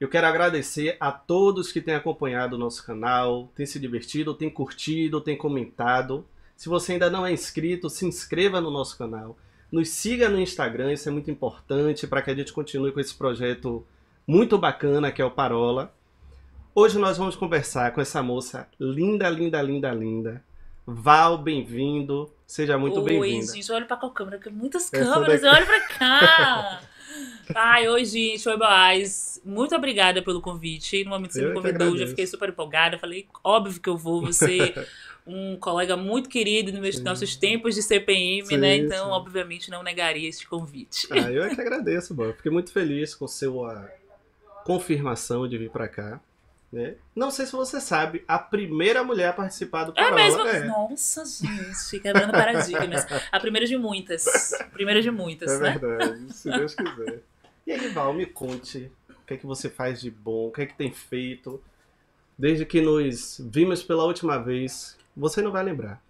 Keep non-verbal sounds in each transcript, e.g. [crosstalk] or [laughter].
Eu quero agradecer a todos que têm acompanhado o nosso canal, têm se divertido, têm curtido, têm comentado. Se você ainda não é inscrito, se inscreva no nosso canal. Nos siga no Instagram, isso é muito importante para que a gente continue com esse projeto muito bacana que é o Parola. Hoje nós vamos conversar com essa moça linda, linda, linda, linda. Val, bem-vindo. Seja muito bem-vinda. Oi, gente, olha pra qual câmera? Porque muitas câmeras, olha pra cá. [laughs] Ai, oi, gente, oi, Boaz. Muito obrigada pelo convite. No momento que você me convidou, já fiquei super empolgada. Falei, óbvio que eu vou, você [laughs] um colega muito querido nos nossos tempos de CPM, sim, né? Então, sim. obviamente, não negaria este convite. Ah, eu é que agradeço, bom. Fiquei muito feliz com sua confirmação de vir para cá. Né? Não sei se você sabe, a primeira mulher a participar do Parola. É mesmo? É. Nossa, gente, quebrando paradigmas. A primeira de muitas. A primeira de muitas, é né? verdade, se Deus quiser. E aí, Val, me conte o que é que você faz de bom, o que é que tem feito. Desde que nos vimos pela última vez, você não vai lembrar.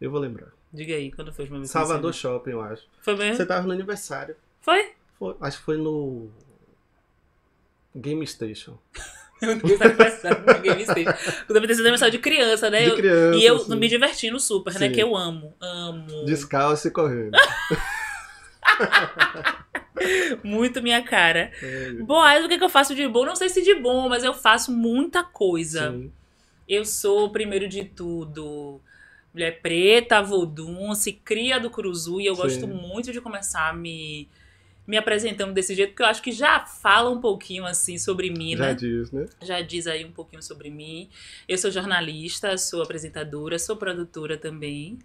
Eu vou lembrar. Diga aí, quando foi o Salvador Shopping, eu acho. Foi mesmo? Você tava no aniversário. Foi? foi acho que foi no Game Station. [laughs] Meu Deus, aniversário no Game Station. Deve ter sido aniversário de criança, né? De criança, e eu sim. me diverti no super, né? sim. né? Que eu amo. Amo. Descalço e correndo. [laughs] [laughs] Muito minha cara. É. Boaz, o que, que eu faço de bom? Não sei se de bom, mas eu faço muita coisa. Sim. Eu sou, primeiro de tudo, mulher preta, vodunce, cria do Curuzu, e eu Sim. gosto muito de começar me, me apresentando desse jeito, porque eu acho que já fala um pouquinho, assim, sobre mim, já né? Já diz, né? Já diz aí um pouquinho sobre mim. Eu sou jornalista, sou apresentadora, sou produtora também.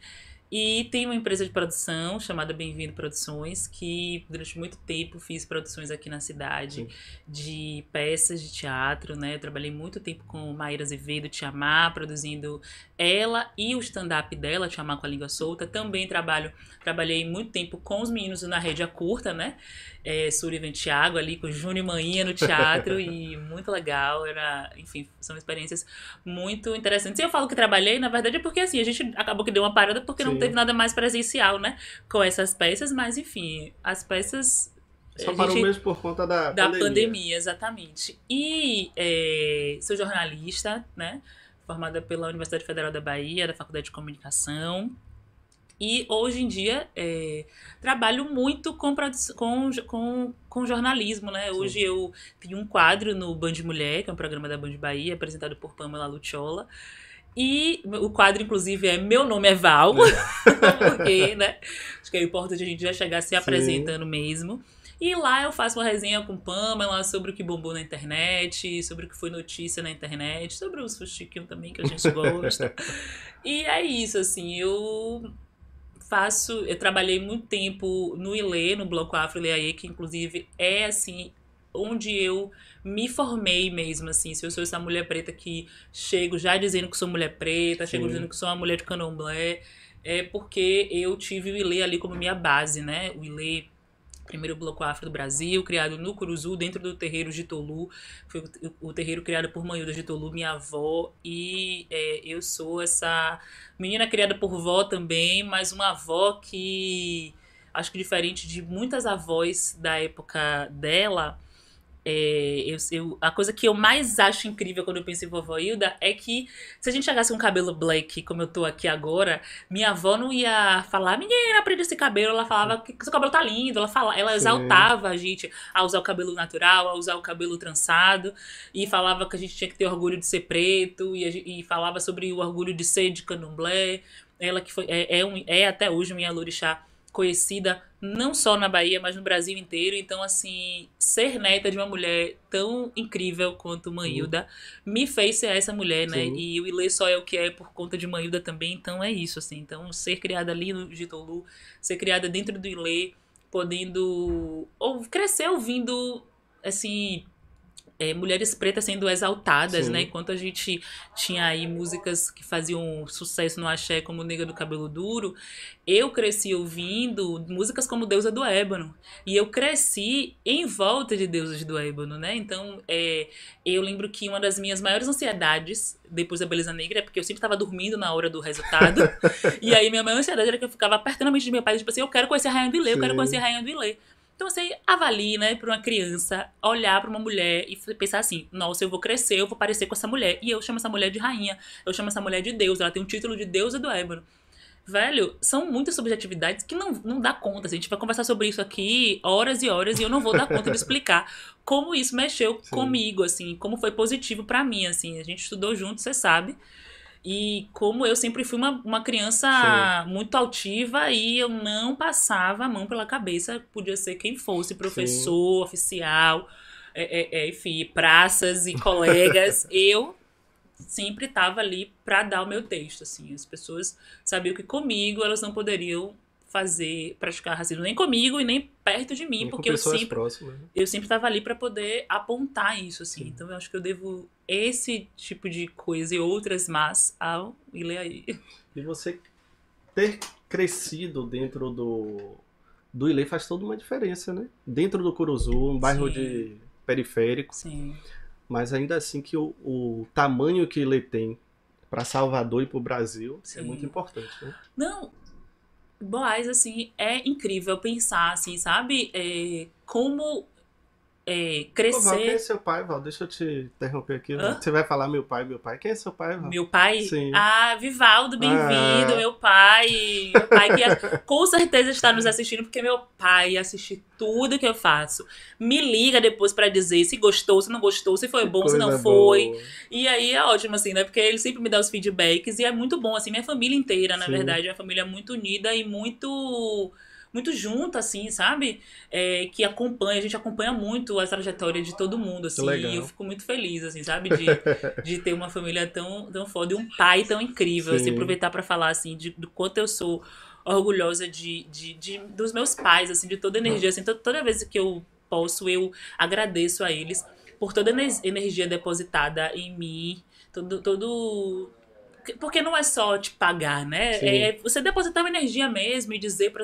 E tem uma empresa de produção chamada Bem-vindo Produções, que durante muito tempo fiz produções aqui na cidade Sim. de peças de teatro, né? Eu trabalhei muito tempo com Maíra Azevedo, Tiamá, produzindo ela e o stand-up dela, Tiamá com a Língua Solta. Também trabalho, trabalhei muito tempo com os meninos na Rede Curta, né? É, Sullivan Thiago ali com Júnior Maninha no teatro e [laughs] muito legal. Era, enfim, são experiências muito interessantes. E eu falo que trabalhei, na verdade, é porque assim, a gente acabou que deu uma parada porque Sim. não teve nada mais presencial, né? Com essas peças, mas enfim, as peças. Só parou mesmo por conta da, da pandemia. pandemia exatamente. E é, sou jornalista, né? Formada pela Universidade Federal da Bahia, da Faculdade de Comunicação. E hoje em dia é, trabalho muito com, com, com, com jornalismo, né? Sim. Hoje eu tenho um quadro no Band Mulher, que é um programa da Band Bahia, apresentado por Pamela Luciola. E o quadro, inclusive, é Meu Nome é Val, [laughs] porque, né? Acho que é importante a gente já chegar se apresentando Sim. mesmo. E lá eu faço uma resenha com Pamela sobre o que bombou na internet, sobre o que foi notícia na internet, sobre os fuxiquinhos também que a gente gosta. [laughs] e é isso, assim, eu faço, eu trabalhei muito tempo no ILE, no Bloco Afro Ileaê, que inclusive é assim onde eu me formei mesmo, assim. Se eu sou essa mulher preta que chego já dizendo que sou mulher preta, Sim. chego dizendo que sou uma mulher de candomblé, é porque eu tive o ILE ali como minha base, né? O ILE primeiro bloco afro do Brasil, criado no Curuzu, dentro do terreiro de Tolu. Foi o, terreiro criado por Manilda de Tolu, minha avó. E é, eu sou essa menina criada por vó também, mas uma avó que, acho que diferente de muitas avós da época dela, é, eu, eu, a coisa que eu mais acho incrível quando eu penso em vovó Hilda é que se a gente chegasse com cabelo black, como eu tô aqui agora, minha avó não ia falar, menina, aprende esse cabelo. Ela falava que seu cabelo tá lindo. Ela, fala, ela exaltava a gente a usar o cabelo natural, a usar o cabelo trançado. E falava que a gente tinha que ter orgulho de ser preto. E, e falava sobre o orgulho de ser de candomblé. Ela que foi, é, é, um, é até hoje minha lorixá conhecida não só na Bahia, mas no Brasil inteiro. Então, assim, ser neta de uma mulher tão incrível quanto Manhilda uhum. me fez ser essa mulher, né? Sim. E o Ilê só é o que é por conta de Manhilda também. Então, é isso, assim. Então, ser criada ali no Gitolu, ser criada dentro do Ilê, podendo ou crescer ouvindo, assim, é, mulheres pretas sendo exaltadas, Sim. né? Enquanto a gente tinha aí músicas que faziam sucesso no axé, como Nega do Cabelo Duro, eu cresci ouvindo músicas como Deusa do Ébano. E eu cresci em volta de Deusas do Ébano, né? Então, é, eu lembro que uma das minhas maiores ansiedades depois da Beleza Negra é porque eu sempre estava dormindo na hora do resultado. [laughs] e aí minha maior ansiedade era que eu ficava apertando a mente de meu pai, tipo assim, eu quero conhecer a Rainha do Ilê, eu quero conhecer a Rainha do Ilê. Então você avalie, né, para uma criança olhar para uma mulher e pensar assim: nossa, eu vou crescer, eu vou parecer com essa mulher. E eu chamo essa mulher de rainha, eu chamo essa mulher de Deus, ela tem um título de deusa do ébano. Velho, são muitas subjetividades que não, não dá conta. Assim, a gente vai conversar sobre isso aqui horas e horas e eu não vou dar conta de explicar como isso mexeu Sim. comigo, assim, como foi positivo para mim, assim. A gente estudou junto, você sabe. E como eu sempre fui uma, uma criança Sim. muito altiva e eu não passava a mão pela cabeça, podia ser quem fosse, professor, Sim. oficial, é, é, é, enfim, praças e colegas. [laughs] eu sempre estava ali para dar o meu texto, assim. As pessoas sabiam que comigo elas não poderiam fazer, praticar racismo nem comigo e nem perto de mim, nem porque eu sempre, próximas. Né? eu sempre estava ali para poder apontar isso, assim. Sim. Então eu acho que eu devo esse tipo de coisa e outras más ao Ileaí. E você ter crescido dentro do do Ilê faz toda uma diferença, né? Dentro do Curuzu, um bairro Sim. de periférico. Sim. Mas ainda assim que o, o tamanho que Ilê tem para Salvador e para o Brasil é Sim. é muito importante, né? Não, Boaz, assim, é incrível pensar, assim, sabe? É, como é, crescer. Ô, Val, quem é seu pai, Val? Deixa eu te interromper aqui. Hã? Você vai falar meu pai, meu pai. Quem é seu pai, Val? Meu pai? Sim. Ah, Vivaldo, bem-vindo, ah. meu pai. Meu pai que com certeza está nos assistindo, porque meu pai assiste tudo que eu faço. Me liga depois para dizer se gostou, se não gostou, se foi bom, se não foi. Boa. E aí é ótimo, assim, né? Porque ele sempre me dá os feedbacks e é muito bom, assim, minha família inteira, na Sim. verdade, é uma família muito unida e muito muito junto, assim, sabe? É, que acompanha, a gente acompanha muito a trajetória de todo mundo, assim. E eu fico muito feliz, assim, sabe? De, de ter uma família tão, tão foda e um pai tão incrível. Assim, aproveitar para falar, assim, de, do quanto eu sou orgulhosa de, de, de, dos meus pais, assim, de toda a energia. Assim, toda vez que eu posso, eu agradeço a eles por toda a energia depositada em mim, todo, todo porque não é só te pagar, né? É você depositar uma energia mesmo e dizer para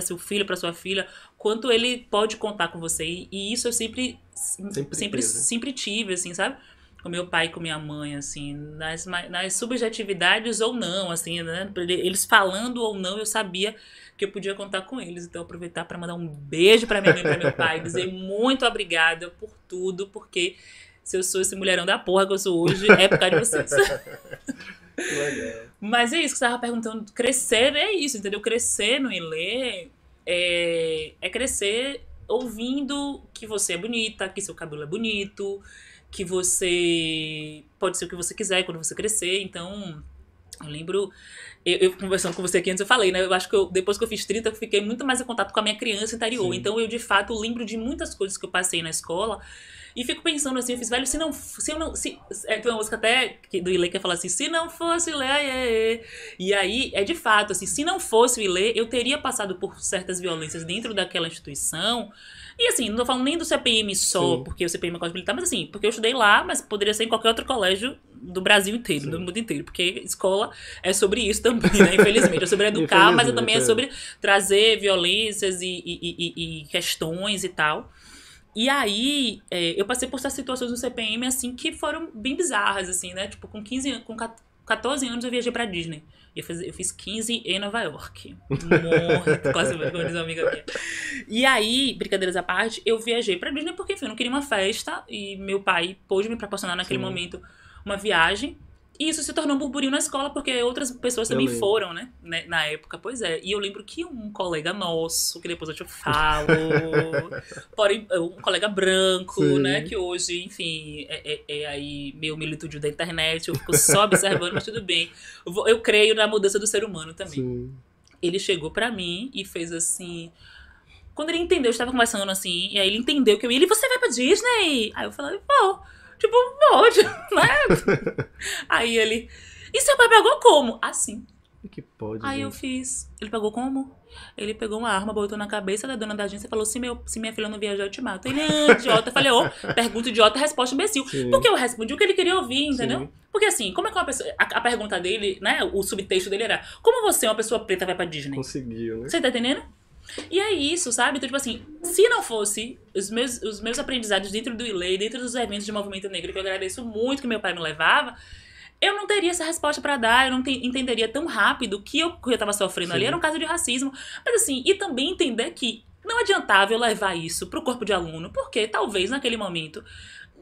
seu filho, para sua filha, quanto ele pode contar com você. E, e isso eu sempre, sempre, sempre, sempre tive, assim, sabe? com meu pai e com minha mãe, assim, nas, nas subjetividades ou não, assim, né? Eles falando ou não, eu sabia que eu podia contar com eles. Então, aproveitar para mandar um beijo para minha mãe e para meu pai, dizer [laughs] muito obrigada por tudo, porque se eu sou esse mulherão da porra que eu sou hoje, é por causa de vocês. [laughs] Legal. Mas é isso que você estava perguntando. Crescer é isso, entendeu? Crescer no Ilê é, é crescer ouvindo que você é bonita, que seu cabelo é bonito, que você pode ser o que você quiser quando você crescer. Então, eu lembro, eu, eu, conversando com você aqui antes, eu falei, né? Eu acho que eu, depois que eu fiz 30, eu fiquei muito mais em contato com a minha criança interior. Sim. Então, eu de fato lembro de muitas coisas que eu passei na escola e fico pensando assim, eu fiz, velho, se não. Se eu não. Se, é, tem uma música até do Ilê que fala assim, se não fosse o Ilê, é, é. E aí, é de fato, assim, se não fosse o Ilê, eu teria passado por certas violências dentro daquela instituição. E assim, não tô falando nem do CPM só, Sim. porque o CPM é Código Militar, mas assim, porque eu estudei lá, mas poderia ser em qualquer outro colégio do Brasil inteiro, Sim. do mundo inteiro, porque escola é sobre isso também, né? Infelizmente. É sobre [laughs] educar, mas também é, é sobre trazer violências e, e, e, e questões e tal. E aí, é, eu passei por essas situações no CPM, assim, que foram bem bizarras, assim, né? Tipo, com 15 anos, com 14 anos eu viajei pra Disney. Eu fiz, eu fiz 15 em Nova York. Morre, [laughs] quase diz uma amiga minha. E aí, brincadeiras à parte, eu viajei pra Disney porque, enfim, eu não queria uma festa e meu pai pôde me proporcionar naquele Sim. momento uma viagem. E isso se tornou um burburinho na escola, porque outras pessoas também foram, né, né? Na época, pois é. E eu lembro que um colega nosso, que depois eu te falo, [laughs] porém, um colega branco, Sim. né? Que hoje, enfim, é, é, é aí meu militude da internet, eu fico só observando, mas tudo bem. Eu, creio na mudança do ser humano também. Sim. Ele chegou para mim e fez assim. Quando ele entendeu, eu estava conversando assim, e aí ele entendeu que eu ia, ele, você vai pra Disney? Aí eu falei, vou. Tipo, pode, [laughs] né? Aí ele. E seu pai pegou como? Assim. Que pode. Aí gente. eu fiz. Ele pegou como? Ele pegou uma arma, botou na cabeça da dona da agência e falou: se, meu, se minha filha não viajar, eu te mato. Ele é idiota. Eu falei: ô, oh, pergunta idiota, resposta imbecil. Sim. Porque eu respondi o que ele queria ouvir, entendeu? Sim. Porque assim, como é que uma pessoa. A, a, pergunta dele, né? O subtexto dele era: como você, uma pessoa preta, vai pra Disney? Conseguiu, né? Você tá entendendo? E é isso, sabe? Então, tipo assim, se não fosse os meus, os meus aprendizados dentro do ILEI, dentro dos eventos de movimento negro, que eu agradeço muito que meu pai me levava, eu não teria essa resposta para dar, eu não te, entenderia tão rápido que eu, que eu tava sofrendo Sim. ali era um caso de racismo. Mas assim, e também entender que não adiantava eu levar isso pro corpo de aluno, porque talvez naquele momento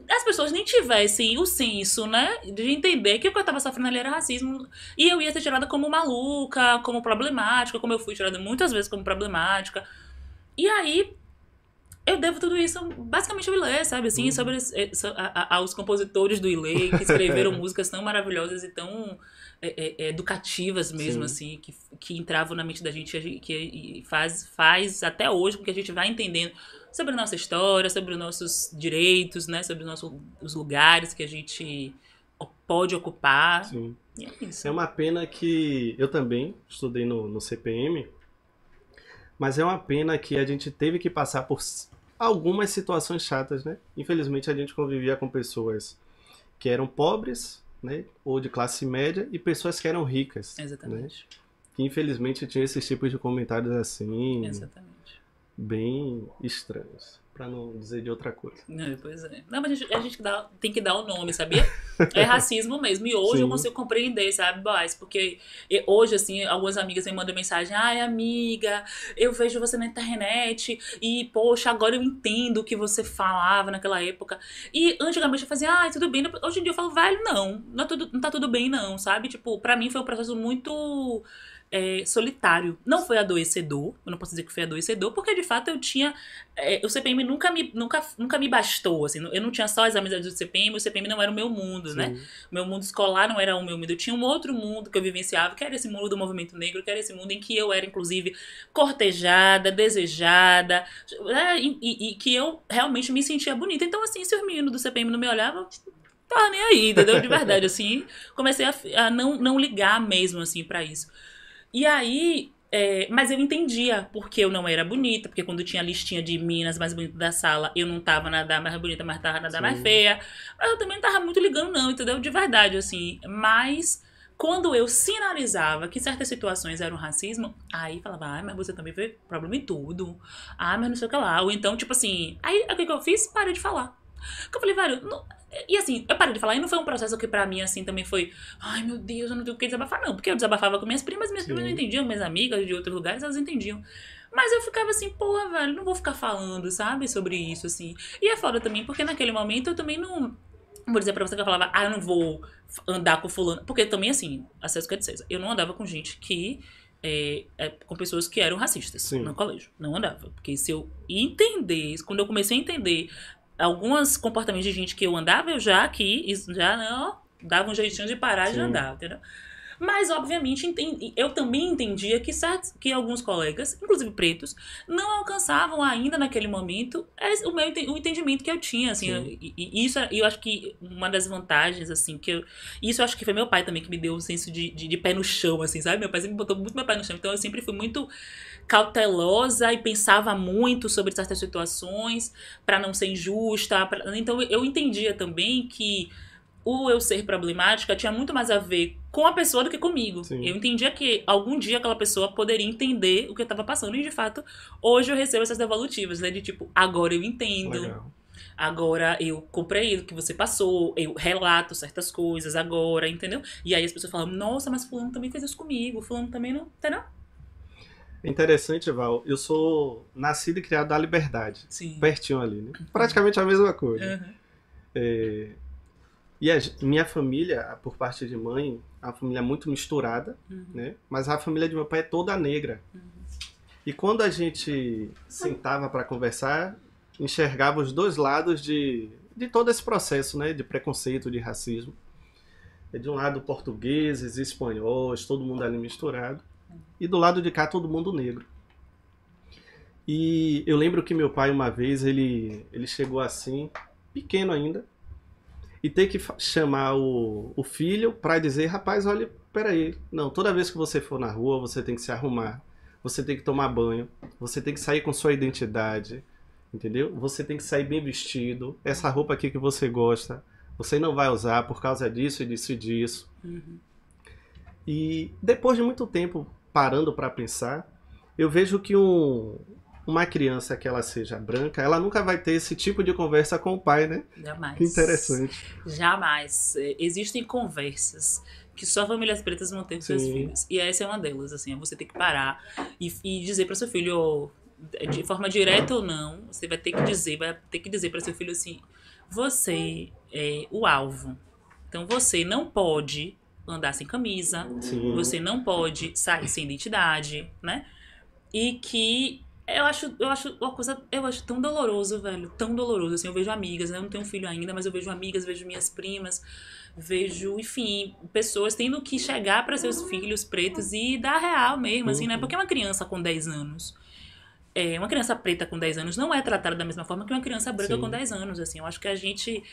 as pessoas nem tivessem o senso, né, de entender que o que eu tava sofrendo ali era racismo. E eu ia ser tirada como maluca, como problemática, como eu fui tirada muitas vezes como problemática. E aí, eu devo tudo isso basicamente ao Ilê, sabe? Assim, uhum. sobre eh, a, a, aos compositores do Ilê que escreveram [laughs] músicas tão maravilhosas e tão é, é, educativas mesmo, Sim. assim, que, que entravam na mente da gente, que faz, faz até hoje com que a gente vá entendendo sobre a nossa história, sobre os nossos direitos, né? Sobre os, nossos, os lugares que a gente pode ocupar. Sim. É, é, uma pena que eu também estudei no, no CPM, mas é uma pena que a gente teve que passar por algumas situações chatas, né? Infelizmente a gente convivia com pessoas que eram pobres, né? Ou de classe média e pessoas que eram ricas. Né? Exatamente. Né? Que infelizmente tinha esses tipos de comentários assim. Exatamente. Bem estranhos para não dizer de outra coisa. Não, pois é. Não, mas a gente, a gente dá, tem que dar o nome, sabia? É [laughs] racismo mesmo. E hoje Sim. eu consigo compreender, sabe, Boaz? Porque hoje, assim, algumas amigas me mandam mensagem: ai, amiga, eu vejo você na internet e, poxa, agora eu entendo o que você falava naquela época. E antigamente eu fazia, ai, tudo bem. Hoje em dia eu falo, velho, não, não, é tudo, não tá tudo bem, não, sabe? Tipo, pra mim foi um processo muito é, solitário. Não foi adoecedor, eu não posso dizer que foi adoecedor, porque de fato eu tinha. É, o CPM nunca me, nunca, nunca me bastou, assim, eu não tinha só as amizades do CPM, o CPM não era o meu mundo, né? Sim. né? O meu mundo escolar não era o meu mundo, eu tinha um outro mundo que eu vivenciava, que era esse mundo do movimento negro, que era esse mundo em que eu era, inclusive, cortejada, desejada, né? e, e, e que eu realmente me sentia bonita. Então, assim, se os meninos do CPM não me olhavam, tá nem aí, entendeu? De verdade, [laughs] assim, comecei a, a não, não ligar mesmo, assim, para isso. E aí, é, mas eu entendia porque eu não era bonita, porque quando tinha a listinha de minas mais bonitas da sala, eu não tava na da mais bonita, mas tava na da mais feia. Mas eu também não tava muito ligando, não, entendeu? De verdade, assim. Mas quando eu sinalizava que certas situações eram racismo, aí falava, ah, mas você também vê problema em tudo. Ah, mas não sei o que lá. Ou então, tipo assim, aí o que, que eu fiz? Parei de falar. Porque eu falei, velho, não, e assim, eu parei de falar, e não foi um processo que pra mim, assim, também foi, ai meu Deus, eu não tenho o que desabafar, não. Porque eu desabafava com minhas primas, minhas Sim. primas não entendiam, minhas amigas de outros lugares, elas entendiam. Mas eu ficava assim, porra, velho, não vou ficar falando, sabe, sobre isso, assim. E é foda também, porque naquele momento eu também não. Vou dizer pra você que eu falava, ah, eu não vou andar com fulano. Porque também, assim, acesso que é eu não andava com gente que. É, é, com pessoas que eram racistas Sim. no colégio. Não andava. Porque se eu entender, quando eu comecei a entender alguns comportamentos de gente que eu andava, eu já aqui, já não, dava um jeitinho de parar Sim. de andar, entendeu? Mas, obviamente, eu também entendia que, certos, que alguns colegas, inclusive pretos, não alcançavam ainda naquele momento o meu o entendimento que eu tinha, assim. e, e, isso eu acho que uma das vantagens, assim, que eu... Isso eu acho que foi meu pai também que me deu um senso de, de, de pé no chão, assim, sabe? Meu pai sempre botou muito meu pé no chão. Então, eu sempre fui muito cautelosa e pensava muito sobre certas situações para não ser injusta. Pra... Então, eu entendia também que o eu ser problemática tinha muito mais a ver com a pessoa do que comigo. Sim. Eu entendia que algum dia aquela pessoa poderia entender o que eu estava passando. E de fato, hoje eu recebo essas devolutivas, né? De tipo, agora eu entendo. Legal. Agora eu comprei o que você passou, eu relato certas coisas agora, entendeu? E aí as pessoas falam, nossa, mas fulano também fez isso comigo, fulano também não, entendeu? Interessante, Val. Eu sou nascido e criado da Liberdade. Sim. Pertinho ali, né? Praticamente a mesma coisa. Uhum. É, e a minha família, por parte de mãe, é uma família muito misturada, uhum. né? Mas a família de meu pai é toda negra. Uhum. E quando a gente sentava para conversar, enxergava os dois lados de, de todo esse processo, né? De preconceito, de racismo. É de um lado portugueses, espanhóis, todo mundo ali misturado. E do lado de cá todo mundo negro. E eu lembro que meu pai uma vez ele ele chegou assim, pequeno ainda, e ter que chamar o, o filho para dizer, rapaz, olha, peraí, não, toda vez que você for na rua, você tem que se arrumar, você tem que tomar banho, você tem que sair com sua identidade, entendeu? Você tem que sair bem vestido, essa roupa aqui que você gosta, você não vai usar por causa disso e disso e disso. Uhum. E depois de muito tempo parando para pensar, eu vejo que um, uma criança que ela seja branca, ela nunca vai ter esse tipo de conversa com o pai, né? Jamais. Que interessante. Jamais. É, Existem conversas que só famílias pretas vão ter com seus filhos. E essa é uma delas, assim, é você ter que parar e, e dizer para seu filho, ó, de forma direta ou não, você vai ter que dizer, vai ter que dizer para seu filho assim, você é o alvo. Então você não pode andar sem camisa, Sim. você não pode sair sem identidade, né? E que eu acho, eu acho uma coisa, eu acho tão doloroso, velho, tão doloroso. Assim, eu vejo amigas, né? eu não tenho filho ainda, mas eu vejo amigas, vejo minhas primas, vejo, enfim, pessoas tendo que chegar para seus filhos pretos e dar real mesmo, assim, né? Uhum. Porque uma criança com 10 anos, é, uma criança preta com 10 anos não é tratada da mesma forma que uma criança branca Sim. com 10 anos, assim. Eu acho que a gente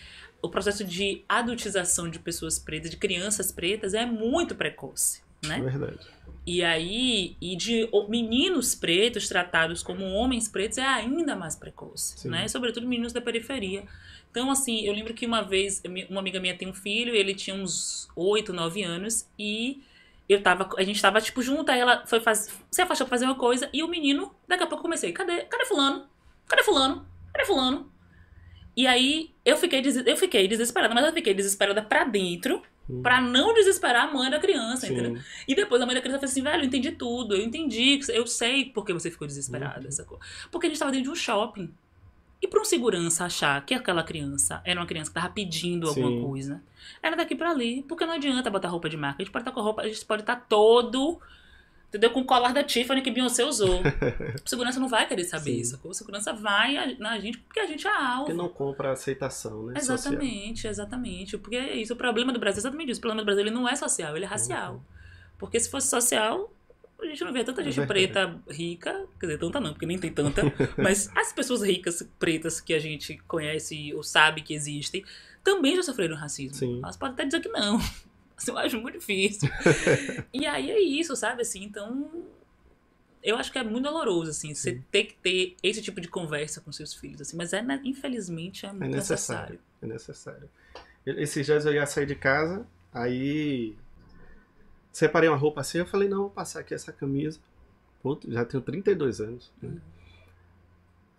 o processo de adultização de pessoas pretas, de crianças pretas é muito precoce, né? É verdade. E aí, e de meninos pretos tratados como homens pretos é ainda mais precoce, Sim. né? Sobretudo meninos da periferia. Então, assim, eu lembro que uma vez, uma amiga minha tem um filho, ele tinha uns 8, 9 anos, e eu tava, a gente tava, tipo, junto, aí ela foi fazer, se afastou pra fazer uma coisa, e o menino, daqui a pouco eu comecei, cadê, cadê fulano? Cadê fulano? Cadê fulano? E aí, eu fiquei, eu fiquei desesperada, mas eu fiquei desesperada pra dentro, Hum. pra não desesperar a mãe da criança, entendeu? Sim. E depois a mãe da criança falou assim, velho, eu entendi tudo, eu entendi, eu sei por que você ficou desesperada, Uhum. essa coisa. Porque a gente tava dentro de um shopping. E pra um segurança achar que aquela criança era uma criança que tava pedindo alguma Sim. coisa, era daqui pra ali. Porque não adianta botar roupa de marca. A gente pode estar com a roupa, a gente pode estar todo, entendeu? Com o colar da Tiffany que Beyoncé usou. [laughs] o segurança não vai querer saber Sim. isso. O segurança vai na gente porque a gente é alvo. Porque não compra aceitação, né? social. Exatamente, exatamente. Porque é isso. O problema do Brasil é exatamente isso. O problema do Brasil ele não é social, ele é racial. Uhum. Porque se fosse social, a gente não vê tanta É gente preta rica. Quer dizer, tanta não, porque nem tem tanta. [laughs] mas as pessoas ricas, pretas, que a gente conhece ou sabe que existem, também já sofreram racismo. Sim. Elas podem até dizer que não. [laughs] Eu acho muito difícil. [laughs] e aí é isso, sabe? Assim, então. Eu acho que é muito doloroso, assim, você Sim. ter que ter esse tipo de conversa com seus filhos, assim, mas é, infelizmente, é muito necessário. necessário. É necessário. Esses dias eu ia sair de casa, aí separei uma roupa assim, eu falei, não, vou passar aqui essa camisa. Putz, já tenho 32 anos. né? Uhum.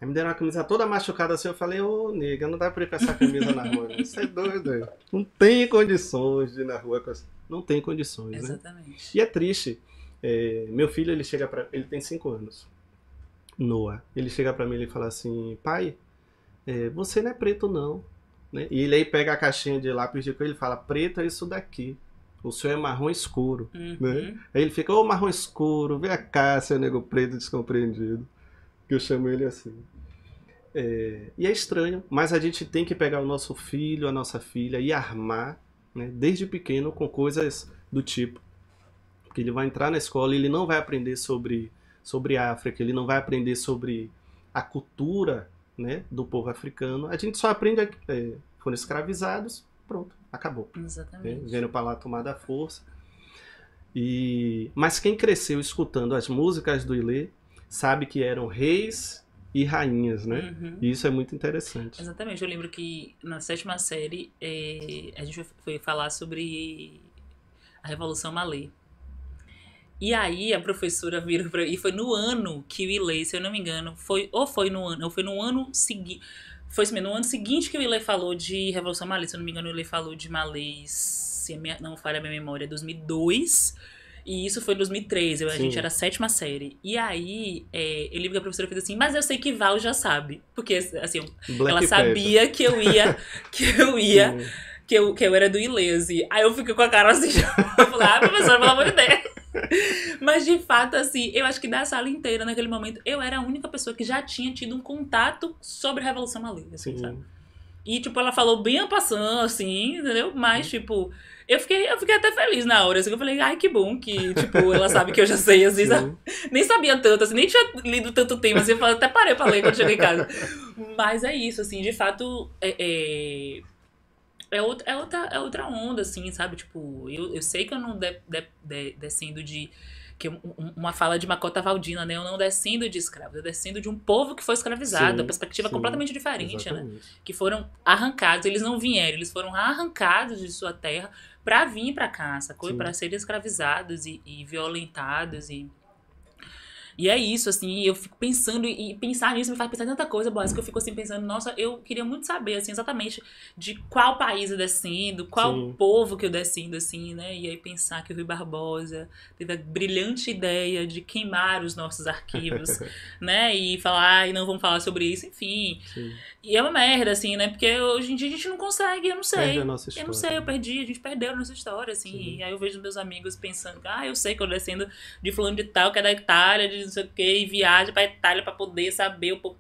Aí me deram uma camisa toda machucada assim, eu falei, ô nega, não dá pra ir com essa camisa na rua. Você é doido, não tem condições de ir na rua com essa. Não tem condições, né? Exatamente. E é triste. É, meu filho, ele chega para, ele tem 5 anos. Noah. Ele chega pra mim e ele fala assim, pai, é, você não é preto não. Né? E ele aí pega a caixinha de lápis de cor e ele fala, preto é isso daqui. O senhor é marrom escuro. Uhum. Né? Aí ele fica, ô marrom escuro, vem cá, seu nego preto descompreendido. Que eu chamo ele assim. É, e é estranho, mas a gente tem que pegar o nosso filho, a nossa filha e armar, né, desde pequeno, com coisas do tipo. Porque ele vai entrar na escola e ele não vai aprender sobre, sobre África, ele não vai aprender sobre a cultura né, do povo africano. A gente só aprende, é, foram escravizados, pronto, acabou né? Exatamente. Vendo pra lá tomar da força. E mas quem cresceu escutando as músicas do Ilê sabe que eram reis e rainhas, né? Uhum. E isso é muito interessante. Exatamente. Eu lembro que na sétima série eh, a gente foi falar sobre a Revolução Malê. E aí a professora virou pra e foi no ano que o Ilê, se eu não me engano, foi ou foi no ano, ou foi no ano seguinte, foi assim, no ano seguinte que o Ilê falou de Revolução Malê, se eu não me engano, o Ilê falou de Malês, se minha, não falha a minha memória, 2002. E isso foi em 2013, a Sim. gente era a sétima série. E aí, é, ele liga a professora e fez assim, mas eu sei que Val já sabe. Porque, assim, Black ela sabia que eu ia, que eu ia, Sim. que eu, que eu era do Ilese. Aí eu fiquei com a cara assim, [laughs] eu falei, ah, professora, pelo amor de Deus. Mas de fato, assim, eu acho que da sala inteira, naquele momento, eu era a única pessoa que já tinha tido um contato sobre a Revolução Malê, assim, Sim. sabe? E, tipo, ela falou bem a passando, assim, entendeu? Mas, tipo, eu fiquei, eu fiquei até feliz na hora, assim, eu falei, ai, que bom que, tipo, ela sabe que eu já sei, às vezes, Sim. nem sabia tanto, assim, nem tinha lido tanto tempo, assim, eu até parei pra ler quando cheguei em casa. Mas é isso, assim, de fato, é, é, é, outra, é, outra, é outra onda, assim, sabe? Tipo, eu, eu sei que eu não de, de, de- descendo de. Que um- um- uma fala de Macota Valdina, né? Eu não descendo de escravos, eu descendo de um povo que foi escravizado. Sim, a perspectiva sim, completamente diferente, né? Exatamente. que foram arrancados, eles não vieram, eles foram arrancados de sua terra pra vir pra cá, sacou? Para serem escravizados e, e violentados e E é isso, assim, eu fico pensando, e pensar nisso me faz pensar em tanta coisa, Boas, que eu fico assim pensando, nossa, eu queria muito saber, assim, exatamente de qual país eu descendo, qual Sim. povo que eu descendo, assim, né? E aí pensar que o Rui Barbosa teve a brilhante ideia de queimar os nossos arquivos, [laughs] né? E falar, ai, não vamos falar sobre isso, enfim. Sim. E é uma merda, assim, né? Porque hoje em dia a gente não consegue, eu não sei. Perde a nossa Eu história. não sei, eu perdi, a gente perdeu a nossa história, assim. Sim. E aí eu vejo meus amigos pensando, ah, eu sei que eu descendo de fulano de tal, que é da Itália, de não sei o quê, e viaja pra Itália pra poder saber o pouco.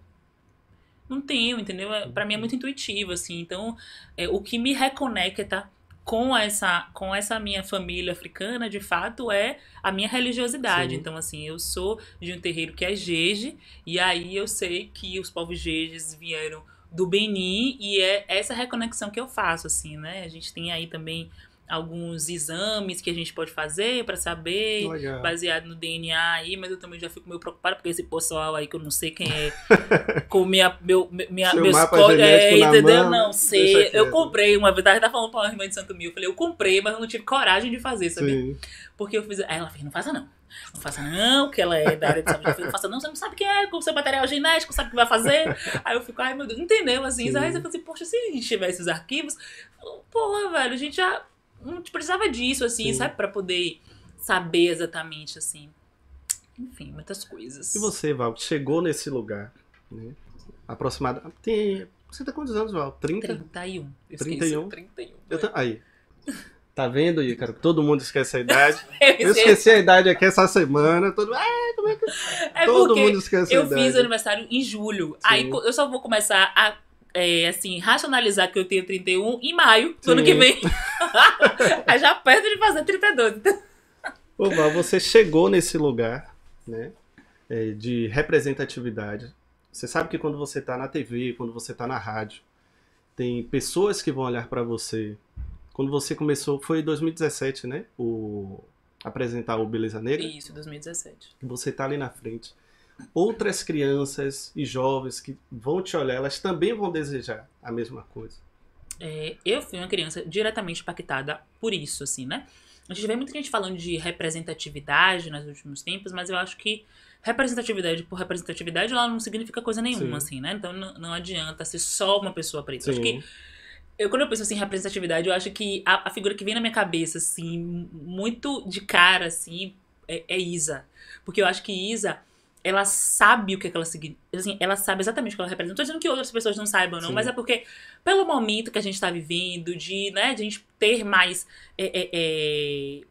Não tenho, entendeu? É- Pra mim é muito intuitivo, assim. Então, é, o que me reconecta com essa, com essa minha família africana, de fato, é a minha religiosidade. Sim. Então, assim, eu sou de um terreiro que é Jeje, e aí eu sei que os povos Jejes vieram do Benin, e é essa reconexão que eu faço, assim, né? A gente tem aí também alguns exames que a gente pode fazer pra saber, Legal. baseado no DNA aí, mas eu também já fico meio preocupada, porque esse pessoal aí que eu não sei quem é, [laughs] com minha, meu, minha, Seu meus códigos, é, entendeu? mão, não sei. Eu comprei uma vez, tava falando pra uma irmã de Santo Mil, eu falei, eu comprei, mas eu não tive coragem de fazer, sabe? Sim. Porque eu fiz. Aí ela fez, não faça não. Não faça não, que ela é da área de saúde. Eu falei, não faça não, você não sabe quem é, com o seu material genético, sabe o que vai fazer. Aí eu fico, ai meu Deus, entendeu? Assim, Sim. aí você fala assim, poxa, se a gente tivesse os arquivos, porra, velho, a gente já não precisava disso, assim, Sim. sabe? Pra poder saber exatamente, assim. Enfim, muitas coisas. E você, Val, que chegou nesse lugar, né? Aproximado. Tem. Você tem quantos anos, Val? 30? 31. Eu 31? esqueci, 31. Eu ta- Aí. Tá vendo, Ícaro? Todo mundo esquece a idade. [laughs] Eu Eu esqueci. a idade aqui essa semana. Todo, ah, como é que... É todo mundo esquece a Eu idade. fiz aniversário em julho. Aí Sim. co- eu só vou começar a, é, assim, racionalizar que eu tenho 31 em maio do ano Sim. que vem. [laughs] Aí já perto de fazer 32. Ô, Val, você chegou nesse lugar, né? é, de representatividade. Você sabe que quando você tá na TV, quando você tá na rádio, tem pessoas que vão olhar pra você. Quando você começou, foi em 2017, né? O apresentar o Beleza Negra. Isso, 2017. que você tá ali na frente. Outras crianças e jovens que vão te olhar, elas também vão desejar a mesma coisa. É, eu fui uma criança diretamente impactada por isso, assim, né? A gente vê muita gente falando de representatividade nos últimos tempos, mas eu acho que representatividade por representatividade ela não significa coisa nenhuma, Sim. assim, né? Então não, não adianta ser só uma pessoa preta. Acho que Eu, quando eu penso assim, em representatividade, eu acho que a, a figura que vem na minha cabeça, assim, muito de cara, assim, é, é Isa. Porque eu acho que Isa, ela sabe o que, é que ela significa. Assim, ela sabe exatamente o que ela representa. Não tô dizendo que outras pessoas não saibam, não, Sim. mas é porque, pelo momento que a gente tá vivendo, de, né, de a gente ter mais. é, é, é,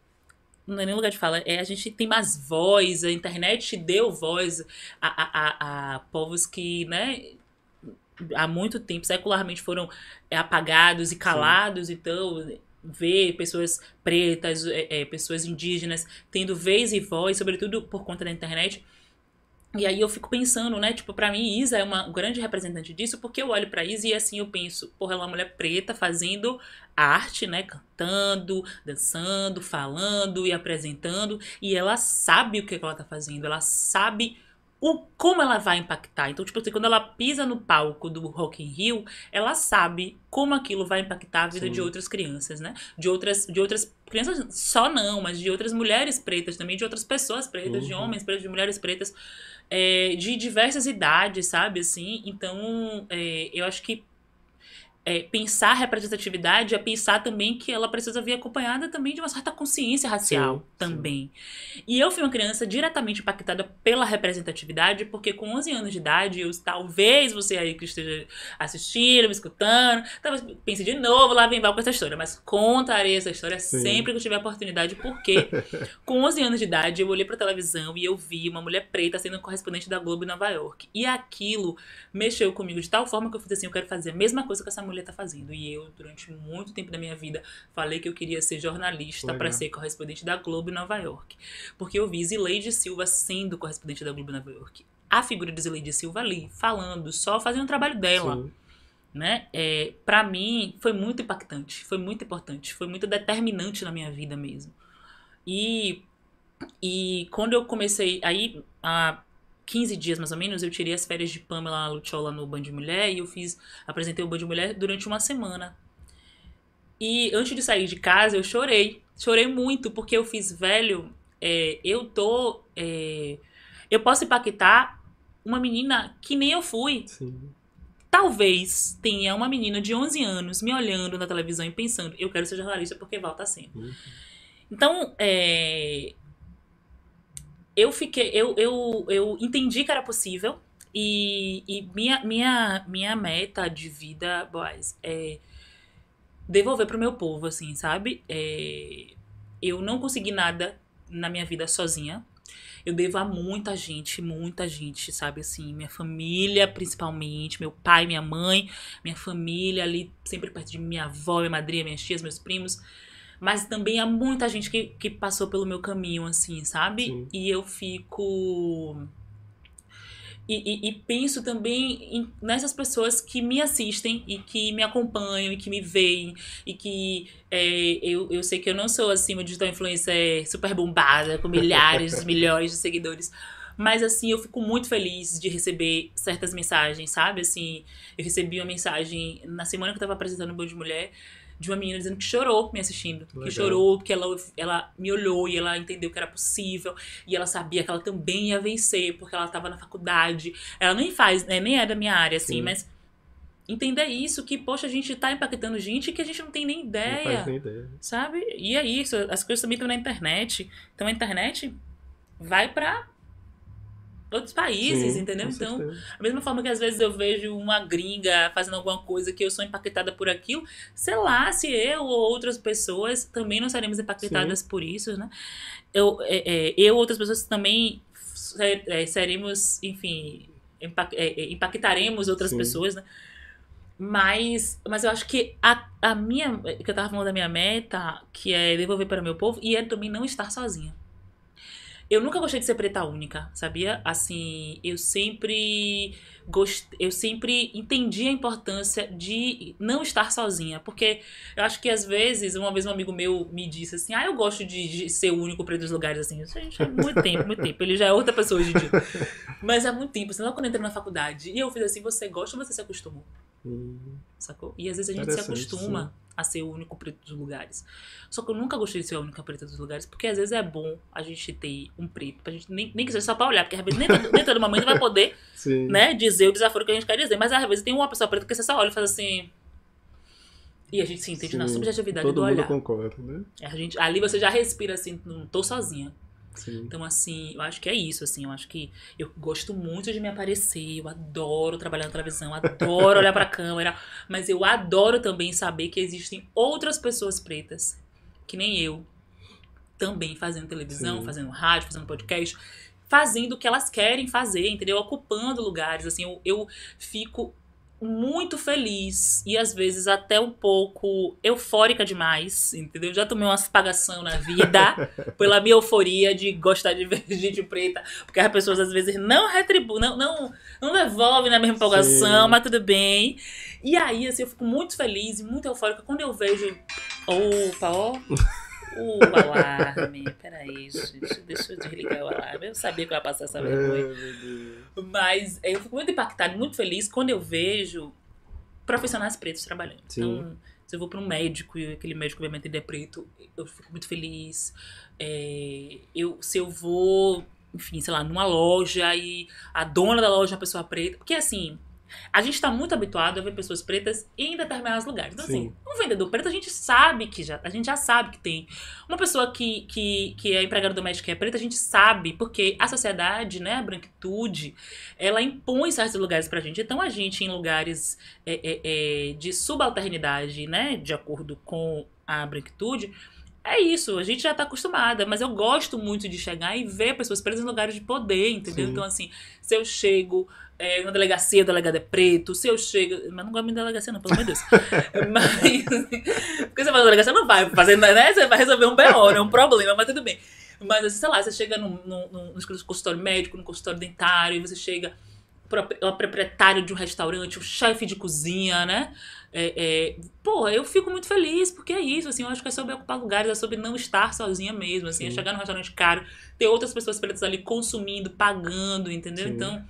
não é nem lugar de fala, é a gente tem mais voz, a internet deu voz a, a, a, a povos que, né, há muito tempo, secularmente foram é, apagados e calados, então ver pessoas pretas, é, é, pessoas indígenas tendo vez e voz, sobretudo por conta da internet. E aí eu fico pensando, né, tipo, pra mim Isa é uma grande representante disso, porque eu olho pra Isa e assim eu penso, porra, ela é uma mulher preta fazendo arte, né, cantando, dançando, falando e apresentando, e ela sabe o que, que ela tá fazendo, ela sabe o como ela vai impactar. Então, tipo assim, quando ela pisa no palco do Rock in Rio, ela sabe como aquilo vai impactar a vida Sim. de outras crianças, né? De outras, de outras crianças, só não, mas de outras mulheres pretas também, de outras pessoas pretas, de Uhum. homens pretos, de mulheres pretas, é, de diversas idades, sabe? Assim, então, é, eu acho que é, pensar representatividade é pensar também que ela precisa vir acompanhada também de uma certa consciência racial Sim, também. E eu fui uma criança diretamente impactada pela representatividade, porque com 11 anos de idade, eu talvez você aí que esteja assistindo, me escutando, talvez pense de novo, lá vem Val com essa história, mas contarei essa história Sim. sempre que eu tiver oportunidade, porque [laughs] com 11 anos de idade eu olhei pra televisão e eu vi uma mulher preta sendo correspondente da Globo em Nova York. E aquilo mexeu comigo de tal forma que eu fiz assim, eu quero fazer a mesma coisa que essa mulher tá fazendo. E eu, durante muito tempo da minha vida, falei que eu queria ser jornalista para ser correspondente da Globo em Nova York. Porque eu vi Zileide Silva sendo correspondente da Globo em Nova York. A figura de Zileide Silva ali, falando, só fazendo o trabalho dela Sim. né? É, para mim foi muito impactante, foi muito importante, foi muito determinante na minha vida mesmo. E e quando eu comecei aí há 15 dias mais ou menos, eu tirei as férias de Pamela Luciola no Band Mulher e eu fiz apresentei o Band Mulher durante uma semana. E antes de sair de casa, eu chorei. Chorei muito, porque eu fiz, velho, é, eu tô. é, eu posso impactar uma menina que nem eu fui. Sim. Talvez tenha uma menina de 11 anos me olhando na televisão e pensando, eu quero ser jornalista porque Val tá sendo. Uhum. Então, é, eu fiquei, eu, eu, eu entendi que era possível e, e minha, minha, minha meta de vida, boys, é devolver pro meu povo, assim, sabe? É, eu não consegui nada na minha vida sozinha. Eu devo a muita gente, muita gente, sabe? Assim, minha família, principalmente, meu pai, minha mãe, minha família ali, sempre perto de minha avó, minha madrinha, minhas tias, meus primos. Mas também há muita gente que, que passou pelo meu caminho, assim, sabe? Sim. E eu fico. E, e- e penso também em- nessas pessoas que me assistem e que me acompanham e que me veem e que é, eu, eu sei que eu não sou assim uma digital influencer super bombada com milhares, [laughs] milhões de seguidores. Mas assim, eu fico muito feliz de receber certas mensagens, sabe? Assim, eu recebi uma mensagem na semana que eu tava apresentando o Bom de Mulher de uma menina dizendo que chorou me assistindo. Que Legal. chorou, que ela, ela me olhou e ela entendeu que era possível. E ela sabia que ela também ia vencer, porque ela tava na faculdade. Ela nem faz, né, nem é da minha área, assim, Sim. mas entender isso, que, poxa, a gente tá impactando gente que a gente não tem nem Não ideia. faz nem ideia. Sabe? E é isso, as coisas também estão na internet. Então a internet vai pra outros países, Sim, entendeu? Então, certeza. da mesma forma que às vezes eu vejo uma gringa fazendo alguma coisa que eu sou impactada por aquilo, sei lá se eu ou outras pessoas também não seremos impactadas por isso, né? Eu, é, é, eu ou outras pessoas também é, seremos, enfim, é, é, impactaremos outras Sim. pessoas, né? Mas, mas eu acho que a, a minha, que eu tava falando da minha meta, que é devolver para o meu povo, e é também não estar sozinha. Eu nunca gostei de ser preta única, sabia? Assim, eu sempre gost... eu sempre entendi a importância de não estar sozinha, porque eu acho que às vezes, uma vez um amigo meu me disse assim: "Ah, eu gosto de, de ser o único preto dos lugares assim". Isso gente há muito tempo, muito tempo. Ele já é outra pessoa hoje em dia. Mas há muito tempo, assim, quando eu entrei na faculdade, e eu fiz assim: "Você gosta ou você se acostumou?" Hum, Sacou? E às vezes a gente se acostuma a ser o único preto dos lugares. Só que eu nunca gostei de ser a única preta dos lugares, porque às vezes é bom a gente ter um preto, pra gente nem, nem que seja só pra olhar, porque às vezes nem, nem todo momento vai poder, [laughs] né, dizer o desaforo que a gente quer dizer. Mas às vezes tem uma pessoa preta que você só olha e faz assim. E a gente se entende na Sim. subjetividade Todo do mundo olhar. concorda, né? A gente, ali você já respira assim, não tô sozinha. Sim. Então, assim, eu acho que é isso, assim, eu acho que eu gosto muito de me aparecer, eu adoro trabalhar na televisão, adoro olhar pra câmera, mas eu adoro também saber que existem outras pessoas pretas, que nem eu, também fazendo televisão, Sim. fazendo rádio, fazendo podcast, fazendo o que elas querem fazer, entendeu? Ocupando lugares, assim, eu, eu fico muito feliz e às vezes até um pouco eufórica demais, entendeu? Já tomei umas pagação na vida [laughs] pela minha euforia de gostar de ver [laughs] gente preta, porque as pessoas às vezes não retribuem, não, não, não devolvem na mesma empolgação, Sim. mas tudo bem. E aí, assim, eu fico muito feliz e muito eufórica quando eu vejo. Opa, ó. [laughs] O alarme. Peraí, gente. Deixa eu desligar o alarme. Eu sabia que eu ia passar essa Ai, vergonha. Mas eu fico muito impactada, muito feliz quando eu vejo profissionais pretos trabalhando. Sim. Então, se eu vou para um médico e aquele médico, obviamente, ele é preto, eu fico muito feliz. É, eu, se eu vou, enfim, sei lá, numa loja e a dona da loja é uma pessoa preta. Porque, assim, a gente está muito habituado a ver pessoas pretas em determinados lugares. Então, assim, Sim. um vendedor preto, a gente sabe que já, a gente já sabe que tem. Uma pessoa que, que, que é empregada doméstica e é preta, a gente sabe, porque a sociedade, né, a branquitude, ela impõe certos lugares pra gente. Então, a gente, em lugares é, é, é, de subalternidade, né, de acordo com a branquitude, é isso, a gente já tá acostumada, mas eu gosto muito de chegar e ver pessoas presas em lugares de poder, entendeu? Sim. Então, assim, se eu chego é, na delegacia, o delegado é preto, se eu chego. Mas não gosto muito de delegacia, não, pelo amor de Deus. [laughs] mas. Porque você vai na delegacia, não vai fazer, né? Você vai resolver um BO, né? Um problema, mas tudo bem. Mas, assim, sei lá, você chega num, num, num, num consultório médico, num consultório dentário, e você chega pro- o proprietário de um restaurante, o chefe de cozinha, né? É, é, pô, eu fico muito feliz, porque é isso, assim, eu acho que é sobre ocupar lugares, é sobre não estar sozinha mesmo, assim, é chegar num restaurante caro, ter outras pessoas pretas ali consumindo, pagando, entendeu? Sim. Então,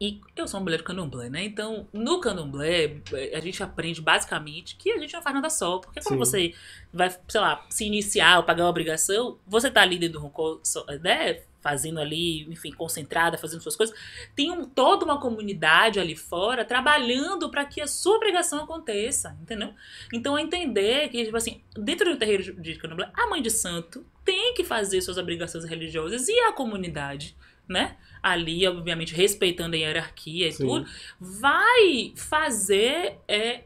E eu sou uma mulher do candomblé, né? Então, no candomblé, a gente aprende basicamente que a gente não faz nada só. Porque quando Sim. você vai, sei lá, se iniciar ou pagar uma obrigação, você tá ali dentro do roncô, né? Fazendo ali, enfim, concentrada, fazendo suas coisas. Tem um, toda uma comunidade ali fora trabalhando para que a sua obrigação aconteça, entendeu? Então, é entender que, tipo assim, dentro do terreiro de- de candomblé, a mãe de santo tem que fazer suas obrigações religiosas e a comunidade, né? Ali, obviamente, respeitando a hierarquia e Sim. tudo, vai fazer é,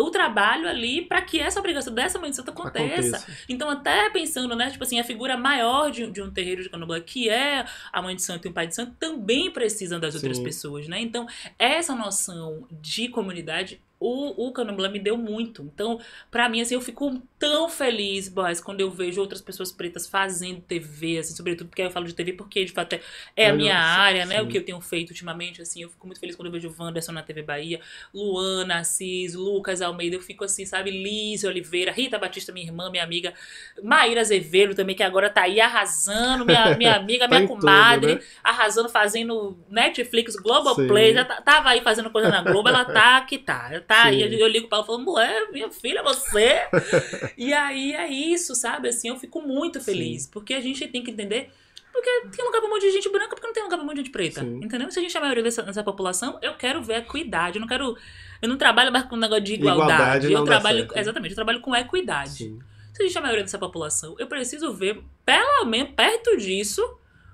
o trabalho ali para que essa obrigação dessa mãe de santo aconteça. Aconteça. Então, até pensando, né, tipo assim, a figura maior de, de um terreiro de candomblé, que é a mãe de santo e o pai de santo, também precisam das outras Sim. pessoas, né? Então, essa noção de comunidade, o, o candomblé me deu muito. Então, pra mim, assim, eu fico tão feliz, boys, quando eu vejo outras pessoas pretas fazendo TV, assim, sobretudo porque eu falo de TV porque, de fato, é, é a minha sim, área, né? O sim. que eu tenho feito ultimamente, assim, eu fico muito feliz quando eu vejo o Wanderson na TV Bahia, Luana Assis, Lucas Almeida, eu fico assim, sabe? Liz Oliveira, Rita Batista, minha irmã, minha amiga, Maíra Azevedo também, que agora tá aí arrasando, minha, minha [laughs] amiga, Tá minha em tudo, comadre, né? arrasando, fazendo Netflix, Globoplay, Sim. já tá- tava aí fazendo coisa na Globo, ela tá que tá, tá aí, Sim. eu, eu ligo pra ela falando, mulher, minha filha, você... [laughs] [laughs] e aí é isso, sabe, assim, eu fico muito feliz, porque a gente tem que entender... Porque tem lugar pra um monte de gente branca, porque não tem lugar pra um monte de gente preta. Sim. Entendeu? Se a gente é a maioria dessa, dessa população, eu quero ver equidade. Eu não quero. Eu não trabalho mais com um negócio de igualdade. Igualdade não eu trabalho. Exatamente, eu trabalho com equidade. Sim. Se a gente é a maioria dessa população, eu preciso ver, pelo menos perto disso,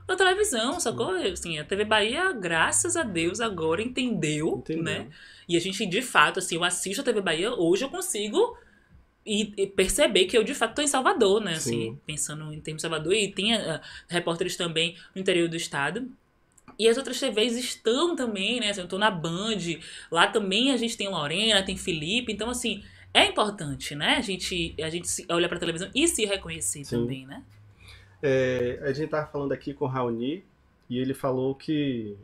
na televisão, sacou? Assim, a TV Bahia, graças a Deus, agora entendeu, Entendeu? né? E a gente, de fato, assim, eu assisto a TV Bahia, hoje eu consigo e, e perceber que eu, de fato, tô em Salvador, né? Assim, Sim. pensando em termos de Salvador. E tem ah, repórteres também no interior do estado. E as outras TVs estão também, né? Assim, eu tô na Band, lá também a gente tem Lorena, tem Felipe. Então, assim, é importante, né? A gente, a gente olhar pra televisão e se reconhecer Sim. também, né? É, a gente tava falando aqui com o Raoni e ele falou que.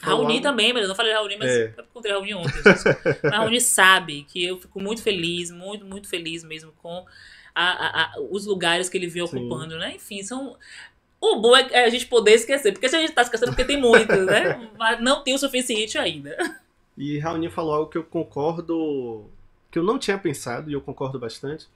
Raoni algo- também, mas eu não falei Raoni, mas É. eu encontrei Raoni ontem. Mas Raoni sabe que eu fico muito feliz, muito, muito feliz mesmo com a- a- a- os lugares que ele vem Sim. ocupando, né? Enfim, são. O bom é a gente poder esquecer, porque se a gente tá esquecendo, porque tem muitos, né? Mas não tem o suficiente ainda. E Raoni falou algo que eu concordo, que eu não tinha pensado e eu concordo bastante.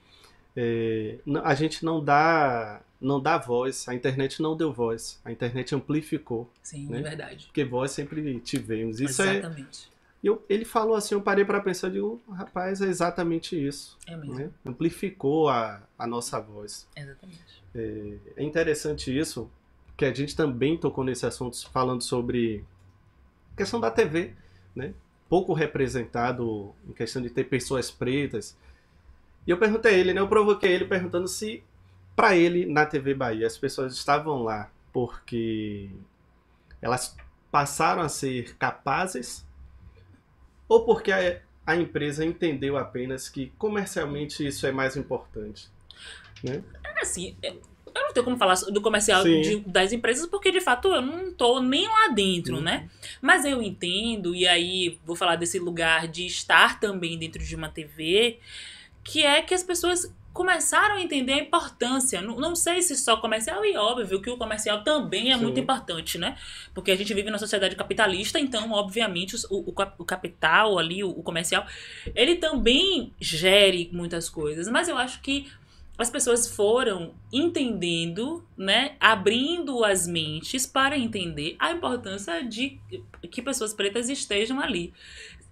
É, a gente não dá, não dá voz, a internet não deu voz, a internet amplificou, Sim, Né? é verdade. porque voz sempre tivemos. Isso é, Exatamente. eu, ele falou assim, eu parei para pensar, digo, rapaz, é exatamente isso, É mesmo. né? Amplificou a, a nossa voz. Exatamente. É interessante isso, que a gente também tocou nesse assunto falando sobre a questão da TV, né? Pouco representado em questão de ter pessoas pretas. E eu perguntei a ele, né? Eu provoquei ele perguntando se para ele na TV Bahia as pessoas estavam lá porque elas passaram a ser capazes ou porque a, a empresa entendeu apenas que comercialmente isso é mais importante, né? Assim, é- eu não tenho como falar do comercial de- das empresas, porque de fato eu não tô nem lá dentro, Uhum. né? Mas eu entendo, e aí vou falar desse lugar de estar também dentro de uma TV, que é que as pessoas começaram a entender a importância. Não, não sei se só comercial, e óbvio que o comercial também é Sim. muito importante, né? Porque a gente vive numa sociedade capitalista, então, obviamente, o, o, o capital ali, o, o comercial, ele também gere muitas coisas. Mas eu acho que as pessoas foram entendendo, né, abrindo as mentes para entender a importância de que pessoas pretas estejam ali.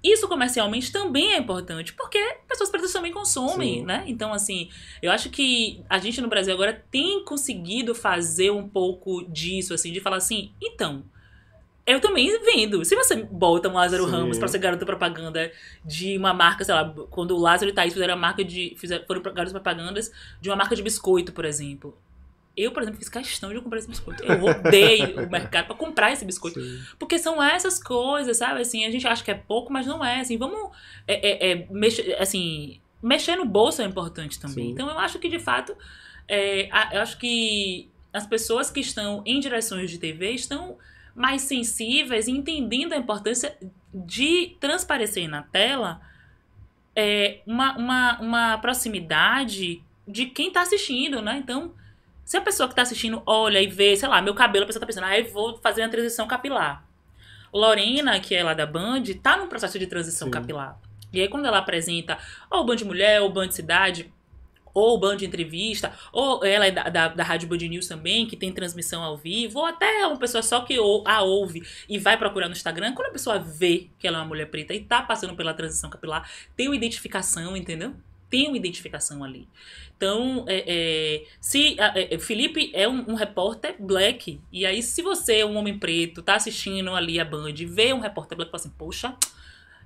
Isso comercialmente também é importante, porque pessoas pretas também consomem, Sim. né? Então, assim, eu acho que a gente no Brasil agora tem conseguido fazer um pouco disso, assim, de falar assim, então, eu também vendo. Se você bota um Lázaro Sim. Ramos pra ser garoto propaganda de uma marca, sei lá, quando o Lázaro e Thaís fizeram a marca de. Fizeram, foram garotos propagandas de uma marca de biscoito, por exemplo. Eu, por exemplo, fiz questão de comprar esse biscoito. Eu rodei o mercado pra comprar esse biscoito. Sim. Porque são essas coisas, sabe? Assim, a gente acha que é pouco, mas não é. Assim, vamos. É, é, é, mexer, assim, mexer no bolso é importante também. Sim. Então, eu acho que, de fato, é, eu acho que as pessoas que estão em direções de TV estão mais sensíveis e entendendo a importância de transparecer na tela é, uma, uma, uma proximidade de quem tá assistindo, né? Então, se a pessoa que tá assistindo olha e vê, sei lá, meu cabelo, a pessoa tá pensando, ah, eu vou fazer uma transição capilar. Lorena, que é lá da Band, tá num processo de transição Sim. capilar. E aí, quando ela apresenta ou o Band Mulher, ou o Band Cidade, ou o Band Entrevista, ou ela é da, da, da Rádio Band News também, que tem transmissão ao vivo, ou até uma pessoa só que ou- a ouve e vai procurar no Instagram, quando a pessoa vê que ela é uma mulher preta e tá passando pela transição capilar, tem uma identificação, entendeu? Tem uma identificação ali. Então, é, é, se a- é, Felipe é um, um repórter black, e aí se você é um homem preto, tá assistindo ali a Band, vê um repórter black e fala assim, poxa,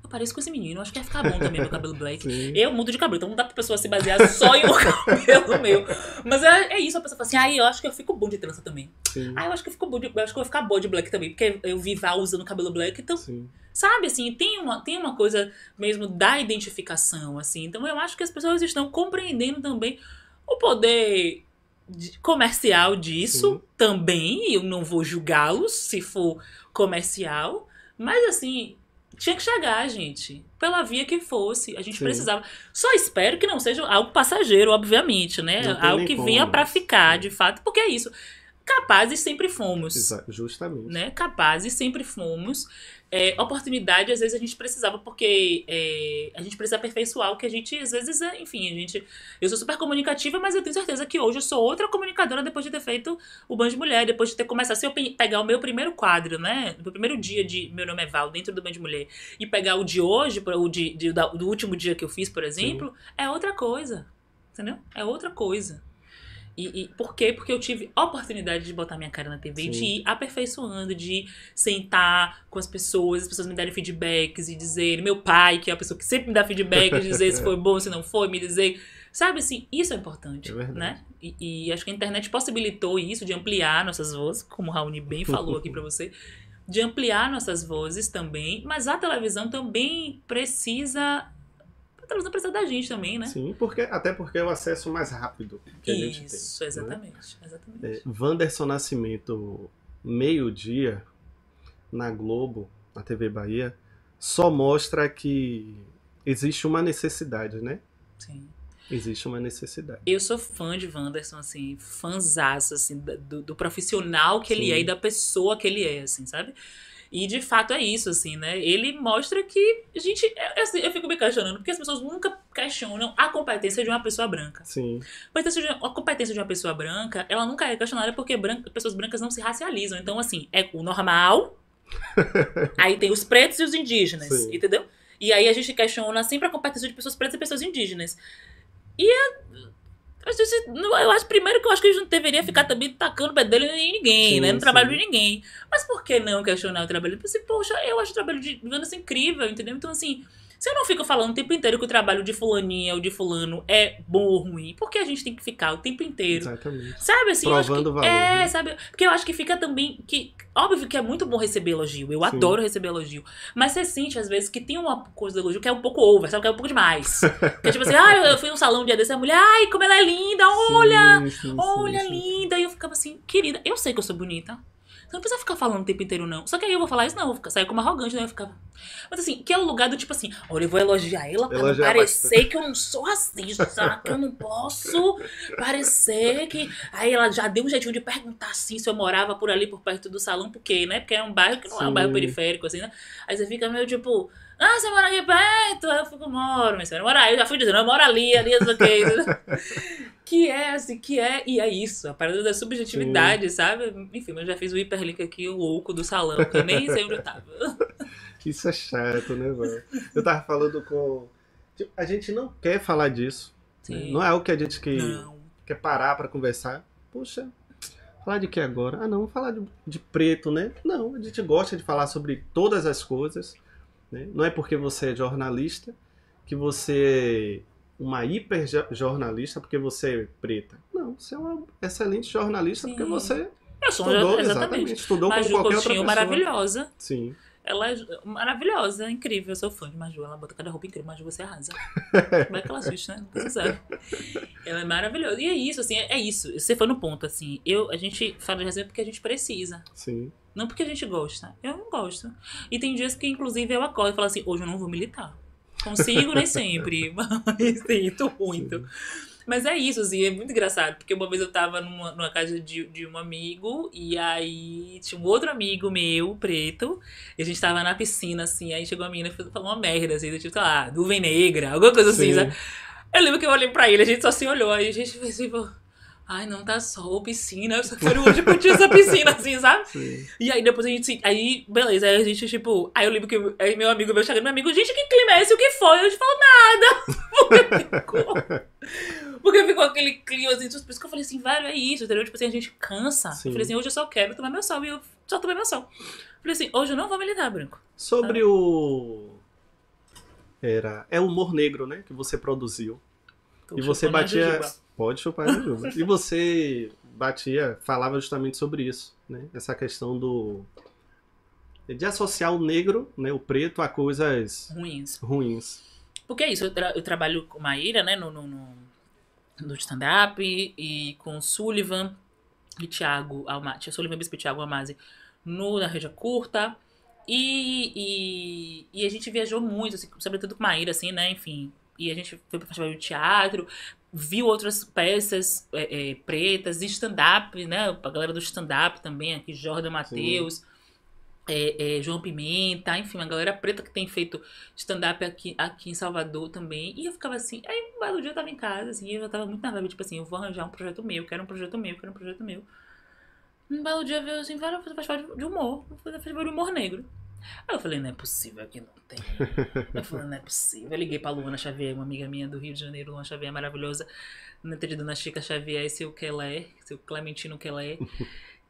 eu pareço com esse menino, acho que ia ficar bom também meu cabelo black. [laughs] Sim. Eu mudo de cabelo, então não dá pra pessoa se basear só em um [laughs] cabelo meu. Mas é, é isso, a pessoa fala assim, ah, eu acho que eu fico bom de trança também. Sim. Ah, eu acho que eu fico bom de, eu acho que eu vou ficar boa de black também, porque eu vi Val usando cabelo black, então, Sim. sabe, assim, tem uma, tem uma coisa mesmo da identificação, assim. Então eu acho que as pessoas estão compreendendo também o poder de- comercial disso Sim. também, eu não vou julgá-los se for comercial, mas assim, tinha que chegar, gente, pela via que fosse. A gente Sim. precisava. Só espero que não seja algo passageiro, obviamente, né? Algo que como, venha pra né? ficar, de fato, porque é isso. Capazes sempre fomos Exa- Justamente. né? Capazes sempre fomos. É, oportunidade, às vezes, a gente precisava, porque é, a gente precisa aperfeiçoar o que a gente, às vezes, é, enfim, a gente. Eu sou super comunicativa, mas eu tenho certeza que hoje eu sou outra comunicadora depois de ter feito o Band Mulher, depois de ter começado. Se eu pe- pegar o meu primeiro quadro, né? O primeiro dia de Meu Nome é Val, dentro do Band Mulher, e pegar o de hoje, o de, de- da- do último dia que eu fiz, por exemplo, é outra coisa. Entendeu? É outra coisa. E, e por quê? Porque eu tive oportunidade de botar minha cara na TV, Sim. de ir aperfeiçoando, de sentar com as pessoas, as pessoas me darem feedbacks e dizer, meu pai, que é a pessoa que sempre me dá feedback, dizer se [laughs] foi bom, se não foi, me dizer. Sabe assim, isso é importante, É né? E, e acho que a internet possibilitou isso, de ampliar nossas vozes, como o Raoni bem falou aqui pra você, de ampliar nossas vozes também, mas a televisão também precisa. A televisão precisa da gente também, né? Sim, porque, até porque é o acesso mais rápido que a gente tem. Isso, né? exatamente. exatamente. É, Wanderson Nascimento, meio-dia, na Globo, na TV Bahia, só mostra que existe uma necessidade, né? Sim. Existe uma necessidade. Eu sou fã de Wanderson, assim, fãzaço, assim, do, do profissional que ele Sim. é e da pessoa que ele é, assim, sabe? E de fato é isso, assim, né? Ele mostra que a gente. Eu, assim, eu fico me questionando, porque as pessoas nunca questionam a competência de uma pessoa branca. Sim, A competência de, a competência de uma pessoa branca, ela nunca é questionada porque branca, pessoas brancas não se racializam. Então, assim, é o normal, [laughs] aí tem os pretos e os indígenas, Sim. entendeu? E aí a gente questiona sempre a competência de pessoas pretas e pessoas indígenas. E não- eu acho primeiro que eu acho que a gente não deveria ficar também tacando bedelho em ninguém, Sim, né? No trabalho sim. de ninguém. Mas por que não questionar o trabalho? Eu pensei, poxa, eu acho o trabalho de Wanderson incrível, entendeu? Então, assim, se eu não fico falando o tempo inteiro que o trabalho de fulaninha ou de fulano é bom ou ruim, por que a gente tem que ficar o tempo inteiro? exatamente. Sabe assim? eu Provando que, valor, É, né? sabe? Porque eu acho que fica também. que Óbvio que é muito bom receber elogio. Eu Sim. adoro receber elogio. Mas você sente, às vezes, que tem uma coisa do elogio que é um pouco over, sabe? Que é um pouco demais. [laughs] que é tipo assim, ah, eu fui num salão um dia desse, a mulher, ai, como ela é linda, olha! Sim, sim, Olha, linda! E eu ficava assim, querida, eu sei que eu sou bonita. Você não precisa ficar falando o tempo inteiro, não. Só que aí eu vou falar isso, não, eu vou ficar, sair como arrogante, né? Eu ficava. Mas assim, que é o lugar do tipo assim, olha, eu vou elogiar ela pra Elogiar não parecer que eu não sou racista, sabe? Que eu não posso parecer que. Aí ela já deu um jeitinho de perguntar assim se eu morava por ali, por perto do salão, por quê, né? Porque é um bairro que não é um Sim. bairro periférico, assim, né? Aí você fica meio tipo. Ah, você mora aqui perto? Aí eu fico, moro, mas você mora aí. Eu já fui dizendo, eu moro ali, ali, não sei o. [laughs] Que é, assim, que é, e é isso, a parada da subjetividade, sabe? Enfim, eu já fiz o hiperlink aqui, o louco do salão, que eu nem eu tava. [laughs] Isso é chato, né, velho? Eu tava falando com. Tipo, a gente não quer falar disso. né? Sim. Não é algo que a gente que, Não. quer parar pra conversar. Poxa, falar de que agora? Ah, não, vamos falar de, de preto, né? Não, a gente gosta de falar sobre todas as coisas. Né? Não é porque você é jornalista que você uma hiper jo- jornalista porque você é preta. Não, você é uma excelente jornalista porque Sim. você Eu sou um estudou, exatamente. exatamente, estudou como Maju qualquer outra Coutinho, pessoa. maravilhosa. Sim, Ela é maravilhosa, incrível. Eu sou fã de Maju. Ela bota cada roupa incrível. Maju, você arrasa. [laughs] Como é que ela assiste, né? Você sabe. Ela é maravilhosa. E é isso, assim, é, é isso. Você foi no ponto, assim. Eu, a gente fala de resenha porque a gente precisa. sim. Não porque a gente gosta. Eu não gosto. E tem dias que, inclusive, eu acordo e falo assim, hoje eu não vou militar. Consigo nem sempre, [laughs] mas sinto muito. Mas é isso, assim, é muito engraçado. Porque uma vez eu tava numa, numa casa de, de um amigo, e aí tinha um outro amigo meu, preto, e a gente tava na piscina, assim, aí chegou a menina e falou uma merda, assim, tipo, sei lá, nuvem negra, alguma coisa assim, Sim. sabe? Eu lembro que eu olhei pra ele, a gente só se olhou, aí a gente fez tipo, ai, não tá sol, piscina, eu só quero hoje curtir essa piscina, [laughs] assim, sabe? Sim. E aí depois a gente se. Aí, beleza, aí a gente, tipo. Aí eu lembro que aí meu amigo veio chegando, meu amigo, gente, que clima é esse? O que foi? Eu te falo nada. [laughs] Porque ficou. Porque ficou aquele clima assim, por isso que eu falei assim, velho, é isso, entendeu? Tipo assim, a gente cansa. Sim. Eu falei assim, hoje eu só quero tomar meu sol. E eu só tomei meu sol. Eu falei assim, hoje eu não vou militar, branco. Sobre o. Era. É o humor negro, né? Que você produziu. Tô E você batia. Pode chupar a jujuba. e você batia, falava justamente sobre isso, né? Essa questão do. De associar o negro, né? O preto a coisas Ruins. ruins. Porque é isso, eu, tra- eu trabalho com Maíra, né, no, no, no, no stand-up, e, e com o Sullivan e Thiago Almazi, Sullivan Bispo e Thiago Almazi no, na Rede Curta. E, e, e a gente viajou muito, assim, sobretudo com Maíra, assim, né, enfim. E a gente foi pro festival de teatro, viu outras peças é, é, pretas, stand-up, né, a galera do stand-up também, aqui, Jordan Matheus. é, é, João Pimenta, enfim, uma galera preta que tem feito stand-up aqui, aqui em Salvador também. E eu ficava assim, aí um belo dia eu tava em casa, assim, e eu tava muito na vibe, tipo assim, eu vou arranjar um projeto meu, quero um projeto meu, quero um projeto meu. Um belo dia veio assim, vai fazer festival de humor, vou fazer festival de humor negro. Aí eu falei, não é possível que não tem. Eu falei, não é possível. Eu liguei pra Luana Xavier, uma amiga minha do Rio de Janeiro, Luana Xavier maravilhosa, neta de Dona Chica Xavier e seu Kelé, seu Clementino Kelé.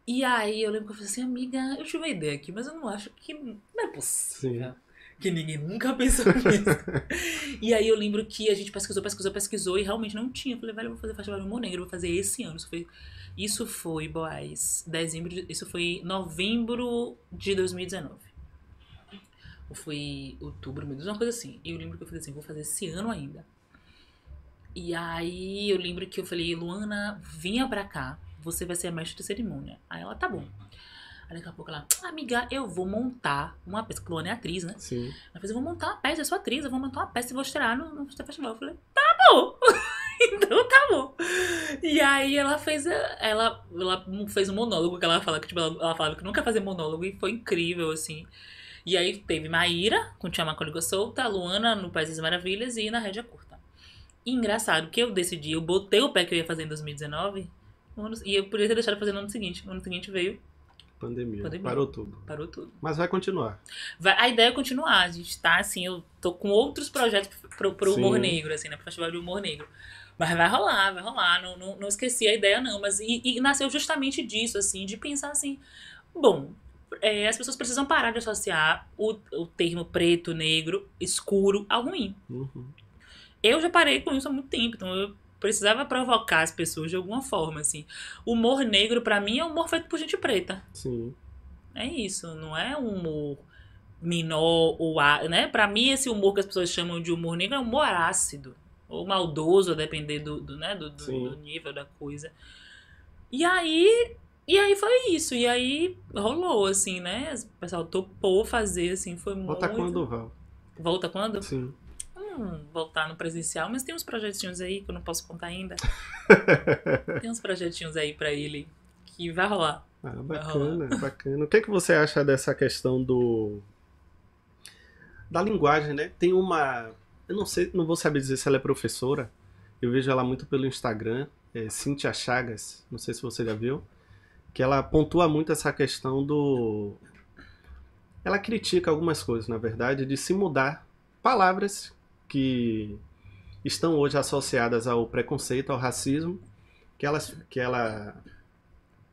E aí eu lembro que eu falei assim, amiga, eu tive uma ideia aqui, mas eu não acho que. Não é possível. Sim. Que ninguém nunca [laughs] pensou nisso. e aí eu lembro que a gente pesquisou, pesquisou, pesquisou e realmente não tinha. Eu falei, velho, eu vou fazer festival de humor negro, vou fazer esse ano. Isso foi, isso foi boys, dezembro, de- isso foi novembro de 2019. Foi outubro, meu Deus, uma coisa assim. E eu lembro que eu falei assim, vou fazer esse ano ainda. E aí eu lembro que eu falei, Luana, vinha pra cá, você vai ser a mestre de cerimônia. Aí ela, tá bom. Aí daqui a pouco ela, amiga, eu vou montar uma peça, porque Luana é atriz, né? Sim. Ela fez, eu vou montar uma peça, eu sou atriz, eu vou montar uma peça e vou estrear no, no festival. Eu falei, tá bom. [laughs] então tá bom. E aí ela fez, ela, ela fez um monólogo que ela fala que tipo, ela, ela falava que nunca fazer monólogo e foi incrível, assim. E aí teve Maíra, com Tia Macóliga Solta, Luana no País das Maravilhas e na Rédia Curta. E engraçado que eu decidi, eu botei o pé que eu ia fazer em 2019, no ano- e eu podia ter deixado fazer no ano seguinte. No ano seguinte veio, Pandemia. Pandemia. Parou tudo. parou tudo. Mas vai continuar. Vai- a ideia é continuar. A gente tá, assim, eu tô com outros projetos pro, pro humor negro, assim, né? Pro Festival de Humor Negro. Mas vai rolar, vai rolar. Não, não, não esqueci a ideia, não. Mas e, e nasceu justamente disso, assim, de pensar assim, bom, é, as pessoas precisam parar de associar o, o termo preto, negro, escuro ao ruim. Uhum. Eu já parei com isso há muito tempo, então eu precisava provocar as pessoas de alguma forma, assim. O humor negro, pra mim, é um humor feito por gente preta. Sim. É isso, não é um humor menor ou né? Para mim esse humor que as pessoas chamam de humor negro é um humor ácido ou maldoso, a depender do, do, né, do, do- do nível da coisa. E aí, e aí foi isso, e aí rolou assim, né? O pessoal topou fazer assim, foi Volta muito quando, Val? Volta quando? Sim. Hum, voltar no presencial, mas tem uns projetinhos aí que eu não posso contar ainda. [laughs] tem uns projetinhos aí pra ele que vai rolar. Ah, bacana, bacana. O que, é que você acha dessa questão do. da linguagem, né? Tem uma. Eu não sei, não vou saber dizer se ela é professora. Eu vejo ela muito pelo Instagram, é Cintia Chagas, não sei se você já viu. Que ela pontua muito essa questão do. Ela critica algumas coisas, na verdade, de se mudar palavras que estão hoje associadas ao preconceito, ao racismo, que, elas, que ela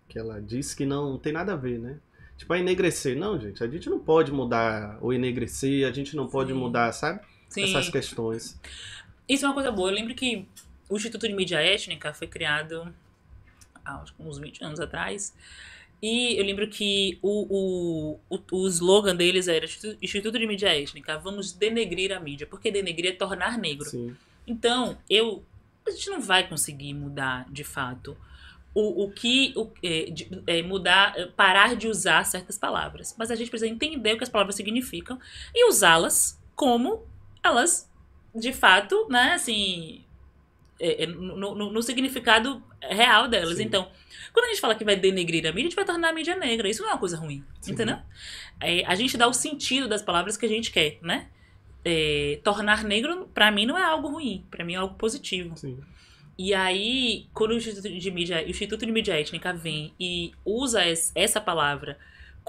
que ela diz que não tem nada a ver, né? Tipo, a enegrecer. Não, gente, a gente não pode mudar o enegrecer, a gente não pode Sim. mudar, sabe? Sim. Essas questões. Isso é uma coisa boa. Eu lembro que o Instituto de Mídia Étnica foi criado há acho que uns 20 anos atrás. E eu lembro que o, o, o, o slogan deles era Instituto Instituto de Mídia Étnica, vamos denegrir a mídia, porque denegrir é tornar negro. Sim. Então, eu a gente não vai conseguir mudar de fato o, o que o, é, de- é, mudar, é, parar de usar certas palavras. Mas a gente precisa entender o que as palavras significam e usá-las como elas de fato, né, assim, é, é, no, no, no significado real delas. Sim. Então, quando a gente fala que vai denegrir a mídia, a gente vai tornar a mídia negra. Isso não é uma coisa ruim, Sim. entendeu? É, a gente dá o sentido das palavras que a gente quer, né? É, tornar negro, pra mim, não é algo ruim. Pra mim é algo positivo. Sim. E aí, quando o Instituto de Mídia, o Instituto de Mídia Étnica vem e usa es- essa palavra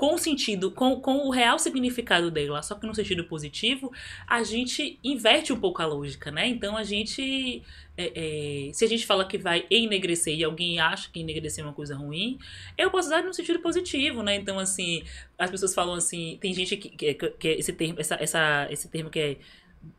com o sentido, com, com o real significado dela, só que no sentido positivo, a gente inverte um pouco a lógica, né? Então a gente. é, é, se a gente fala que vai enegrecer e alguém acha que enegrecer é uma coisa ruim, eu posso usar no sentido positivo, né? Então, assim, as pessoas falam assim, tem gente que, que, que esse termo, essa, essa, esse termo que é.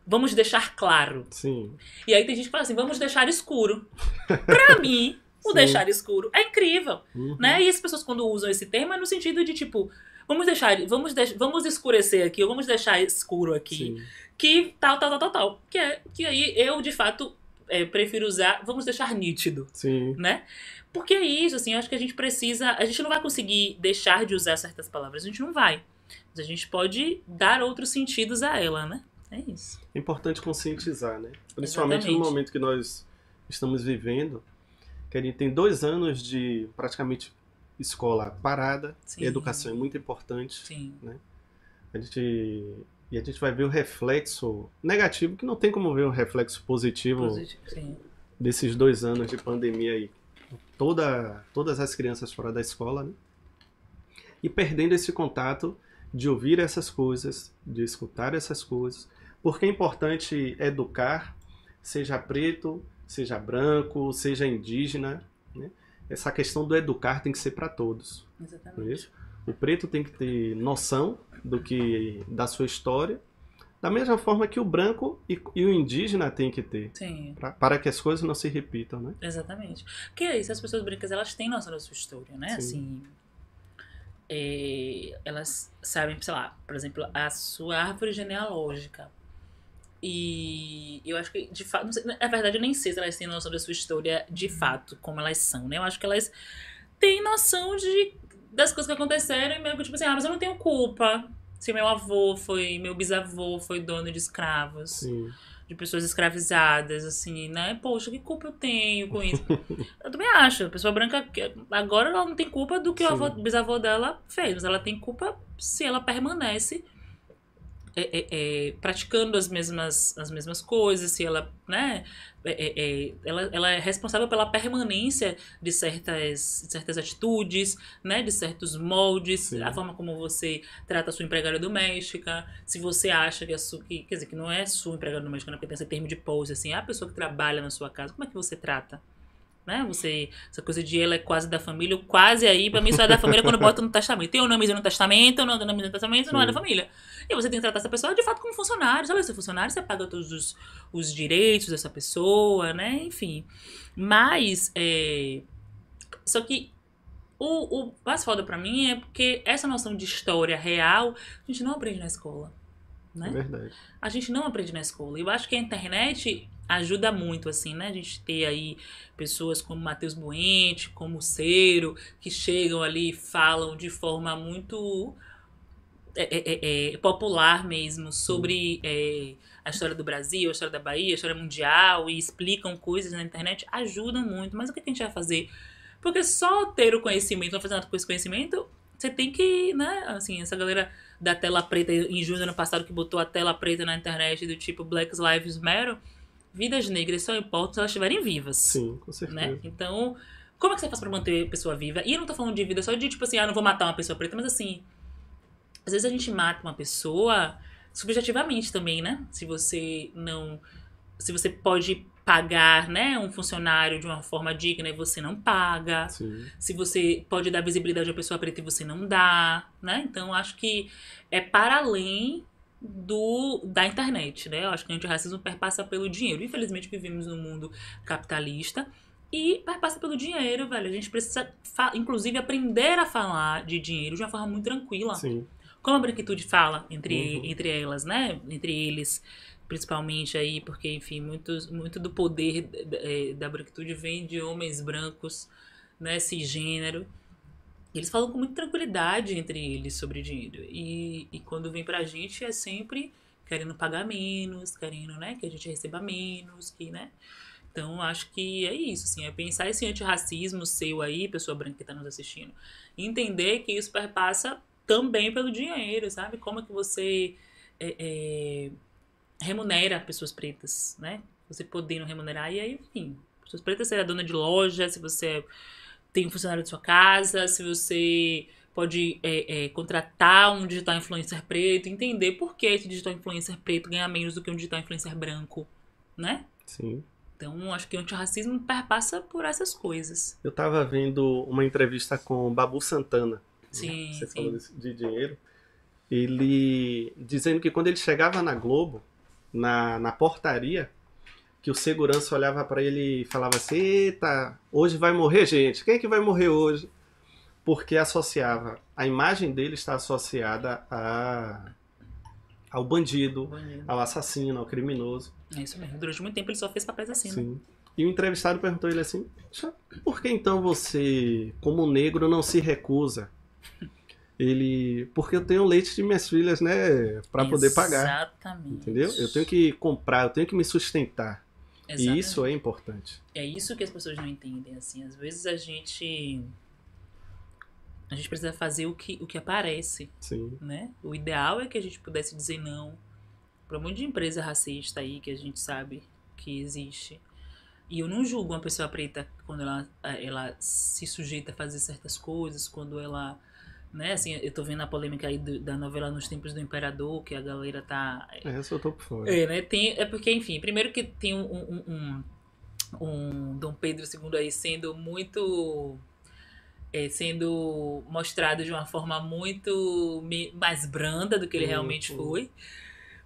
Vamos deixar claro. Sim. E aí tem gente que fala assim, vamos deixar escuro. [laughs] Pra mim, o Sim. deixar escuro é incrível, Uhum. né? E as pessoas quando usam esse termo é no sentido de tipo, vamos deixar, vamos, deix- vamos escurecer aqui, ou vamos deixar escuro aqui, Sim. que tal, tal, tal, tal, tal. Que, é, que aí eu, de fato, é, prefiro usar, vamos deixar nítido, Sim. né? Porque é isso, assim, eu acho que a gente precisa, a gente não vai conseguir deixar de usar certas palavras, a gente não vai. Mas a gente pode dar outros sentidos a ela, né? É isso. É importante conscientizar, né? Principalmente no Exatamente. momento que nós estamos vivendo, que a gente tem dois anos de praticamente escola parada, Sim. e educação é muito importante. Sim. A gente, e a gente vai ver o reflexo negativo, que não tem como ver um reflexo positivo Positivo, desses dois anos de pandemia aí. Toda, todas as crianças fora da escola, né? E perdendo esse contato de ouvir essas coisas, de escutar essas coisas. Porque é importante educar, seja preto, seja branco, seja indígena. Né? Essa questão do educar tem que ser para todos. É Exatamente. isso? O preto tem que ter noção do que da sua história, da mesma forma que o branco e, e o indígena tem que ter, Sim, pra- para que as coisas não se repitam, né? exatamente. Porque é isso, as pessoas brancas, elas têm noção da sua história, né? Sim. Assim, é, elas sabem, sei lá, por exemplo, a sua árvore genealógica. E eu acho que, de fato, não sei, na verdade, eu nem sei se elas têm noção da sua história de fato, como elas são, né? Eu acho que elas têm noção de, das coisas que aconteceram e meio que, tipo assim, ah, mas eu não tenho culpa se meu avô foi, meu bisavô foi dono de escravos Sim, de pessoas escravizadas, assim, né? Poxa, que culpa eu tenho com isso? [laughs] eu também acho. A pessoa branca, agora ela não tem culpa do que o Sim. avô, bisavô dela fez, mas ela tem culpa se ela permanece é, é, é, praticando as mesmas, as mesmas coisas, se ela, né? é, é, ela, ela é responsável pela permanência de certas, de certas atitudes, né? De certos moldes, Sim. a forma como você trata a sua empregada doméstica, se você acha que a sua, que, quer dizer, que não é sua empregada doméstica, né? porque tem esse termo de pose, assim, a pessoa que trabalha na sua casa, como é que você trata? Né? Você, essa coisa de ela é quase da família, o quase aí, pra mim só é da família quando bota no testamento. Tem o nomezinho no testamento, não tem o nome no testamento, não é da Sim. família. E você tem que tratar essa pessoa de fato como funcionário. Sabe, se é funcionário, você paga todos os, os direitos dessa pessoa, né? Enfim. Mas, é... só que o, o mais foda pra mim é porque essa noção de história real a gente não aprende na escola. Né? é verdade. a gente não aprende na escola. Eu acho que a internet ajuda muito, assim, né? A gente ter aí pessoas como Matheus Buente, como Cero, que chegam ali e falam de forma muito é, é, é, é, popular mesmo sobre é, a história do Brasil, a história da Bahia, a história mundial e explicam coisas na internet, ajudam muito. Mas o que a gente vai fazer? Porque só ter o conhecimento, não fazer nada com esse conhecimento, você tem que, né? Assim, essa galera da tela preta em junho do ano passado que botou a tela preta na internet do tipo Black Lives Matter, vidas negras só importam se elas estiverem vivas. Sim, com certeza. Né? Então, como é que você faz pra manter a pessoa viva? E eu não tô falando de vida só de tipo assim, ah, não vou matar uma pessoa preta, mas assim, às vezes a gente mata uma pessoa subjetivamente também, né? Se você não. Se você pode pagar, né, um funcionário de uma forma digna e você não paga Sim, se você pode dar visibilidade a uma pessoa preta e você não dá, né? Então acho que é para além do da internet, né? Eu acho que o antirracismo perpassa pelo dinheiro. Infelizmente vivemos num mundo capitalista e perpassa pelo dinheiro, velho. A gente precisa, inclusive, aprender a falar de dinheiro de uma forma muito tranquila. sim, Como a branquitude fala entre, Uhum. entre elas, né? Entre eles, principalmente aí, porque, enfim, muitos, muito do poder eh, da branquitude vem de homens brancos, né? Cisgênero. E Eles falam com muita tranquilidade entre eles sobre dinheiro. E, e quando vem pra gente é sempre querendo pagar menos, querendo, né? Que a gente receba menos, que, né? Então, acho que é isso, assim, é pensar esse antirracismo seu aí, pessoa branca que está nos assistindo, entender que isso perpassa também pelo dinheiro, sabe? Como é que você é, é, remunera pessoas pretas, né? Você podendo remunerar, e aí, enfim, pessoas pretas, você é dona de loja, se você tem um funcionário de sua casa, se você pode é, é, contratar um digital influencer preto, entender por que esse digital influencer preto ganha menos do que um digital influencer branco, né? Sim. Então, acho que o antirracismo perpassa por essas coisas. Eu tava vendo uma entrevista com o Babu Santana. né? Sim, Você sim. falou de dinheiro. Ele dizendo que quando ele chegava na Globo, na, na portaria, que o segurança olhava pra ele e falava assim: Eita, hoje vai morrer gente. Quem é que vai morrer hoje? Porque associava, a imagem dele está associada a, ao bandido, Bonito. ao assassino, ao criminoso. É isso mesmo. Durante muito tempo ele só fez papéis assim, né? Sim. E o entrevistado perguntou ele assim: "Poxa, por que então você, como negro, não se recusa? Ele, porque eu tenho leite de minhas filhas, né, Pra poder pagar, Exatamente. entendeu? Eu tenho que comprar, eu tenho que me sustentar. E Exatamente. isso é importante. É isso que as pessoas não entendem, assim. Às vezes a gente. A gente precisa fazer o que, o que aparece, Sim, né? O ideal é que a gente pudesse dizer não para um monte de empresa racista aí que a gente sabe que existe. E eu não julgo uma pessoa preta quando ela, ela se sujeita a fazer certas coisas, quando ela. Né, assim, eu tô vendo a polêmica aí do- da novela Nos Tempos do Imperador, que a galera tá é, essa eu tô por fora. é, né? Tem, é porque, enfim, primeiro que tem um, um, um, um Dom Pedro II aí sendo muito. é, sendo mostrado de uma forma muito mais branda do que ele Uhum. realmente foi.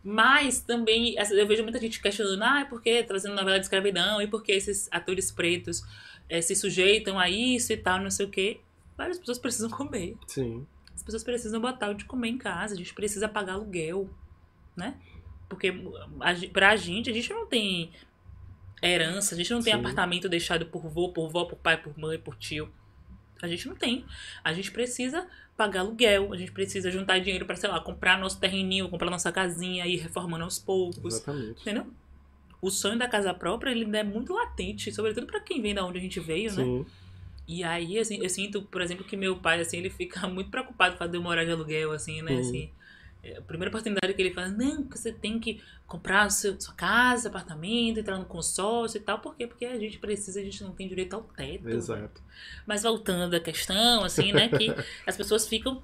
Mas também eu vejo muita gente questionando, ah, é porque trazendo novela de escravidão, e porque esses atores pretos é, se sujeitam a isso e tal, não sei o quê. Várias pessoas precisam comer. Sim, As pessoas precisam botar o de comer em casa, a gente precisa pagar aluguel, né? Porque a, pra gente, a gente não tem herança, a gente não tem Sim. apartamento deixado por vô, por vó, por pai, por mãe, por tio. A gente não tem. A gente precisa pagar aluguel, a gente precisa juntar dinheiro pra, sei lá, comprar nosso terreninho, comprar nossa casinha, ir reformando aos poucos. exatamente. Entendeu? O sonho da casa própria, ele ainda é muito latente, sobretudo pra quem vem da onde a gente veio, né? E aí, assim, eu sinto, por exemplo, que meu pai, assim, ele fica [laughs] muito preocupado com a morar de aluguel, assim, né? Uhum. Assim, é, a primeira oportunidade que ele fala, não, que você tem que comprar seu, sua casa, apartamento, entrar no consórcio e tal. Por quê? Porque a gente precisa, a gente não tem direito ao teto. exato. Mas voltando à questão, assim, né, que [laughs] as pessoas ficam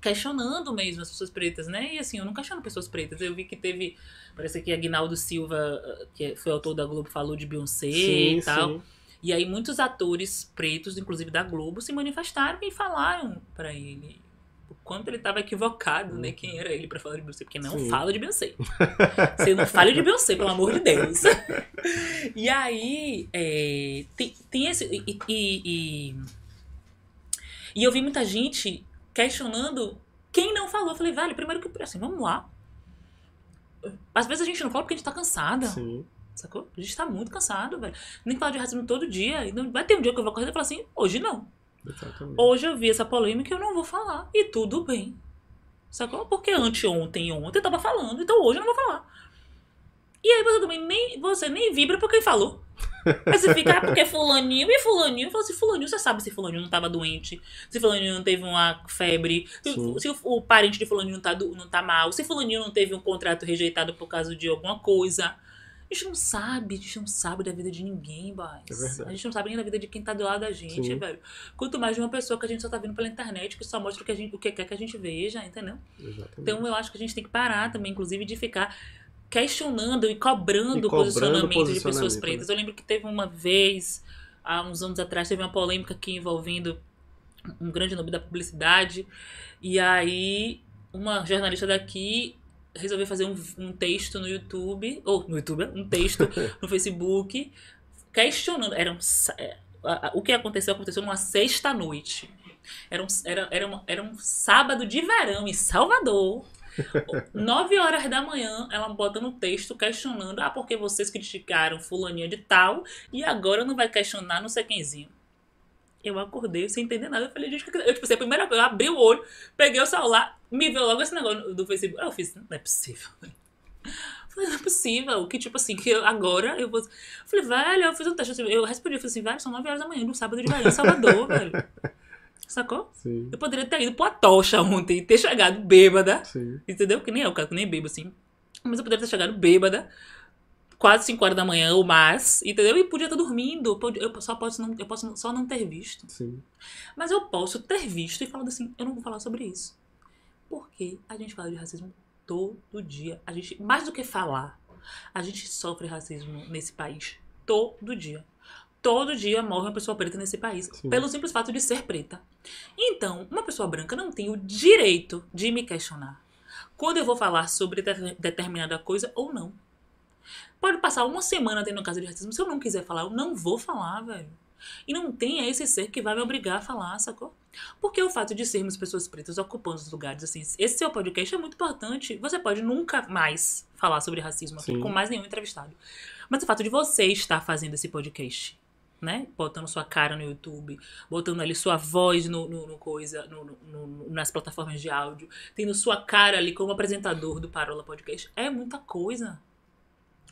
questionando mesmo as pessoas pretas, né? E assim, eu não questiono pessoas pretas. Eu vi que teve, parece que Aguinaldo Silva, eh, que foi autor da Globo, falou de Beyoncé Sim, e tal. sim. E aí muitos atores pretos, inclusive da Globo, se manifestaram e falaram pra ele o quanto ele estava equivocado, né? Quem era ele pra falar de Beyoncé, porque não Sim. fala de Beyoncé. [laughs] Você não fale de Beyoncé, pelo amor de Deus. [laughs] e aí é, tem, tem esse e, e, e, e eu vi muita gente questionando quem não falou. Eu falei, velho, primeiro que assim, vamos lá. Às vezes a gente não fala porque a gente tá cansada. Sim, Sacou? A gente tá muito cansado, velho. Nem falar de racismo todo dia. E não vai ter um dia que eu vou acordar e falar assim, hoje não. exatamente. Hoje eu vi essa polêmica e eu não vou falar. E tudo bem. Sacou? Porque anteontem e ontem eu tava falando, então hoje eu não vou falar. E aí você também nem, você nem vibra por quem falou. Aí você fica, ah, porque fulaninho e fulaninho. Eu falo assim, fulaninho, você sabe se fulaninho não tava doente, se fulaninho não teve uma febre, se, Sim. se o, o parente de fulaninho não tá, não tá mal, se fulaninho não teve um contrato rejeitado por causa de alguma coisa. A gente não sabe, a gente não sabe da vida de ninguém, boys. É verdade. A gente não sabe nem da vida de quem tá do lado da gente, Sim. velho. Quanto mais de uma pessoa que a gente só tá vendo pela internet, que só mostra o que, a gente, o que quer que a gente veja, entendeu? exatamente. Então eu acho que a gente tem que parar também, inclusive, de ficar questionando e cobrando, o cobrando posicionamento, de pessoas posicionamento, né? pretas. Eu lembro que teve uma vez, há uns anos atrás, teve uma polêmica aqui envolvendo um grande nome da publicidade. E aí, uma jornalista daqui resolveu fazer um, um texto no YouTube, ou no YouTube, um texto [laughs] no Facebook, questionando. Era um, é, o que aconteceu aconteceu numa sexta-noite. Era um, era, era, uma- era um sábado de verão em Salvador. [laughs] Nove horas da manhã, ela bota no texto questionando: ah, porque vocês criticaram fulaninha de tal e agora não vai questionar não sei quemzinho. Eu acordei sem entender nada. Eu falei, gente, eu, tipo assim, a primeira coisa, eu abri o olho, peguei o celular, me veio logo esse negócio do Facebook. Eu fiz, não é possível. Falei, não é possível. Que tipo assim, que eu- agora eu vou. Falei, velho, eu fiz um teste. Eu respondi, eu falei assim, velho, são 9 horas da manhã, no sábado de manhã, em Salvador, [laughs] velho. Sacou? Sim, Eu poderia ter ido pra tocha ontem e ter chegado bêbada. sim. Entendeu? Que nem é o caso, que nem bebo assim. Mas eu poderia ter chegado bêbada, quase 5 horas da manhã ou mais, entendeu? E podia estar dormindo. Eu só posso, não, eu posso só não ter visto. Sim, Mas eu posso ter visto e falado assim, eu não vou falar sobre isso. Porque a gente fala de racismo todo dia. A gente, mais do que falar, a gente sofre racismo nesse país todo dia. Todo dia morre uma pessoa preta nesse país. Sim. Pelo simples fato de ser preta. Então, uma pessoa branca não tem o direito de me questionar quando eu vou falar sobre de- determinada coisa ou não. Pode passar uma semana tendo caso de racismo. Se eu não quiser falar, eu não vou falar, velho. E não tem esse ser que vai me obrigar a falar, sacou? Porque o fato de sermos pessoas pretas ocupando os lugares, assim, esse seu podcast é muito importante. Você pode nunca mais falar sobre racismo aqui com mais nenhum entrevistado. Mas o fato de você estar fazendo esse podcast, né? Botando sua cara no YouTube, botando ali sua voz no, no- no coisa, no- nas plataformas de áudio, tendo sua cara ali como apresentador do Parola Podcast, é muita coisa.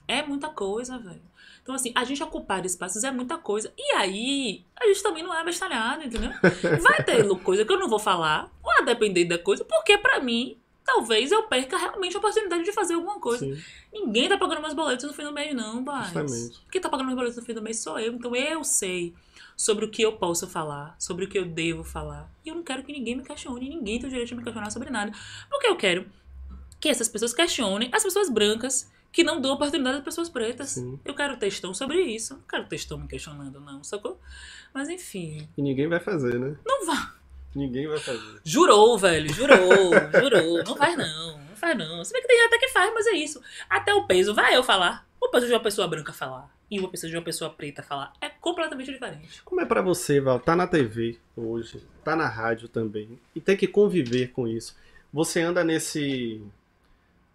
É muita coisa, velho. Então, assim, a gente ocupar espaços é muita coisa. E aí, a gente também não é abestalhado, entendeu? [laughs] Vai ter coisa que eu não vou falar, ou a depender da coisa, porque pra mim, talvez eu perca realmente a oportunidade de fazer alguma coisa. sim, Ninguém tá pagando meus boletos no fim do mês, não, pai. Quem tá pagando meus boletos no fim do mês sou eu. Então eu sei sobre o que eu posso falar, sobre o que eu devo falar. E eu não quero que ninguém me questione, ninguém tem o direito de me questionar sobre nada. Porque eu quero que essas pessoas questionem as pessoas brancas que não dão oportunidade às pessoas pretas. Sim. Eu quero textão sobre isso. Não quero textão me questionando, não, sacou? Mas enfim, E ninguém vai fazer, né? não vai. Ninguém vai fazer. Jurou, velho, jurou, jurou. Não faz não, não faz não. Se bem que tem até que faz, mas é isso. Até o peso, vai eu falar. O peso de uma pessoa branca falar e uma pessoa de uma pessoa preta falar é completamente diferente. Como é pra você, Val, tá na TV hoje, tá na rádio também, e tem que conviver com isso. Você anda nesse.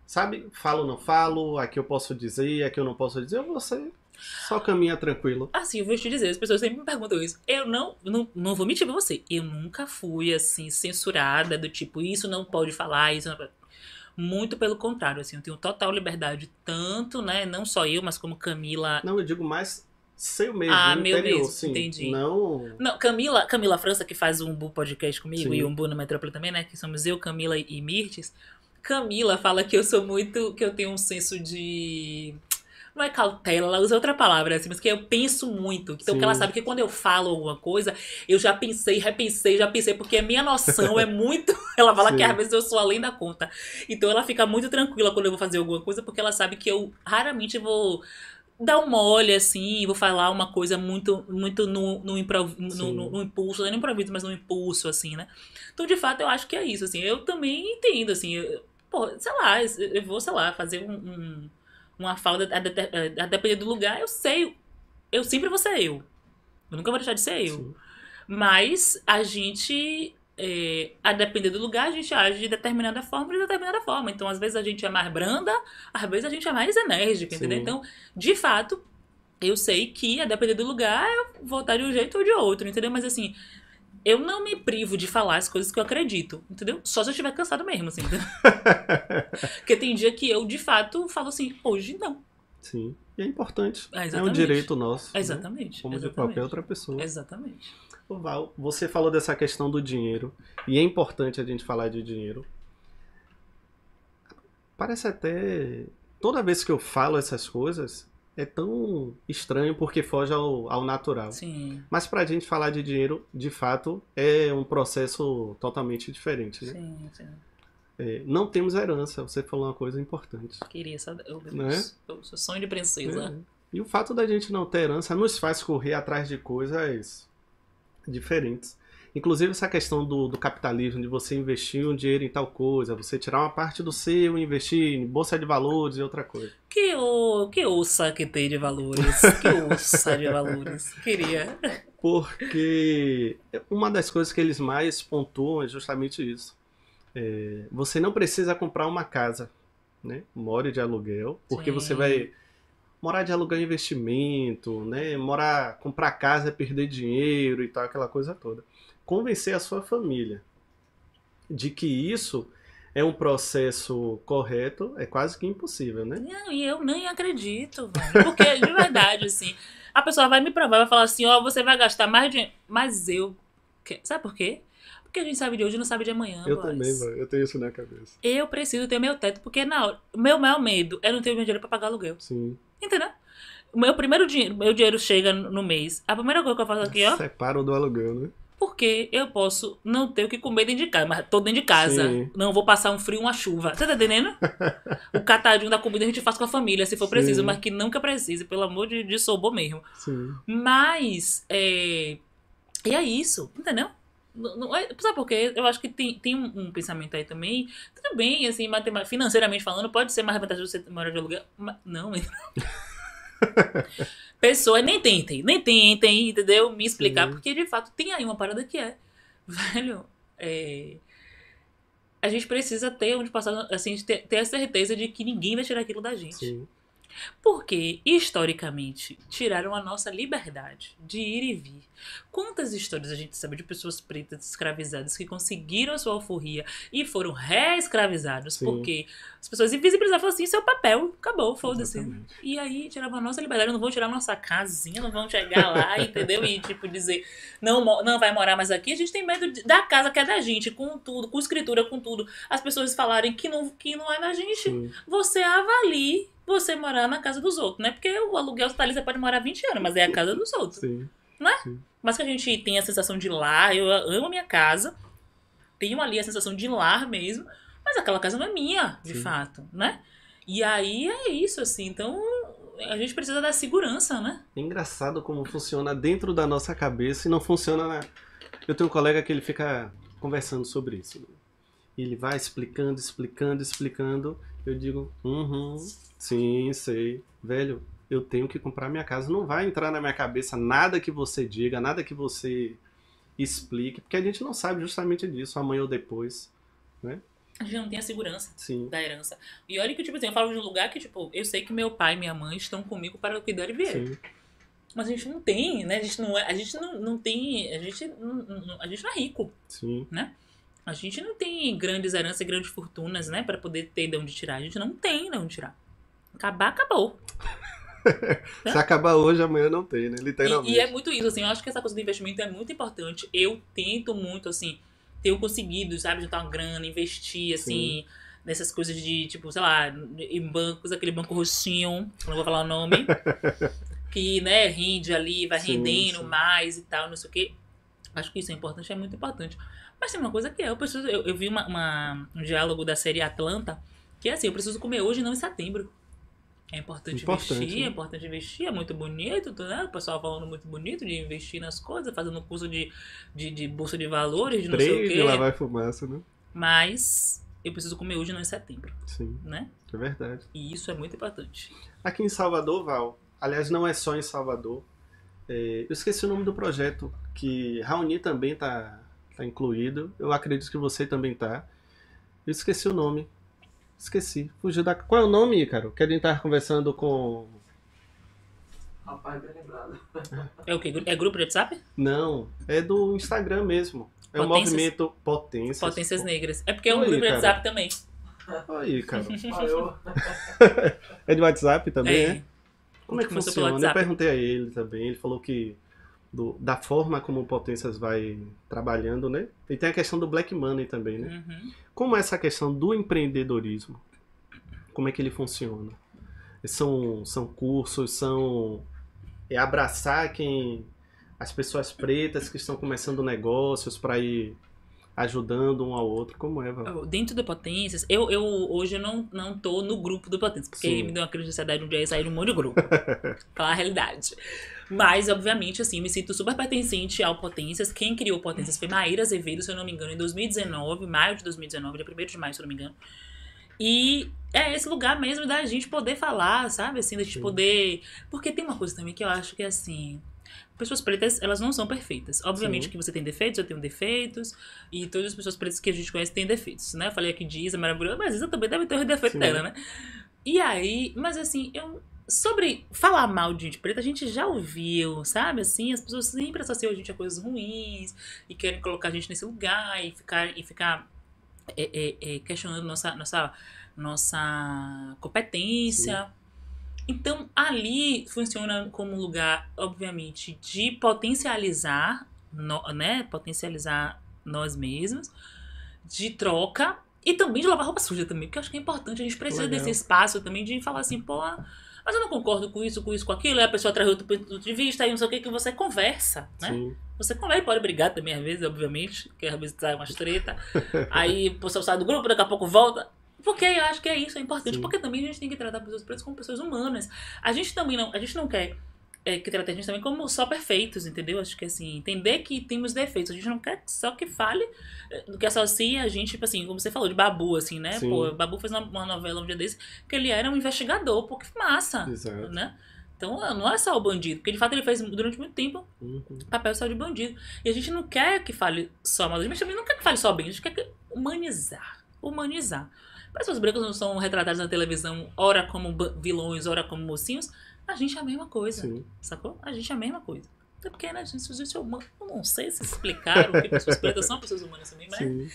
Sabe, falo ou não falo, aqui eu posso dizer, aqui eu não posso dizer, você só caminha tranquilo. Assim, eu vou te dizer, as pessoas sempre me perguntam isso. Eu não, não, não vou mentir pra você. Eu nunca fui, assim, censurada, do tipo, isso não pode falar, isso não pode. Muito pelo contrário, assim, eu tenho total liberdade, tanto, né, não só eu, mas como Camila. Não, eu digo mais seu mesmo, Ah, meu interior, mesmo, sim. entendi. Não. Não, Camila, Camila França, que faz o Umbu Podcast comigo, Sim. e o Umbu na Metrópole também, né? Que somos eu, Camila e Mirtes. Camila fala que eu sou muito. que eu tenho um senso de. Não é cautela, ela usa outra palavra, assim, mas que eu penso muito. Então, Sim. que ela sabe que quando eu falo alguma coisa, eu já pensei, repensei, já pensei, porque a minha noção é muito. [laughs] Ela fala Sim. que às vezes eu sou além da conta. Então, ela fica muito tranquila quando eu vou fazer alguma coisa, porque ela sabe que eu raramente vou dar um mole, assim, vou falar uma coisa muito, muito no, no, improv- no, no- no impulso, não é no improviso, mas no impulso, assim, né? Então, de fato, eu acho que é isso, assim. Eu também entendo, assim, eu, pô, sei lá, eu vou, sei lá, fazer um, um- uma fala, a, de- a depender do lugar, eu sei, eu sempre vou ser eu. Eu nunca vou deixar de ser eu. Sim. Mas a gente, é, a depender do lugar, a gente age de determinada forma de determinada forma. Então, às vezes a gente é mais branda, às vezes a gente é mais enérgica, Sim. entendeu? Então, de fato, eu sei que, a depender do lugar, eu vou estar de um jeito ou de outro, entendeu? Mas assim, eu não me privo de falar as coisas que eu acredito, entendeu? Só se eu estiver cansado mesmo, assim. entendeu? [laughs] Porque tem dia que eu, de fato, falo assim, hoje não. Sim. E é importante. É, É um direito nosso. né? Exatamente. Como de exatamente. qualquer outra pessoa. Exatamente. Ô, Val, você falou dessa questão do dinheiro, e é importante a gente falar de dinheiro. Parece até. Toda vez que eu falo essas coisas, é tão estranho porque foge ao, ao natural. Sim, Mas pra gente falar de dinheiro, de fato, é um processo totalmente diferente. Né? sim, sim. É, não temos herança, você falou uma coisa importante. Queria saber. Eu, Né? eu sou sonho de princesa. É. E o fato da gente não ter herança nos faz correr atrás de coisas diferentes. Inclusive essa questão do, do capitalismo, de você investir um dinheiro em tal coisa, você tirar uma parte do seu e investir em bolsa de valores e outra coisa. Que, o, que ouça que tem de valores. [laughs] Que ouça de valores. Queria. Porque uma das coisas que eles mais pontuam é justamente isso. É, você não precisa comprar uma casa, né? More de aluguel, porque Sim. você vai morar de aluguel é investimento, né? Morar, comprar casa é perder dinheiro e tal, aquela coisa toda. Convencer a sua família de que isso é um processo correto, é quase que impossível, né? Não, e eu nem acredito, velho. Porque, de verdade, assim, a pessoa vai me provar, vai falar assim, ó, você vai gastar mais dinheiro. Mas eu. que- Sabe por quê? Porque a gente sabe de hoje e não sabe de amanhã. Eu boys. também, mano, eu tenho isso na cabeça. Eu preciso ter meu teto, porque na hora. O meu maior medo é não ter meu dinheiro pra pagar aluguel. Sim. Entendeu? O meu primeiro dinheiro, meu dinheiro chega no mês. A primeira coisa que eu faço aqui, ó, Separa do aluguel, né? Porque eu posso não ter o que comer dentro de casa, mas tô dentro de casa. Sim. Não vou passar um frio, uma chuva. Você tá entendendo? [laughs] o catadinho da comida a gente faz com a família, se for preciso, Sim. mas que nunca precise, pelo amor de, de sobor mesmo. Sim. Mas, é... E é isso, entendeu? Não- não é- sabe por quê? Eu acho que tem, tem um, um pensamento aí também. Tudo bem, assim, financeiramente falando, pode ser mais vantajoso você morar de aluguel. Mas não, [laughs] [laughs] Pessoas, nem tentem, nem tentem, entendeu? Me explicar, Sim. porque de fato tem aí uma parada que é. Velho, é, a gente precisa ter onde passar, assim, ter, ter a certeza de que ninguém vai tirar aquilo da gente. Sim. Porque, historicamente, tiraram a nossa liberdade de ir e vir. Quantas histórias a gente sabe de pessoas pretas escravizadas que conseguiram a sua alforria e foram reescravizados porque as pessoas invisibilizavam assim, seu papel, acabou, foda-se. E aí tiravam a nossa liberdade, não vão tirar a nossa casinha, não vão chegar lá, [laughs] entendeu? E tipo dizer, não, não vai morar mais aqui. A gente tem medo de- da casa que é da gente, com tudo, com escritura, com tudo. As pessoas falarem que não, que não é da gente Sim. você avalie você morar na casa dos outros, né? Porque o aluguel tá ali, você pode morar 20 anos, mas é a casa dos outros. Sim. Mas que a gente tem a sensação de lar, eu amo a minha casa, tenho ali a sensação de lar mesmo, mas aquela casa não é minha, de Sim. fato, né? E aí é isso, assim, então a gente precisa da segurança, né? É engraçado como funciona dentro da nossa cabeça e não funciona na. Eu tenho um colega que ele fica conversando sobre isso. né? Ele vai explicando, explicando, explicando. Eu digo, uhum, sim, sei. Velho, eu tenho que comprar minha casa. Não vai entrar na minha cabeça nada que você diga, nada que você explique, porque a gente não sabe justamente disso, amanhã ou depois. A gente não tem a segurança Sim, da herança. E olha que, tipo assim, eu falo de um lugar que, tipo, eu sei que meu pai e minha mãe estão comigo para cuidar e vier. sim, Mas a gente não tem, né? A gente não é. A gente não, não tem. A gente não, não- a gente não é rico. sim. sim. A gente não tem grandes heranças e grandes fortunas, né? Pra poder ter de onde tirar. A gente não tem de onde tirar. Acabar, acabou. [laughs] Se acabar hoje, amanhã não tem, né? Literalmente. E, e é muito isso, assim. Eu acho que essa coisa do investimento é muito importante. Eu tento muito, assim, tenho conseguido, sabe, juntar uma grana, investir, assim, nessas coisas de, tipo, sei lá, em bancos, aquele banco roxinho, não vou falar o nome, [laughs] que, né, rende ali, vai Sim, rendendo sim. mais e tal, não sei o quê. Acho que isso é importante, é muito importante. Mas tem uma coisa que é, eu preciso, eu, eu vi uma, uma- um diálogo da série Atlanta, que é assim, eu preciso comer hoje e não em setembro. É importante, Importante, investir, né? é importante investir, é muito bonito, né? O pessoal falando muito bonito de investir nas coisas, fazendo curso de, de, de bolsa de valores, de não sei o Trade, quê. lá vai fumaça, né? Mas eu preciso comer hoje e não em setembro, Sim, né? é verdade. E isso é muito importante. Aqui em Salvador, Val, aliás, não é só em Salvador. é, eu esqueci o nome do projeto, que Raoni também tá, tá incluído. Eu acredito que você também tá. Eu esqueci o nome. Esqueci. Fugiu da. Qual é o nome, Ícaro? Que a gente tava conversando com. Rapaz, bem lembrado. É o quê? É grupo de WhatsApp? Não, é do Instagram mesmo. É o Potências? movimento Potências. Potências Negras. É porque é um Oi, grupo de. WhatsApp também. Aí, cara. [laughs] [laughs] É de WhatsApp também, É. é? Como é que funciona? Eu perguntei a ele também. Ele falou que do- da forma como o Potências vai trabalhando, né? E tem a questão do Black Money também, né? Uhum. Como é essa questão do empreendedorismo? Como é que ele funciona? São, são cursos, são é abraçar quem as pessoas pretas que estão começando negócios para ir ajudando um ao outro. Como é, Val? Dentro do Potências, eu, eu hoje eu não, não tô no grupo do Potências, porque Sim. me deu uma crise de ansiedade um dia e sair de um monte de grupo. [laughs] Falar a realidade. Mas, obviamente, assim, me sinto super pertencente ao Potências. Quem criou Potências foi Maíra Azevedo, se eu não me engano, em 2019, maio de 2019, dia 1 de maio, se eu não me engano. E é esse lugar mesmo da gente poder falar, sabe? Assim, da gente Sim. poder. Porque tem uma coisa também que eu acho que, assim. Pessoas pretas, elas não são perfeitas. Obviamente Sim. que você tem defeitos, eu tenho defeitos. E todas as pessoas pretas que a gente conhece têm defeitos, né? Eu falei aqui de Isa, maravilhosa, mas Isa também deve ter os defeitos Sim. dela, né? E aí, mas assim, eu. Sobre falar mal de gente preta, a gente já ouviu, sabe? Assim, as pessoas sempre associam a gente a coisas ruins e querem colocar a gente nesse lugar e ficar, e ficar é, é, é, questionando nossa, nossa, nossa competência. Então, ali funciona como um lugar, obviamente, de potencializar, né? Potencializar nós mesmos, de troca e também de lavar roupa suja também, porque eu acho que é importante, a gente precisa Legal. desse espaço também de falar assim, pô, mas eu não concordo com isso, com isso, com aquilo, aí a pessoa traz outro ponto de vista, aí não sei o que, que você conversa, né? Sim. Você conversa, pode brigar também às vezes, obviamente, porque às vezes sai umas treta, [laughs] aí o pessoal sai do grupo, daqui a pouco volta. Porque eu acho que é isso, é importante, Sim. porque também a gente tem que tratar pessoas pretas como pessoas humanas. A gente também não, a gente não quer é, que trate a gente também como só perfeitos, entendeu? Acho que assim, entender que temos defeitos. A gente não quer só que fale é, do que associa a gente, tipo assim, como você falou, de Babu, assim, né? Sim. Pô, Babu fez uma, uma novela um dia desse que ele era um investigador, pô, que massa, Exato. né? Então não é só o bandido, porque de fato ele fez durante muito tempo Uhum. papel só de bandido. E a gente não quer que fale só mal, mas também não quer que fale só bem, a gente quer que humanizar. Humanizar. Pessoas brancas não são retratadas na televisão, ora como vilões, ora como mocinhos. A gente é a mesma coisa, Sim. sacou? A gente é a mesma coisa. Até porque, né, a gente, a gente é humano. Eu não sei se explicaram que pessoas pretas são pessoas humanas também, mas Sim.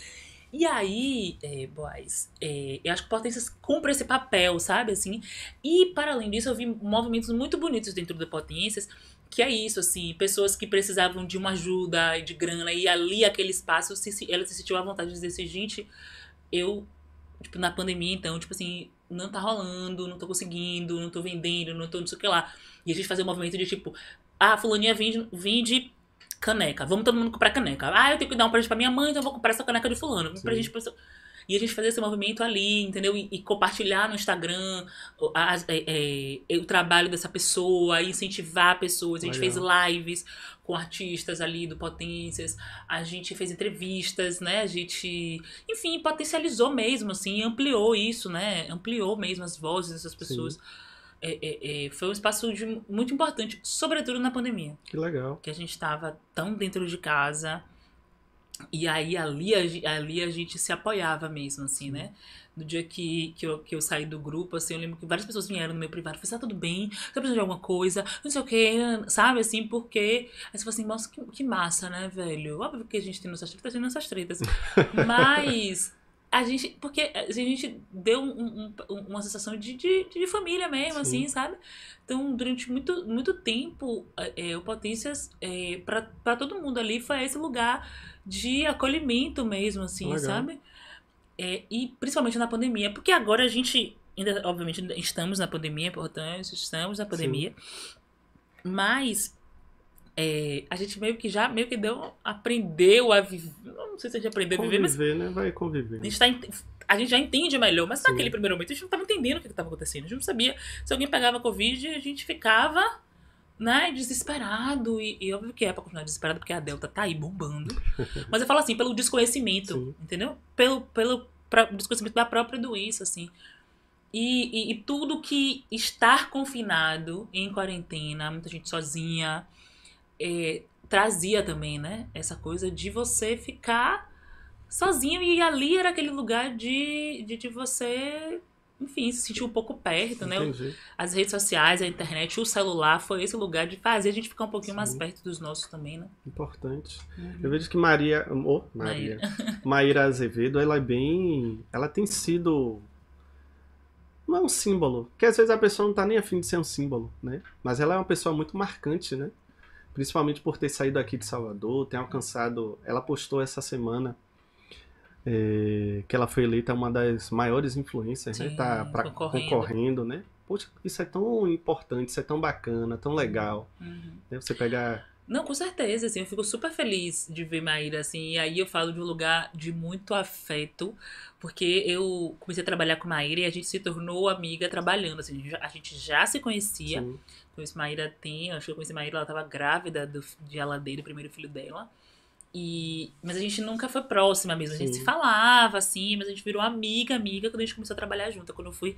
e aí, é, boys, é, eu acho que Potências cumpre esse papel, sabe, assim. E, para além disso, eu vi movimentos muito bonitos dentro do Potências, que é isso, assim, pessoas que precisavam de uma ajuda e de grana, e ali, aquele espaço, se, se, ela se sentiu à vontade de dizer assim, gente, eu, tipo, na pandemia, então, tipo assim, não tá rolando, não tô conseguindo, não tô vendendo, não tô não sei o que lá. E a gente fazia um movimento de, tipo, ah, fulaninha vende, vende caneca. Vamos todo mundo comprar caneca. Ah, eu tenho que dar um presente pra minha mãe, então eu vou comprar essa caneca de fulano. Sim. presente pra... E a gente fazer esse movimento ali, entendeu? E, e compartilhar no Instagram o- as- é, é, o trabalho dessa pessoa, incentivar pessoas. A gente Legal. fez lives com artistas ali do Potências, a gente fez entrevistas, né? A gente, enfim, potencializou mesmo, assim, ampliou isso, né? Ampliou mesmo as vozes dessas pessoas. É, é, é, foi um espaço de- muito importante, sobretudo na pandemia Que legal. que a gente estava tão dentro de casa. E aí ali a, ali a gente se apoiava mesmo, assim, né? No dia que, que, eu, que eu saí do grupo, assim, eu lembro que várias pessoas vieram no meu privado e falaram, tá tudo bem? Você precisa de alguma coisa? Não sei o quê, sabe? Assim, porque... Aí você fala assim, nossa, que, que massa, né, velho? Óbvio que a gente tem nossas tretas, tem nossas tretas. [laughs] Mas... A gente, porque a gente deu um- um- uma sensação de, de, de família mesmo, Sim. assim, sabe? Então, durante muito, muito tempo, é, o Potências, é, para todo mundo ali, foi esse lugar de acolhimento mesmo, assim, Legal. sabe? É, e principalmente na pandemia, porque agora a gente, ainda, obviamente, estamos na pandemia, portanto, estamos na pandemia, mas é, a gente meio que já, meio que deu, aprendeu a viver, não sei se a gente aprendeu a viver, mas Conviver, né? Vai conviver. a gente, tá, ent- a gente já entende melhor, mas Sim. naquele primeiro momento a gente não estava entendendo o que estava acontecendo. A gente não sabia se alguém pegava Covid, a gente ficava né, desesperado. E, e óbvio que é pra continuar desesperado, porque a Delta tá aí bombando. [laughs] Mas eu falo assim, pelo desconhecimento, Sim. entendeu? Pelo, pelo pró- desconhecimento da própria doença, assim. E, e, e tudo que estar confinado em quarentena, muita gente sozinha, é, trazia também, né? Essa coisa de você ficar sozinho e ali era aquele lugar de, de, de você, enfim, se sentir um pouco perto, né? Entendi. As redes sociais, a internet, o celular foi esse lugar de fazer a gente ficar um pouquinho mais Sim. perto dos nossos também, né? Importante. Eu vejo que Maria. Oh, Maria. Maíra. [laughs] Maíra Azevedo, ela é bem. Ela tem sido. Não é um símbolo. Porque às vezes a pessoa não tá nem afim de ser um símbolo, né? Mas ela é uma pessoa muito marcante, né? Principalmente por ter saído aqui de Salvador, tem alcançado. Ela postou essa semana é, que ela foi eleita uma das maiores influências, né? Sim, Tá pra- concorrendo. concorrendo, né? Poxa, isso é tão importante, isso é tão bacana, tão legal. Uhum. Né? Você pegar. Não, com certeza, assim, eu fico super feliz de ver Maíra, assim, e aí eu falo de um lugar de muito afeto, porque eu comecei a trabalhar com Maíra e a gente se tornou amiga trabalhando, assim, a gente já, a gente já se conhecia, Sim, conheço Maíra tem, acho que eu conheci Maíra, ela tava grávida do, de Aladeira, do primeiro filho dela, e, mas a gente nunca foi próxima mesmo, a gente Sim. se falava, assim, mas a gente virou amiga, amiga, quando a gente começou a trabalhar junto, quando eu fui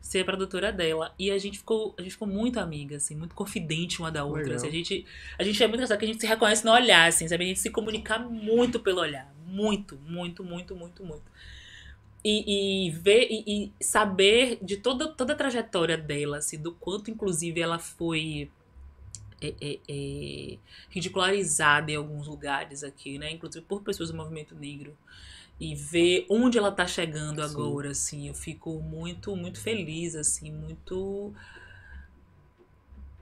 ser a produtora dela, e a gente ficou, a gente ficou muito amiga, assim, muito confidente uma da outra, assim, a gente a gente é muito engraçado que a gente se reconhece no olhar, assim, sabe? A gente se comunica muito pelo olhar. Muito, muito, muito, muito, muito. E, e ver e, e saber de toda, toda a trajetória dela, assim, do quanto, inclusive, ela foi é, é, é, ridicularizada em alguns lugares aqui, né? Inclusive por pessoas do movimento negro. e ver onde ela tá chegando agora, assim, eu fico muito, muito feliz, assim, muito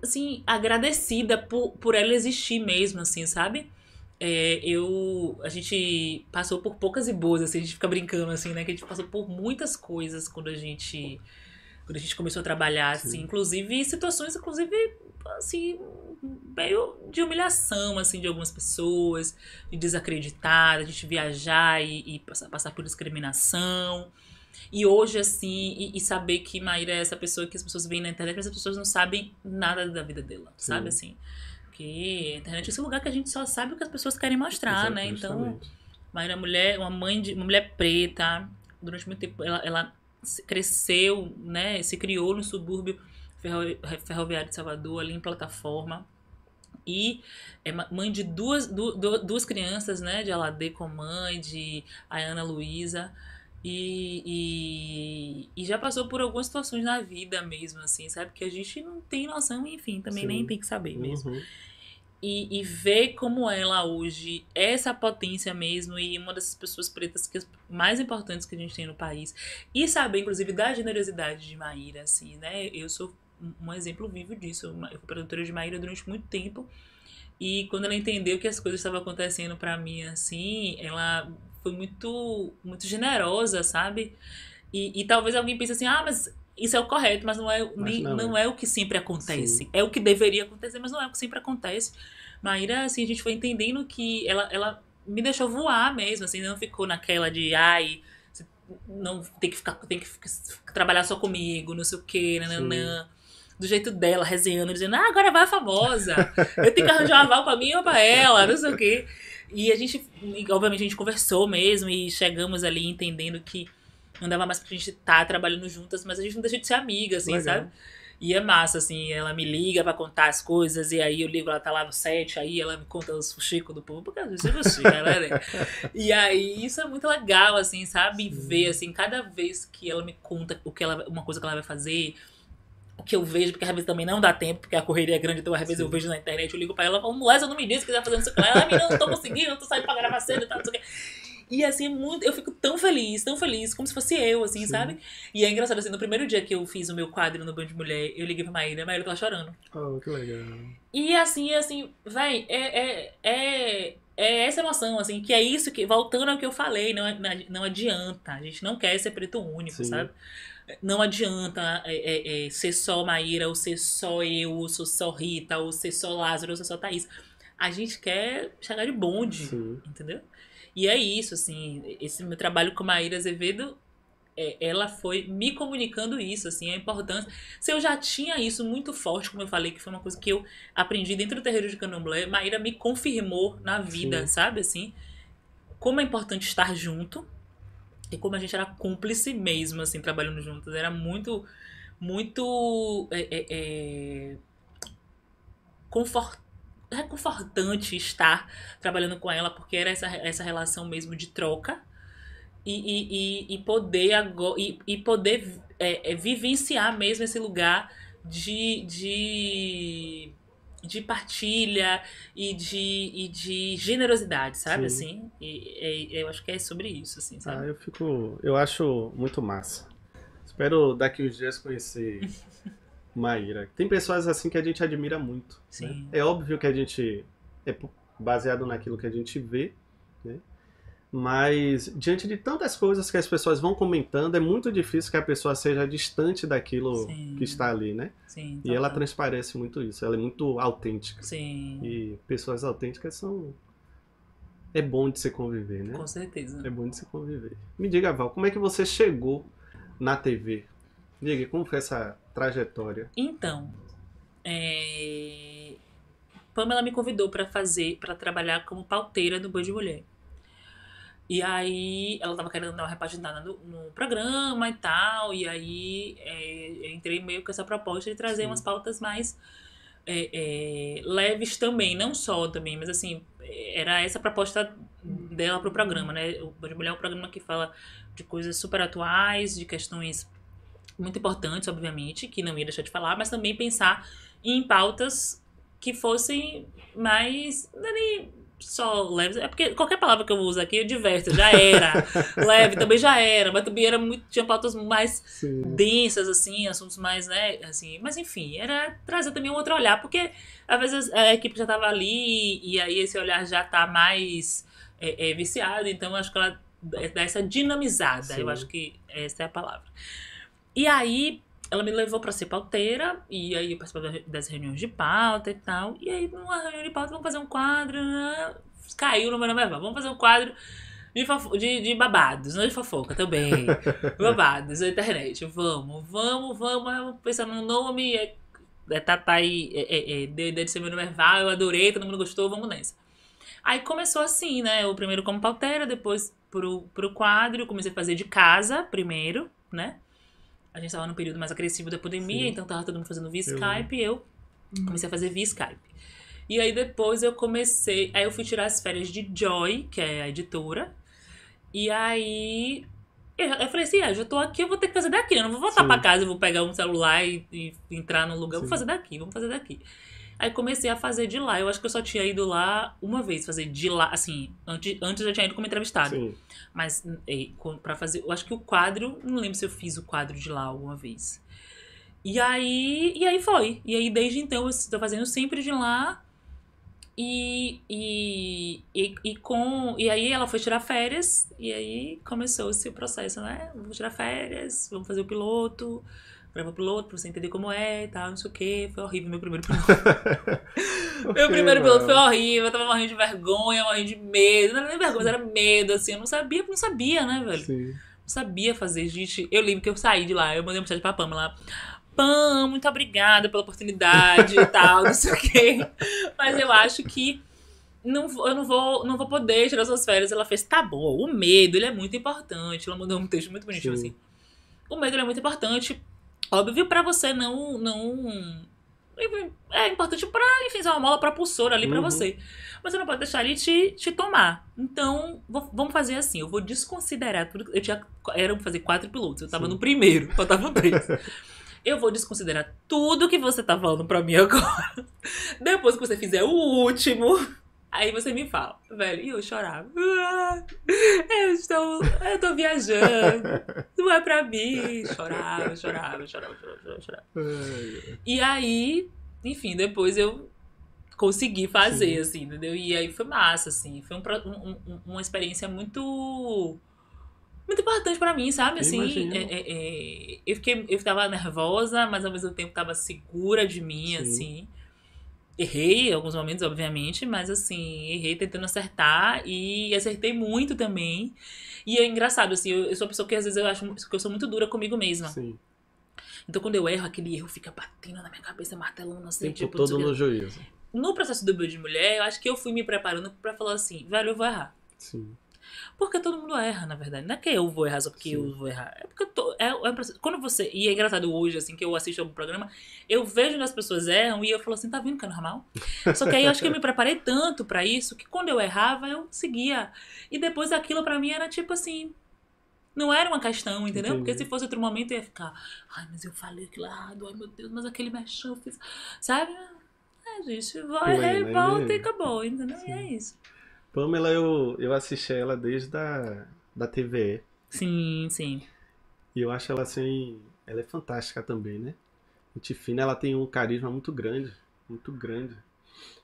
assim, agradecida por, por ela existir mesmo, assim, sabe? É, eu. A gente passou por poucas e boas, assim, a gente fica brincando, assim, né? Que a gente passou por muitas coisas quando a gente. Quando a gente começou a trabalhar, assim, Sim. inclusive situações, inclusive, assim, meio de humilhação, assim, de algumas pessoas, de desacreditar, a gente viajar e, e passar, passar por discriminação. E hoje, assim, e, e saber que Maíra é essa pessoa que as pessoas veem na internet, mas as pessoas não sabem nada da vida dela, Sim. sabe, assim? Porque a internet é esse lugar que a gente só sabe o que as pessoas querem mostrar, Exato, né? Então, justamente. É uma mulher, uma mãe de uma mulher preta, durante muito tempo ela, ela cresceu, né, se criou no subúrbio ferro- ferroviário de Salvador, ali em plataforma. E é mãe de duas, du- du- duas crianças, né, de Aladê com mãe, de Ayana Luísa. E, e, e já passou por algumas situações na vida mesmo, assim, sabe? Que a gente não tem noção, enfim, também Sim. nem tem que saber mesmo Uhum. E, e ver como ela hoje é essa potência mesmo e uma dessas pessoas pretas que mais importantes que a gente tem no país. E saber inclusive da generosidade de Maíra assim né? Eu sou um- exemplo vivo disso. Eu fui produtora de Maíra durante muito tempo. E quando ela entendeu que as coisas estavam acontecendo pra mim assim ela foi muito muito generosa sabe? E, e talvez alguém pense assim ah mas isso é o correto, mas não é, nem, não não, é. é o que sempre acontece. Sim. É o que deveria acontecer, mas não é o que sempre acontece. Maíra, assim, a gente foi entendendo que ela, ela me deixou voar mesmo, assim, não ficou naquela de, ai, não tem que ficar, tem que ficar- trabalhar só comigo, não sei o quê, nananã. Do jeito dela, resenhando, dizendo, ah, agora vai a famosa. Eu tenho que arranjar uma val pra mim ou pra ela, não sei o quê. E a gente, obviamente, a gente conversou mesmo e chegamos ali entendendo que não dava mais pra gente estar trabalhando juntas, mas a gente não deixa de ser amiga, assim, Legal. sabe? E é massa, assim, ela me liga pra contar as coisas, e aí eu ligo, ela tá lá no set, aí ela me conta os fuxicos do povo, porque às vezes é você, né? [laughs] E aí isso é muito legal, assim, sabe? Ver, assim, cada vez que ela me conta o que ela, uma coisa que ela vai fazer, o que eu vejo, porque às vezes também não dá tempo, porque a correria é grande, então às vezes Sim. eu vejo na internet, eu ligo pra ela e falo, mulher, você não me disse que tá fazendo isso com ela, ela, não tô conseguindo, eu tô saindo pra gravar cedo e tal, não sei o quê. E assim, muito, eu fico tão feliz, tão feliz, como se fosse eu, assim, Sim. sabe? E é engraçado, assim, no primeiro dia que eu fiz o meu quadro no Band de Mulher, eu liguei pra Maíra, a Maíra tava chorando. Oh, que legal. E assim, assim, véi, é, é, é, é essa emoção, assim, que é isso que, voltando ao que eu falei, não, é- não adianta, a gente não quer ser preto único, Sim. sabe? Não adianta é, é, é, ser só Maíra, ou ser só eu, ou ser só Rita, ou ser só Lázaro, ou ser só Thaís. A gente quer chegar de bonde, Sim. entendeu? E é isso, assim, esse meu trabalho com Maíra Azevedo, é, ela foi me comunicando isso, assim, a importância. Se eu já tinha isso muito forte, como eu falei, que foi uma coisa que eu aprendi dentro do terreiro de candomblé, Maíra me confirmou na vida, Sim. sabe, assim, como é importante estar junto e como a gente era cúmplice mesmo, assim, trabalhando juntos. Era muito, muito é, é, é, confort- reconfortante estar trabalhando com ela, porque era essa, essa relação mesmo de troca e, e, e, e poder agora, e, e poder é, é, vivenciar mesmo esse lugar de, de, de partilha e de, e de generosidade, sabe? Sim. Assim, e, é- eu acho que é sobre isso, assim, Ah, sabe? eu fico. Eu acho muito massa. Espero daqui uns dias conhecer [laughs] Maíra. Tem pessoas assim que a gente admira muito. né? Sim. É óbvio que a gente é baseado naquilo que a gente vê, né? Mas diante de tantas coisas que as pessoas vão comentando, é muito difícil que a pessoa seja distante daquilo Sim. que está ali, né? Sim, E ela transparece muito isso. Ela é muito autêntica. Sim, E pessoas autênticas são. É bom de se conviver, né? com certeza. É bom de se conviver. Me diga, Val, como é que você chegou na TV? Diga, como foi essa trajetória? Então, é... Pamela me convidou pra fazer, pra trabalhar como pauteira do Boi de Mulher. E aí, ela tava querendo dar uma repaginada no, no programa e tal, e aí é, eu entrei meio com essa proposta de trazer Sim. umas pautas mais é, é, leves também, não só também, mas assim, era essa a proposta dela pro programa, né? O Boi de Mulher é um programa que fala de coisas super atuais, de questões muito importantes, obviamente, que não ia deixar de falar, mas também pensar em pautas que fossem mais. não é nem só leves. É porque qualquer palavra que eu uso aqui, eu diverto, já era. [laughs] leve também já era, mas também era muito. Tinha pautas mais Sim. densas, assim, assuntos mais, né, assim. Mas enfim, era trazer também um outro olhar, porque às vezes a equipe já tava ali e aí esse olhar já tá mais é, é, viciado, então eu acho que ela dá essa dinamizada, Sim. eu acho que essa é a palavra. E aí ela me levou pra ser pauteira, e aí eu participava das reuniões de pauta e tal. E aí, numa reunião de pauta, vamos fazer um quadro. né? Caiu no meu nome, vamos fazer um quadro de, de, de babados, não de fofoca também. [laughs] babados na internet. Vamos, vamos, vamos. Eu pensando no nome, é, é Tatai, é, é, é, de, de ser meu nome eu adorei, todo mundo gostou, vamos nessa. Aí começou assim, né? O primeiro como pauteira, depois pro, pro quadro, eu comecei a fazer de casa primeiro, né? A gente tava no período mais agressivo da pandemia, Sim. então tava todo mundo fazendo via Eu Skype e eu comecei a fazer via Skype. E aí depois eu comecei. Aí eu fui tirar as férias de Joy, que é a editora. E aí. Eu, eu falei assim: ah, já tô aqui, eu vou ter que fazer daqui. Eu não vou voltar Sim. pra casa, eu vou pegar um celular e, e entrar no lugar. Eu vou Sim. fazer daqui, vamos fazer daqui. Aí comecei a fazer de lá. Eu acho que eu só tinha ido lá uma vez, fazer de lá, assim, antes, antes eu tinha ido como entrevistado. Sim. Mas é, pra fazer. Eu acho que o quadro. Não lembro se eu fiz o quadro de lá alguma vez. E aí. E aí foi. E aí, desde então, eu estou fazendo sempre de lá. E, e, e, e com. E aí ela foi tirar férias. E aí começou-se o processo, né? Vamos tirar férias, vamos fazer o piloto. Grava o piloto pra você entender como é e tal, não sei o que. Foi horrível meu primeiro [laughs] piloto. Meu primeiro piloto foi horrível, eu tava morrendo de vergonha, morrendo de medo. Não era nem vergonha, era medo, assim. Eu não sabia, não sabia, né, velho? Sim. Não sabia fazer, gente. Eu lembro que eu saí de lá, eu mandei uma mensagem pra Pamela. Pam, muito obrigada pela oportunidade e tal, não sei o quê. [laughs] Mas eu acho que não, eu não vou, não vou poder tirar suas férias. Ela fez, tá bom, o medo, ele é muito importante. Ela mandou um texto muito bonitinho Sim. assim. O medo ele é muito importante. Óbvio pra você não. não é importante pra, enfim, uma mola propulsora ali pra Uhum. você. Mas você não pode deixar ele te, te tomar. Então, vou- vamos fazer assim. Eu vou desconsiderar tudo. Eu tinha. Era fazer quatro pilotos. Eu tava Sim. no primeiro, faltavam três. [laughs] Eu vou desconsiderar tudo que você tá falando pra mim agora. [laughs] Depois que você fizer o último, aí você me fala, velho. E eu chorava. Ah, eu estou. Eu tô viajando. Não é pra mim. Chorava, chorava, chorava, chorava, chorava. E aí, enfim, depois eu consegui fazer, Sim. assim, entendeu? E aí foi massa, assim. Foi um um- um- uma experiência muito. Muito importante pra mim, sabe? Assim, é- é- é, eu fiquei, eu tava nervosa, mas ao mesmo tempo tava segura de mim, Sim. assim. Errei em alguns momentos, obviamente, mas assim, errei tentando acertar e acertei muito também. E é engraçado, assim, eu, eu sou uma pessoa que às vezes eu acho que eu sou muito dura comigo mesma. Sim. Então quando eu erro, aquele erro fica batendo na minha cabeça, martelando assim, Tempo tipo, todo no juízo. no processo do Build de Mulher, eu acho que eu fui me preparando pra falar assim, velho, eu vou errar. Sim. Porque todo mundo erra, na verdade. Não é que eu vou errar só porque Sim. eu vou errar. É porque eu tô. É, é quando você. E é engraçado hoje, assim, que eu assisto algum programa, eu vejo onde as pessoas erram e eu falo assim, tá vendo que é normal? [laughs] Só que aí eu acho que eu me preparei tanto pra isso que quando eu errava, eu seguia. E depois aquilo pra mim era tipo assim. Não era uma questão, entendeu? Entendi. Porque se fosse outro momento eu ia ficar, ai, mas eu falei aquilo errado, ai meu Deus, mas aquele mexão eu fiz. Sabe? É, gente, vai, Plena, né? volta e acabou, entendeu? E Sim. é isso. Pamela, eu, eu assisti ela desde a da TVE. Sim, sim. E eu acho ela assim. Ela é fantástica também, né? Gente fina, ela tem um carisma muito grande. Muito grande.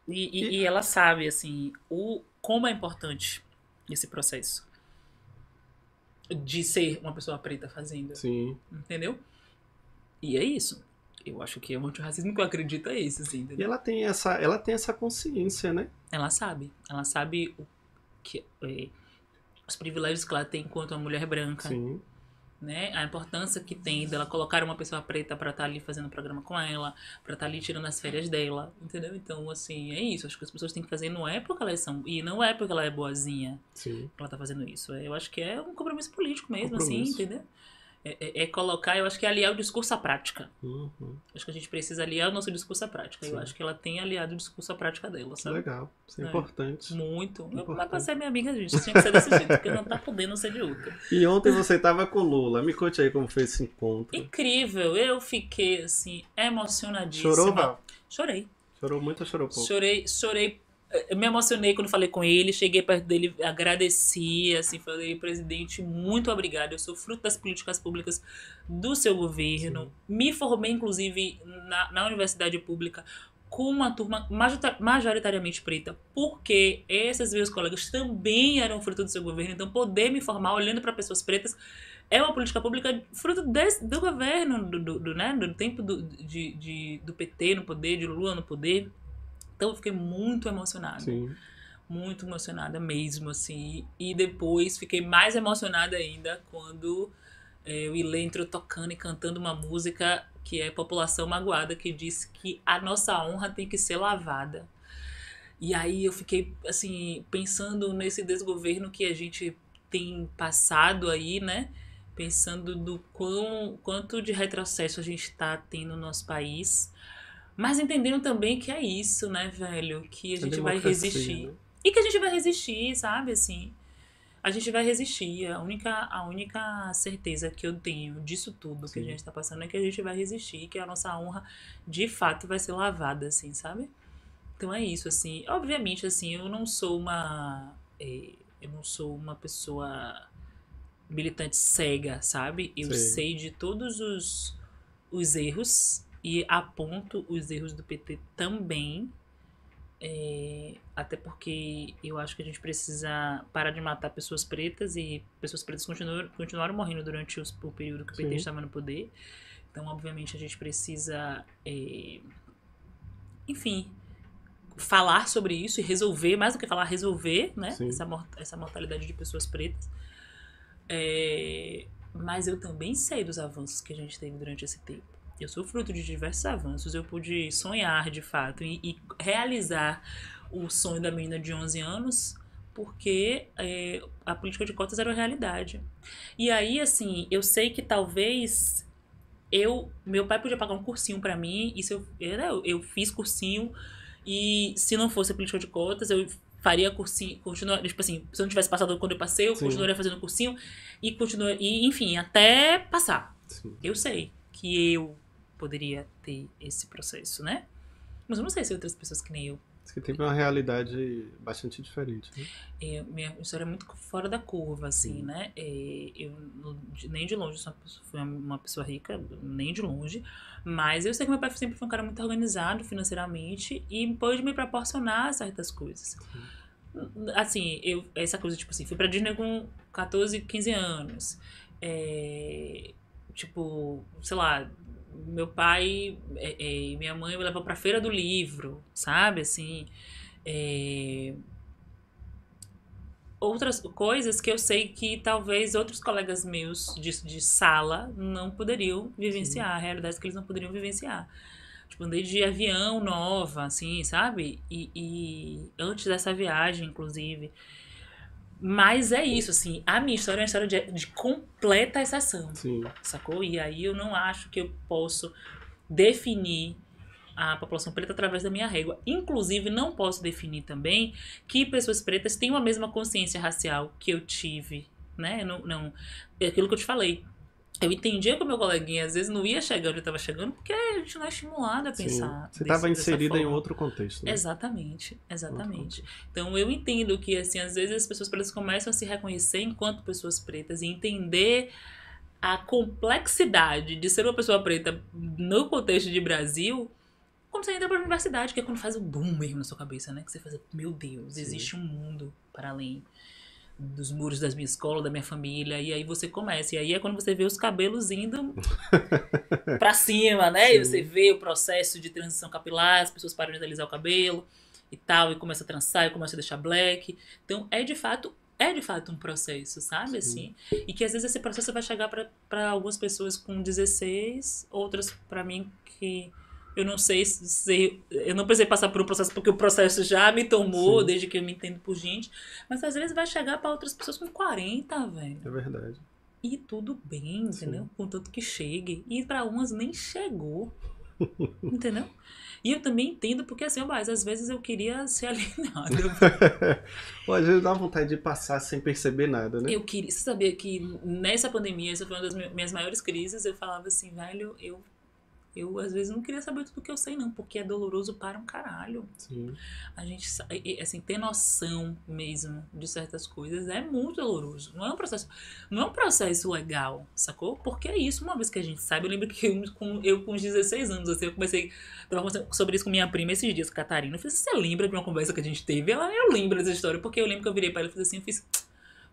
E, e- e ela sabe, assim, o, como é importante esse processo de ser uma pessoa preta fazendo, Sim. entendeu? E é isso. Eu acho que o antirracismo que eu acredito é isso, assim, E entendeu? ela tem essa, ela tem essa consciência, né? Ela sabe. Ela sabe o que, é, os privilégios que ela tem enquanto uma mulher branca, Sim. né? A importância que tem dela colocar uma pessoa preta pra estar ali fazendo programa com ela, pra estar ali tirando as férias dela, entendeu? Então, assim, é isso. Acho que as pessoas têm que fazer não é porque elas são e não é porque ela é boazinha Sim. que ela tá fazendo isso. Eu acho que é um compromisso político mesmo, Compromisso. assim, entendeu? É, é- é colocar, eu acho que é aliar o discurso à prática. Uhum. Acho que a gente precisa aliar o nosso discurso à prática. Sim. Eu acho que ela tem aliado o discurso à prática dela, sabe? Legal. Isso é, É. importante. Muito. Eu, mas Importante. pra ser minha amiga, gente, tinha que ser desse jeito, porque não tá podendo ser de outra. E ontem você tava com Lula. Me conte aí como foi esse encontro. Incrível, eu fiquei assim, emocionadíssima. Chorou, Val? Chorei. Chorou muito ou chorou pouco? Chorei, chorei. Eu me emocionei quando falei com ele, cheguei perto dele, agradeci, assim, falei, presidente, muito obrigado. Eu sou fruto das políticas públicas do seu governo. Sim. Me formei, inclusive, na, na universidade pública com uma turma majoritariamente preta, porque esses meus colegas também eram fruto do seu governo, então poder me formar olhando para pessoas pretas é uma política pública fruto desse, do governo, do, do, do, né, do tempo do, de, de, do PT no poder, de Lula no poder. Então eu fiquei muito emocionada. Sim. Muito emocionada mesmo, assim. E depois fiquei mais emocionada ainda quando é, o Ilê entrou tocando e cantando uma música que é População Magoada, que diz que a nossa honra tem que ser lavada. E aí eu fiquei, assim, pensando nesse desgoverno que a gente tem passado aí, né? Pensando do quão, quanto de retrocesso a gente está tendo no nosso país. Mas entendendo também que é isso, né, velho? Que a, a gente vai resistir. Né? E que a gente vai resistir, sabe? Assim, a gente vai resistir. A única, a única certeza que eu tenho disso tudo Sim. que a gente tá passando é que a gente vai resistir, que a nossa honra de fato vai ser lavada, assim, sabe? Então é isso, assim. Obviamente, assim, eu não sou uma. É, eu não sou uma pessoa militante cega, sabe? Eu Sim. sei de todos os, os erros e aponto os erros do PT também. É, até porque eu acho que a gente precisa parar de matar pessoas pretas e pessoas pretas continuaram, continuaram morrendo durante os, o período que o PT Sim. estava no poder. Então, obviamente, a gente precisa, é, enfim, falar sobre isso e resolver, mais do que falar, resolver né, essa, essa mortalidade de pessoas pretas. É, mas eu também sei dos avanços que a gente teve durante esse tempo eu sou fruto de diversos avanços. Eu pude sonhar de fato e, e realizar o sonho da menina de 11 anos porque é, a política de cotas era uma realidade. E aí, assim, eu sei que talvez eu, meu pai podia pagar um cursinho para mim, e se eu, eu, eu fiz cursinho, e se não fosse a política de cotas, eu faria cursinho, continua, tipo assim, se eu não tivesse passado quando eu passei, eu Sim. continuaria fazendo cursinho e continua, e enfim, até passar. Sim. Eu sei que eu poderia ter esse processo, né? Mas eu não sei se outras pessoas que nem eu. Que tem uma realidade bastante diferente. Né? É, minha história é muito fora da curva, assim, Sim. né? É, eu nem de longe sou uma pessoa, fui uma pessoa rica, nem de longe. Mas eu sei que meu pai sempre foi um cara muito organizado financeiramente e pôde me proporcionar certas coisas. Sim. Assim, eu, essa coisa, tipo assim, fui pra Disney com 14, 15 anos. É, tipo, sei lá, meu pai é, é, e minha mãe me levam para feira do livro, sabe? Assim, é... outras coisas que eu sei que talvez outros colegas meus de, de sala não poderiam vivenciar, Sim. realidades que eles não poderiam vivenciar. Tipo, andei de avião nova, assim, sabe? E, e antes dessa viagem, inclusive. Mas é isso, assim, a minha história é uma história de, de completa exceção. Sim. Sacou? E aí eu não acho que eu posso definir a população preta através da minha régua. Inclusive, não posso definir também que pessoas pretas têm a mesma consciência racial que eu tive, né? Não, não, é aquilo que eu te falei eu entendia que o meu coleguinha às vezes não ia chegando onde estava chegando, porque a gente não é estimulado a pensar. Sim, você estava inserida em outro contexto. Né? Exatamente, exatamente. Então eu entendo que assim, às vezes as pessoas pretas começam a se reconhecer enquanto pessoas pretas e entender a complexidade de ser uma pessoa preta no contexto de Brasil quando você entra para a universidade, que é quando faz o boom mesmo na sua cabeça, né? Que você faz, meu Deus, Sim. existe um mundo para além dos muros da minha escola, da minha família, e aí você começa. E aí é quando você vê os cabelos indo [laughs] para cima, né? Sim. E você vê o processo de transição capilar, as pessoas param de alisar o cabelo e tal, e começa a trançar, e começa a deixar black. Então é de fato é de fato um processo, sabe? Sim. Assim, e que às vezes esse processo vai chegar para algumas pessoas com 16, outras para mim que eu não sei se. Eu não precisei passar por um processo porque o processo já me tomou, Sim. desde que eu me entendo por gente. Mas às vezes vai chegar para outras pessoas com 40, velho. É verdade. E tudo bem, entendeu? Sim. Contanto que chegue. E para umas nem chegou. [laughs] entendeu? E eu também entendo, porque assim, mas às vezes eu queria ser [laughs] alienado. Pô, às vezes dá vontade de passar sem perceber nada, né? Eu queria. Você sabia que nessa pandemia, essa foi uma das minhas maiores crises, eu falava assim, velho, eu Eu, às vezes, não queria saber tudo que eu sei, não, porque é doloroso para um caralho. Sim. A gente, assim, ter noção mesmo de certas coisas é muito doloroso. Não é um processo, não é um processo legal, sacou? Porque é isso, uma vez que a gente sabe, eu lembro que eu com, eu com uns 16 anos, assim, eu comecei, conversando sobre isso com minha prima esses dias, Catarina. Eu falei, você lembra de uma conversa que a gente teve? Ela, eu lembro dessa história, porque eu lembro que eu virei pra ela e fiz assim, eu fiz...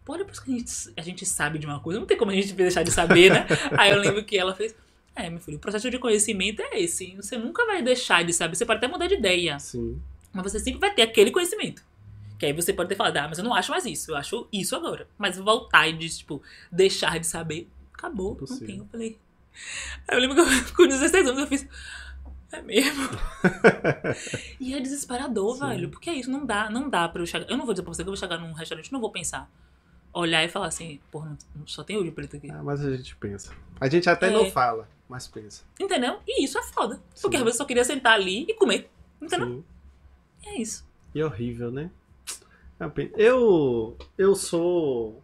Pô, depois que a gente, a gente sabe de uma coisa, não tem como a gente deixar de saber, né? [laughs] Aí eu lembro que ela fez... É, meu filho, o processo de conhecimento é esse. Você nunca vai deixar de saber. Você pode até mudar de ideia. Sim. Mas você sempre vai ter aquele conhecimento. Que aí você pode ter falado, ah, mas eu não acho mais isso, eu acho isso agora. Mas voltar e, de, tipo, deixar de saber, acabou, não Impossível. tem. Eu falei. Aí eu lembro que eu, [laughs] com 16 anos eu fiz. É mesmo? [laughs] e é desesperador, Sim. velho. Porque é isso, não dá, não dá pra eu chegar. Eu não vou dizer pra você que eu vou chegar num restaurante, não vou pensar. Olhar e falar assim, porra, só tem olho preto aqui. Ah, mas a gente pensa. A gente até É. não fala, mas pensa. Entendeu? E isso é foda. Porque Sim. às vezes eu só queria sentar ali e comer. Entendeu? Sim. E é isso. E é horrível, né? Eu, eu sou.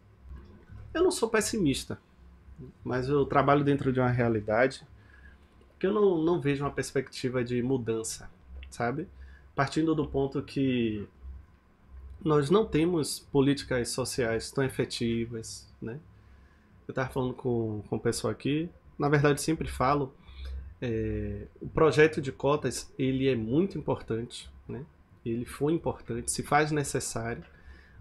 Eu não sou pessimista, mas eu trabalho dentro de uma realidade que eu não, não vejo uma perspectiva de mudança, sabe? Partindo do ponto que nós não temos políticas sociais tão efetivas, né? Eu estava falando com, com o pessoal aqui, na verdade sempre falo, é, o projeto de cotas ele é muito importante, né? ele foi importante, se faz necessário,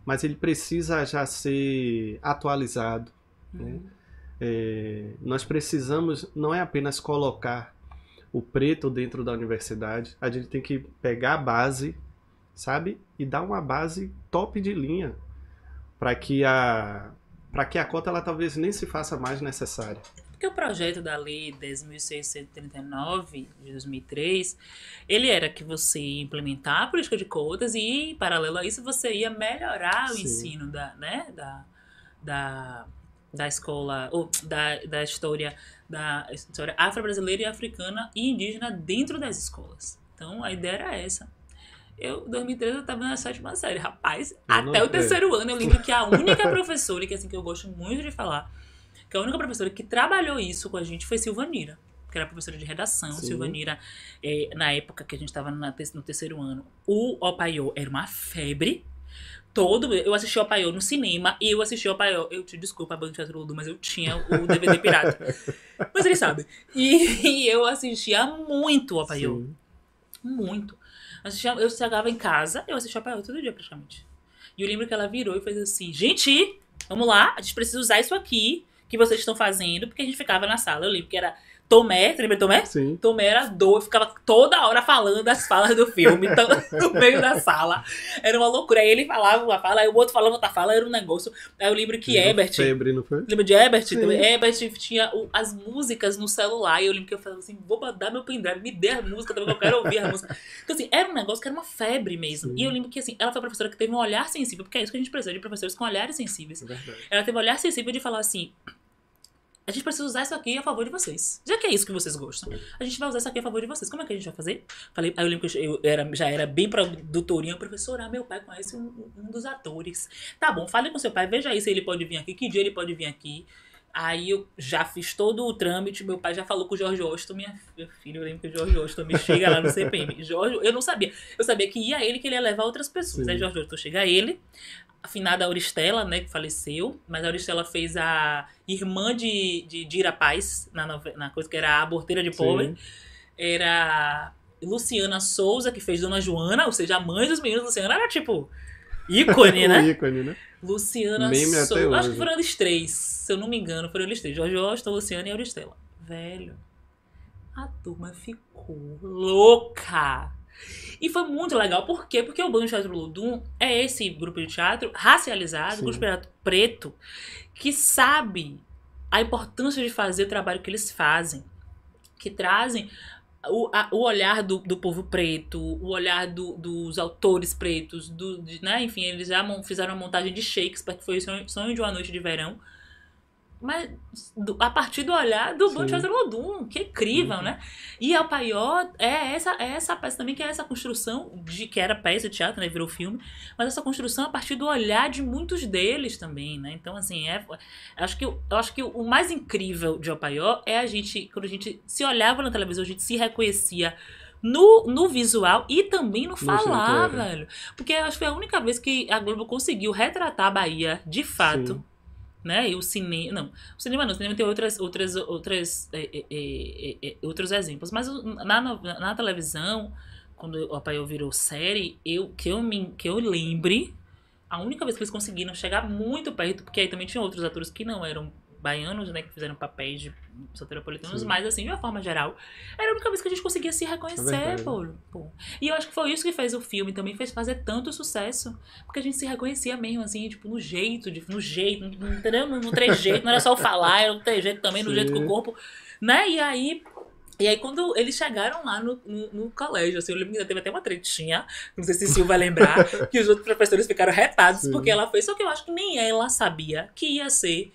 mas ele precisa já ser atualizado. Né? É, nós precisamos não é apenas colocar o preto dentro da universidade, a gente tem que pegar a base, sabe, e dar uma base top de linha para que a para que a cota ela talvez nem se faça mais necessária. Porque o projeto da lei 10.639 de 2003, ele era que você ia implementar a política de cotas e, em paralelo a isso, você ia melhorar o Sim. ensino da, né, da, da, da escola, ou da, da história, da história afro-brasileira e africana e indígena dentro das escolas. Então, a ideia era essa. Eu, em 2013, eu tava na sétima série. Rapaz, Eu até o é. terceiro ano, eu lembro que a única professora, que é assim que eu gosto muito de falar, que a única professora que trabalhou isso com a gente foi Silvanira, que era professora de redação. Sim. Silvanira, eh, na época que a gente estava no terceiro ano, o Opaiô era uma febre. Todo, eu assisti o Opaiô no cinema e eu assisti o Opaiô. Eu te desculpa, Banco Teatro Ludo, mas eu tinha o DVD pirata. mas ele sabe. E, [laughs] e eu assistia muito o Opaiô. Sim. Muito. Assistia, eu chegava em casa, eu assistia pra ela todo dia praticamente. E eu lembro que ela virou e fez assim: gente, vamos lá, a gente precisa usar isso aqui que vocês estão fazendo, porque a gente ficava na sala. Eu lembro que era Tomé, você lembra de Tomé? Sim. Tomé era doido, ficava toda hora falando das falas do filme, [laughs] então, no meio da sala. Era uma loucura. Aí ele falava uma fala, aí o outro falava outra fala, era um negócio. Aí eu lembro que Ebert. Febre, não foi? Lembra de Ebert? Ebert tinha o- as músicas no celular. E eu lembro que eu falava assim: vou mandar meu pendrive, me dê a música também, eu quero ouvir a música. Então, assim, era um negócio que era uma febre mesmo. Sim. E eu lembro que, assim, ela foi a professora que teve um olhar sensível, porque é isso que a gente precisa de professores com olhares sensíveis. É verdade. Ela teve um olhar sensível de falar assim. A gente precisa usar isso aqui a favor de vocês. Já que é isso que vocês gostam, a gente vai usar isso aqui a favor de vocês. Como é que a gente vai fazer? Falei, aí eu lembro que eu era, já era bem produtorinha, professora, meu pai conhece um, um dos atores. Tá bom, fale com seu pai, veja aí se ele pode vir aqui, que dia ele pode vir aqui. Aí eu já fiz todo o trâmite, meu pai já falou com o Jorge Washington, minha minha filha, eu lembro que o Jorge Washington me chega lá no CPM. [laughs] Jorge, eu não sabia. Eu sabia que ia ele, que ele ia levar outras pessoas. Sim. Aí Jorge Washington chega ele, afinada Auristela, né, que faleceu, mas a Auristela fez a irmã de, de Dira Paz, na, na coisa que era a aborteira de pobre. Sim. Era Luciana Souza, que fez Dona Joana, ou seja, a mãe dos meninos. Luciana era tipo ícone, [laughs] né? ícone, né? Luciana Souza. Acho que foram eles três, se eu não me engano, foram eles três. Jorge Washington, Luciana e Auristela. Velho, a turma ficou louca. E foi muito legal. Por quê? Porque o Banco de Teatro Ludum é esse grupo de teatro racializado, Sim. grupo de teatro preto, que sabe a importância de fazer o trabalho que eles fazem. Que trazem o, a- o olhar do, do povo preto, o olhar do- dos autores pretos, do, de- né? enfim, eles já fizeram a montagem de Shakespeare, que foi o sonho, Sonho de uma Noite de Verão. Mas do- a partir do olhar do. Bom Teatro Lodum, que é incrível, Uhum. né? E a Paió é essa, é essa peça também, que é essa construção de que era peça de teatro, né? Virou filme, mas essa construção a partir do olhar de muitos deles também, né? Então, assim, é, acho que, eu acho que o mais incrível de Opaió é a gente, quando a gente se olhava na televisão, a gente se reconhecia no, no visual e também no falar, é. velho. Porque acho que foi a única vez que a Globo conseguiu retratar a Bahia de fato Sim. Né? E o cinema. Não, o cinema não, o cinema tem outras, outras, outras, é, é, é, é, é, outros exemplos. Mas na, na televisão, quando o Apaio virou série, eu, que, eu me, que eu lembre, a única vez que eles conseguiram chegar muito perto, porque aí também tinha outros atores que não eram baianos, né? Que fizeram papéis de soteropolitanos, mas assim, de uma forma geral, era a única vez que a gente conseguia se reconhecer, É pô, pô. E eu acho que foi isso que fez o filme também, fez fazer tanto sucesso. Porque a gente se reconhecia mesmo, assim, tipo, no jeito, de, no jeito, no- entendeu? No, no trejeito, não era só o falar, era o trejeito também, no Sim. jeito que o corpo, né? E aí. E aí, quando eles chegaram lá no, no, no colégio, assim, eu lembro que ainda teve até uma tretinha, não sei se Sil vai lembrar, [laughs] que os outros professores ficaram retados Sim. porque ela fez, só que eu acho que nem ela sabia que ia ser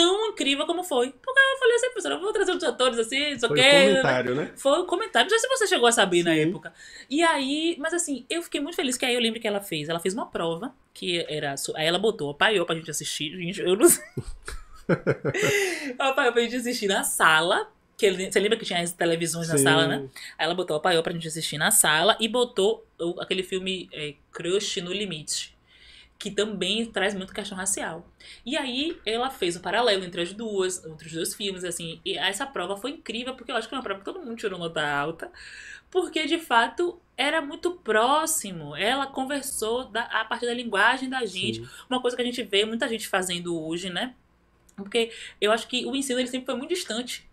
tão incrível como foi. Porque eu falei assim, professora, eu vou trazer outros atores assim, não sei o Foi um comentário, né? Foi o comentário. Não sei se você chegou a saber na Sim. época. E aí, mas assim, eu fiquei muito feliz que aí eu lembro que ela fez. Ela fez uma prova, que era. Aí ela botou, apaiou pra gente assistir. Gente, eu não sei. [laughs] apaiou pra gente assistir na sala. Que você lembra que tinha as televisões na Sim. sala, né? Aí ela botou o apaiou pra gente assistir na sala e botou o- aquele filme é, Crush no Limite. Que também traz muito questão racial. E aí ela fez um paralelo entre as duas, entre os dois filmes, assim. E essa prova foi incrível, porque eu acho que é uma prova que todo mundo tirou nota alta. Porque, de fato, era muito próximo. Ela conversou da- a partir da linguagem da gente. Sim. Uma coisa que a gente vê muita gente fazendo hoje, né? Porque eu acho que o ensino ele sempre foi muito distante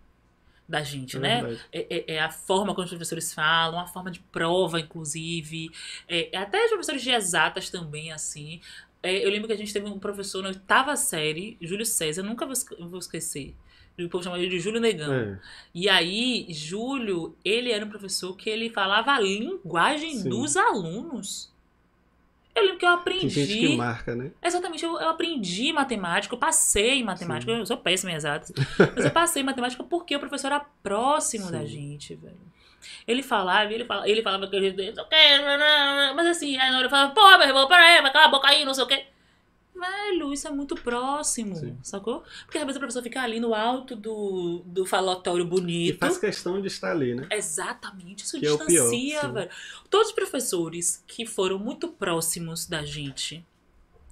da gente, É né? É, é- é a forma como os professores falam, a forma de prova, inclusive. É, até os professores de exatas também, assim. É, eu lembro que a gente teve um professor na oitava série, Júlio César, eu nunca vou, esque- vou esquecer. O povo chama ele de Júlio Negão. É. E aí, Júlio, ele era um professor que ele falava a linguagem Sim. dos alunos. Eu lembro que eu Tem aprendi. gente que marca, né? Exatamente, eu, eu aprendi matemática, eu passei em matemática, Sim. eu sou péssima em exatas, [laughs] mas eu passei em matemática porque o professor era próximo Sim. da gente, velho. Ele falava, ele falava, ele falava que a gente, não sei o quê, mas assim, aí na hora eu falava, pô, meu irmão, peraí, vai calar a boca aí, não sei o quê. Velho, isso é muito próximo, Sim. sacou? Porque às vezes o professor fica ali no alto do, do falatório E bonito. faz questão de estar ali, né? Exatamente, isso Que é pior, distancia, sim. velho. Todos os professores que foram muito próximos da gente,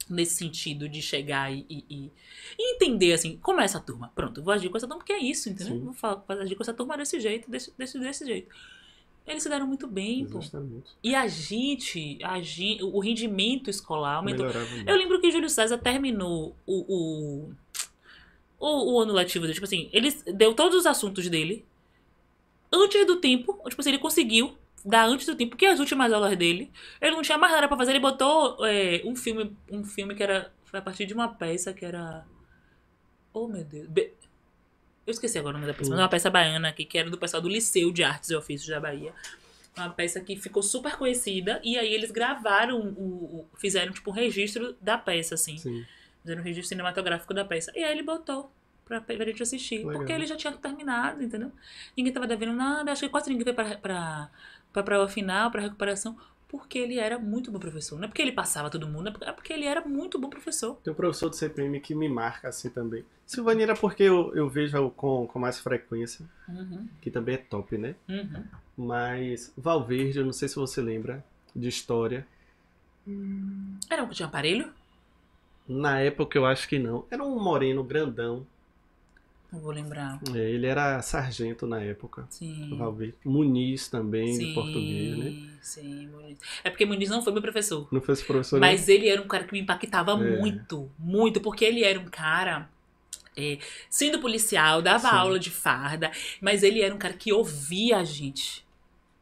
nesse sentido de chegar e, e- e- e entender, assim, como é essa turma. Pronto, vou agir com essa turma porque é isso, entendeu? Sim. Vou falar, vou agir com essa turma desse jeito, desse, desse, desse jeito. Eles se deram muito bem, pô. E a gente, a gente, o rendimento escolar aumentou. Eu lembro que Júlio César terminou o, o, o, o ano letivo dele. Tipo assim, ele deu todos os assuntos dele antes do tempo. Tipo assim, ele conseguiu dar antes do tempo, porque as últimas aulas dele, ele não tinha mais nada pra fazer. Ele botou é, um filme, um filme que era. Foi a partir de uma peça que era. Oh, meu Deus. Be- Eu esqueci agora o nome da peça, mas é uma peça baiana aqui, que era do pessoal do Liceu de Artes e Ofícios da Bahia. Uma peça que ficou super conhecida, e aí eles gravaram, o, o- fizeram tipo um registro da peça, assim. Sim. Fizeram um registro cinematográfico da peça. E aí ele botou pra, pra gente assistir. Legal. Porque ele já tinha terminado, entendeu? Ninguém tava devendo nada, acho que quase ninguém foi pra, pra, pra prova final, pra recuperação. Porque ele era muito bom professor. Não é porque ele passava todo mundo, é porque- é ele era muito bom professor. Tem um professor do CPM que me marca assim também. Silvânia era porque eu, eu vejo com, com mais frequência, Uhum, que também é top, né? uhum. Mas Valverde, eu não sei se você lembra, de história. Era um que tinha aparelho? Na época eu acho que não. Era um moreno grandão. Não vou lembrar. É, ele era sargento na época. Sim. Valverde. Muniz também, Sim, português, né? Sim, Muniz. É porque Muniz não foi meu professor. Não foi professor Mas ele era um cara que me impactava É. muito, muito, porque ele era um cara. é, sendo policial, dava Sim. aula de farda, mas ele era um cara que ouvia a gente.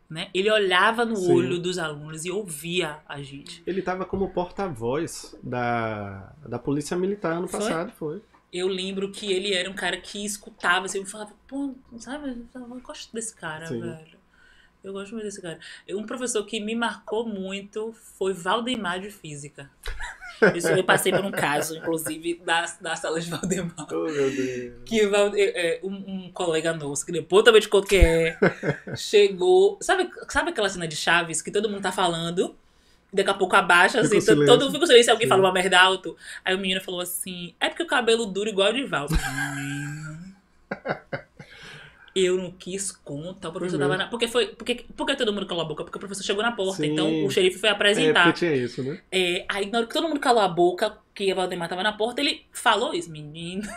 Né? Ele olhava no Sim. olho dos alunos e ouvia a gente. Ele estava como porta-voz da, da Polícia Militar ano Foi? passado, foi. Eu lembro que ele era um cara que escutava, assim, eu falava, pô, sabe, eu gosto desse cara, Sim. velho. Eu gosto muito desse cara. Um professor que me marcou muito foi Valdemar de Física. Isso, eu passei por um caso, inclusive, da, da sala de Valdemar. Oh, meu Deus. Que é, é, um, um colega nosso, que depois também conto quem é, [laughs] chegou. Sabe, sabe aquela cena de Chaves que todo mundo tá falando? Daqui a pouco abaixa, assim, o to- silêncio. todo mundo fica silêncio, alguém Sim. fala uma merda alto. Aí o menino falou assim: é porque o cabelo duro igual o de Val. [laughs] Eu não quis conta, o professor Foi tava na. Porque foi. Porque, porque todo mundo calou a boca? Porque o professor chegou na porta. Sim. Então o xerife foi É, apresentar. porque tinha isso, né? É, aí na hora que todo mundo calou a boca, que a Valdemar tava na porta, ele falou isso, menino. [laughs]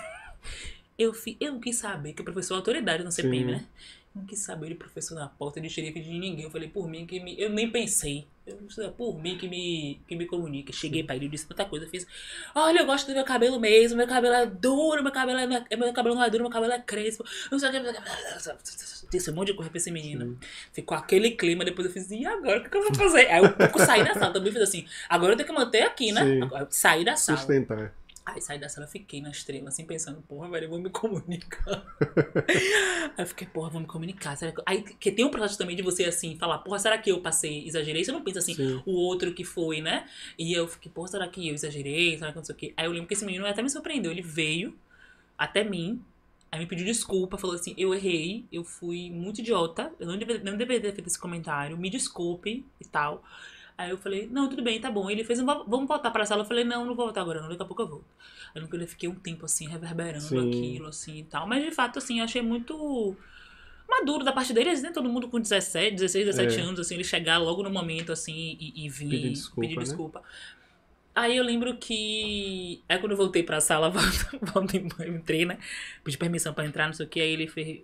Eu, fi, eu não quis saber que o professor é autoridade no CPM, Sim. né? Eu não quis saber de professor na porta de xerife de ninguém. Eu falei, por mim que me. Eu nem pensei. Eu, isso é por mim que me, que me comunica. Cheguei pra ele disse tanta coisa. Fiz. Olha, eu gosto do meu cabelo mesmo. Meu cabelo é duro, meu cabelo, é, meu cabelo não é duro, meu cabelo é crespo. Não sei o que. Disse um monte de coisa pra esse menino. Ficou aquele clima, depois eu fiz, e agora o que, que eu vou fazer? Aí eu saí da sala, também fiz assim, agora eu tenho que manter aqui, né? Sim. Agora saí da sala. Sustentar. Aí saí da sala, fiquei na estrela, assim, pensando, porra, velho, eu vou me [laughs] comunicar. Aí eu fiquei, porra, vou me comunicar. Será que... Aí que tem um processo também de você, assim, falar, porra, será que eu passei, exagerei? Você não pensa assim, Sim. o outro que foi, né? E eu fiquei, porra, será que eu exagerei? Será que não sei o quê? Aí eu lembro que esse menino até me surpreendeu. Ele veio até mim, aí me pediu desculpa, falou assim, eu errei, eu fui muito idiota, eu não deveria, não deveria ter feito esse comentário, me desculpe e tal. Aí eu falei, não, tudo bem, tá bom. Ele fez, "Vamos- voltar pra sala. Eu falei, não, não vou voltar agora, não, daqui a pouco eu volto. Que eu fiquei um tempo assim, reverberando Sim. aquilo, assim e tal. Mas de fato, assim, eu achei muito maduro da parte deles, né? Todo mundo com 17, 16, 17 É. anos, assim, ele chegar logo no momento, assim, e, e vir Pedir desculpa, pedir né? desculpa. Aí eu lembro que. Aí quando eu voltei pra sala, [laughs] voltei, entrei, né? Pedi permissão pra entrar, não sei o que, aí ele fez.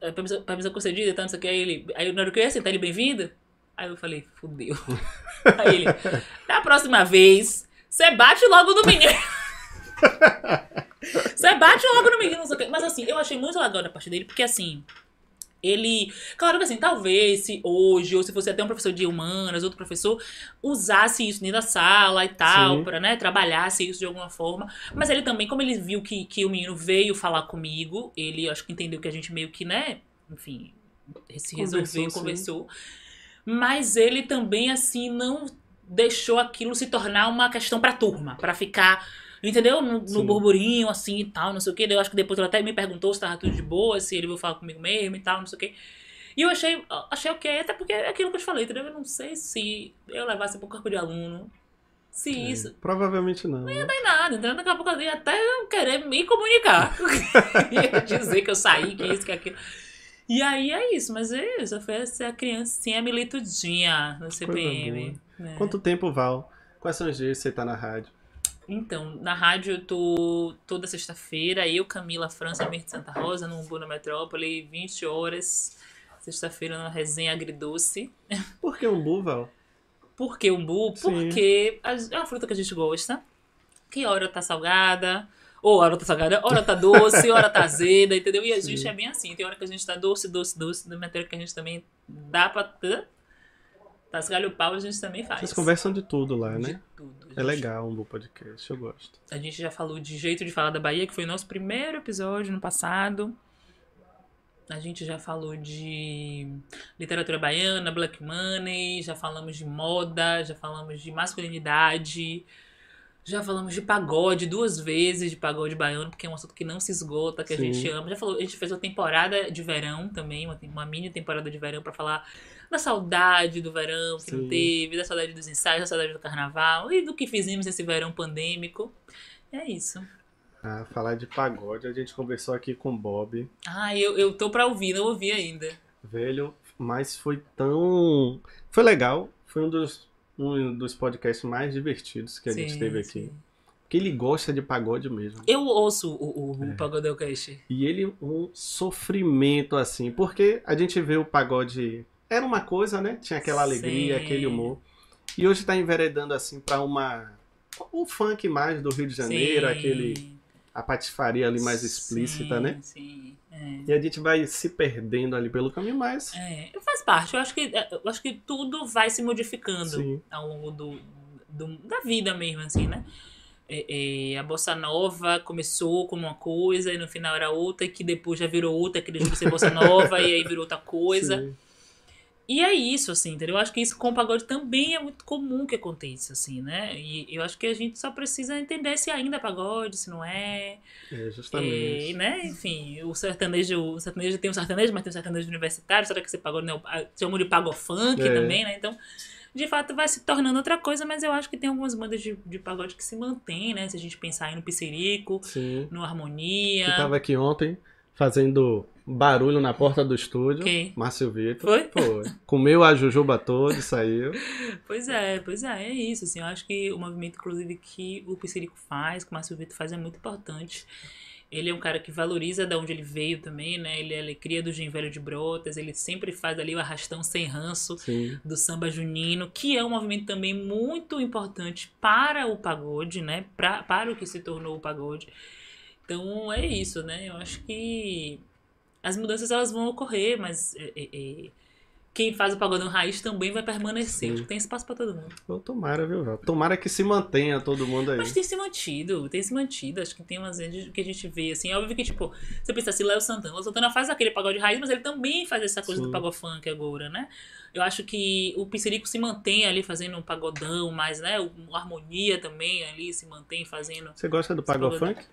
"É, Permissão, permissão concedida e tal, não sei o que. Aí ele. Aí na hora que eu ia sentar, ele bem-vindo? Aí eu falei, fudeu. [laughs] Aí ele, da próxima vez, você bate logo no menino. [laughs] Você bate logo no menino, não sei o quê. Mas assim, eu achei muito legal da parte dele, porque assim. Ele. Claro que assim, talvez se hoje, ou se fosse até um professor de humanas, outro professor, usasse isso dentro da sala e tal, pra, né, trabalhasse isso de alguma forma. Mas ele também, como ele viu que, que o menino veio falar comigo, ele acho que entendeu que a gente meio que, né, enfim, se resolveu, Conversou, conversou. Mas ele também, assim, não deixou aquilo se tornar uma questão pra turma, pra ficar, entendeu? No, no burburinho, assim e tal, não sei o quê. Eu acho que depois ele até me perguntou se tava tudo de boa, se ele veio falar comigo mesmo e tal, não sei o quê. E eu achei, achei ok, até porque é aquilo que eu te falei, entendeu? Eu não sei se eu levasse pro corpo de aluno, se É, isso. Provavelmente não. né? Não tem nada, entendeu? Daqui a pouco eu ia até querer me comunicar. [laughs] ia dizer que eu saí, que isso, que aquilo. E aí é isso, mas é isso. Foi essa criancinha militudinha no CPM. né? Quanto tempo, Val? Quais são os dias que você tá na rádio? Então, na rádio eu tô toda sexta-feira, eu, Camila França, Mir de Santa Rosa, no Umbu na Metrópole, 20 horas, sexta-feira na resenha agridoce. Por que umbu, Val? Por que umbu? Sim. Porque a- é uma fruta que a gente gosta, que hora tá salgada, ou hora tá salgada, hora tá doce, hora tá [laughs] azeda, entendeu? E a gente Sim. é bem assim, tem hora que a gente tá doce, doce, doce, na matéria que a gente também dá pra... hã? Tascar o pau a gente também faz. Vocês conversam de tudo lá, De né? tudo. A É gente- legal um umbu podcast, eu gosto. A gente já falou de Jeito de Falar da Bahia, que foi o nosso primeiro episódio no passado. A gente já falou de literatura baiana, black money, já falamos de moda, já falamos de masculinidade, já falamos de pagode duas vezes, de pagode baiano, porque é um assunto que não se esgota, que a Sim. gente ama. Já falou, a gente fez uma temporada de verão também, uma, uma mini temporada de verão pra falar da saudade do verão que não Sim. teve, da saudade dos ensaios, da saudade do carnaval e do que fizemos esse verão pandêmico. É isso. Ah, falar de pagode, a gente conversou aqui com o Bob. Ah, eu, eu tô pra ouvir, não ouvi ainda. Velho, mas foi tão. Foi legal. Foi um dos, um dos podcasts mais divertidos que a gente Sim, teve aqui. sim. Porque ele gosta de pagode mesmo. Eu ouço o, o, É. o Pagodelcast. E ele, um sofrimento assim. Porque a gente vê o pagode. Era uma coisa, né? Tinha aquela alegria, Sim. aquele humor. E hoje tá enveredando assim pra uma. O funk mais do Rio de Janeiro, aquele. A patifaria ali mais explícita, Sim, né? Sim, é. E a gente vai se perdendo ali pelo caminho, mas. É, faz parte. Eu acho que, eu acho que tudo vai se modificando Sim. ao longo do, do- da vida mesmo, assim, né? É, é, a bossa nova começou como uma coisa e no final era outra, que depois já virou outra, que deixou de ser bossa nova e aí virou outra coisa. [laughs] Sim. E é isso, assim, entendeu? Eu acho que isso com o pagode também é muito comum que aconteça, assim, né? E eu acho que a gente só precisa entender se ainda é pagode, se não é. É, justamente. É, né? Enfim, o sertanejo, o sertanejo tem um sertanejo, mas tem um sertanejo universitário, será que esse pagode não é o- chamam de pagofunk É. também, né? Então, de fato, vai se tornando outra coisa, mas eu acho que tem algumas bandas de, de pagode que se mantêm, né? Se a gente pensar aí no Pissirico, Sim. no Harmonia. Que tava aqui ontem fazendo barulho na porta do estúdio. Quem? Márcio Vitor. Foi? Foi. Comeu a jujuba toda e saiu. [laughs] Pois é, pois é, é isso, assim, eu acho que o movimento, inclusive, que o Pissirico faz, que o Márcio Vitor faz, é muito importante. Ele é um cara que valoriza de onde ele veio também, né? Ele, ele é cria do Gen Velho de Brotas, ele sempre faz ali o arrastão sem ranço Sim. do samba junino, que é um movimento também muito importante para o pagode, né? Pra, para o que se tornou o pagode. Então é isso, né? Eu acho que as mudanças elas vão ocorrer, mas é, é, é, quem faz o pagodão raiz também vai permanecer. Acho que tem espaço para todo mundo. Tomara, viu, Val? Tomara que se mantenha todo mundo aí. Mas tem se mantido, tem se mantido. Acho que tem umas vezes que a gente vê, assim, é óbvio que, tipo, você pensa assim, Léo Santana. Léo Santana faz aquele pagode raiz, mas ele também faz essa coisa Sim. do pagofunk agora, né? Eu acho que o Pizzerico se mantém ali fazendo um pagodão, mas, né, o Harmonia também ali se mantém fazendo. Você gosta do pagofunk?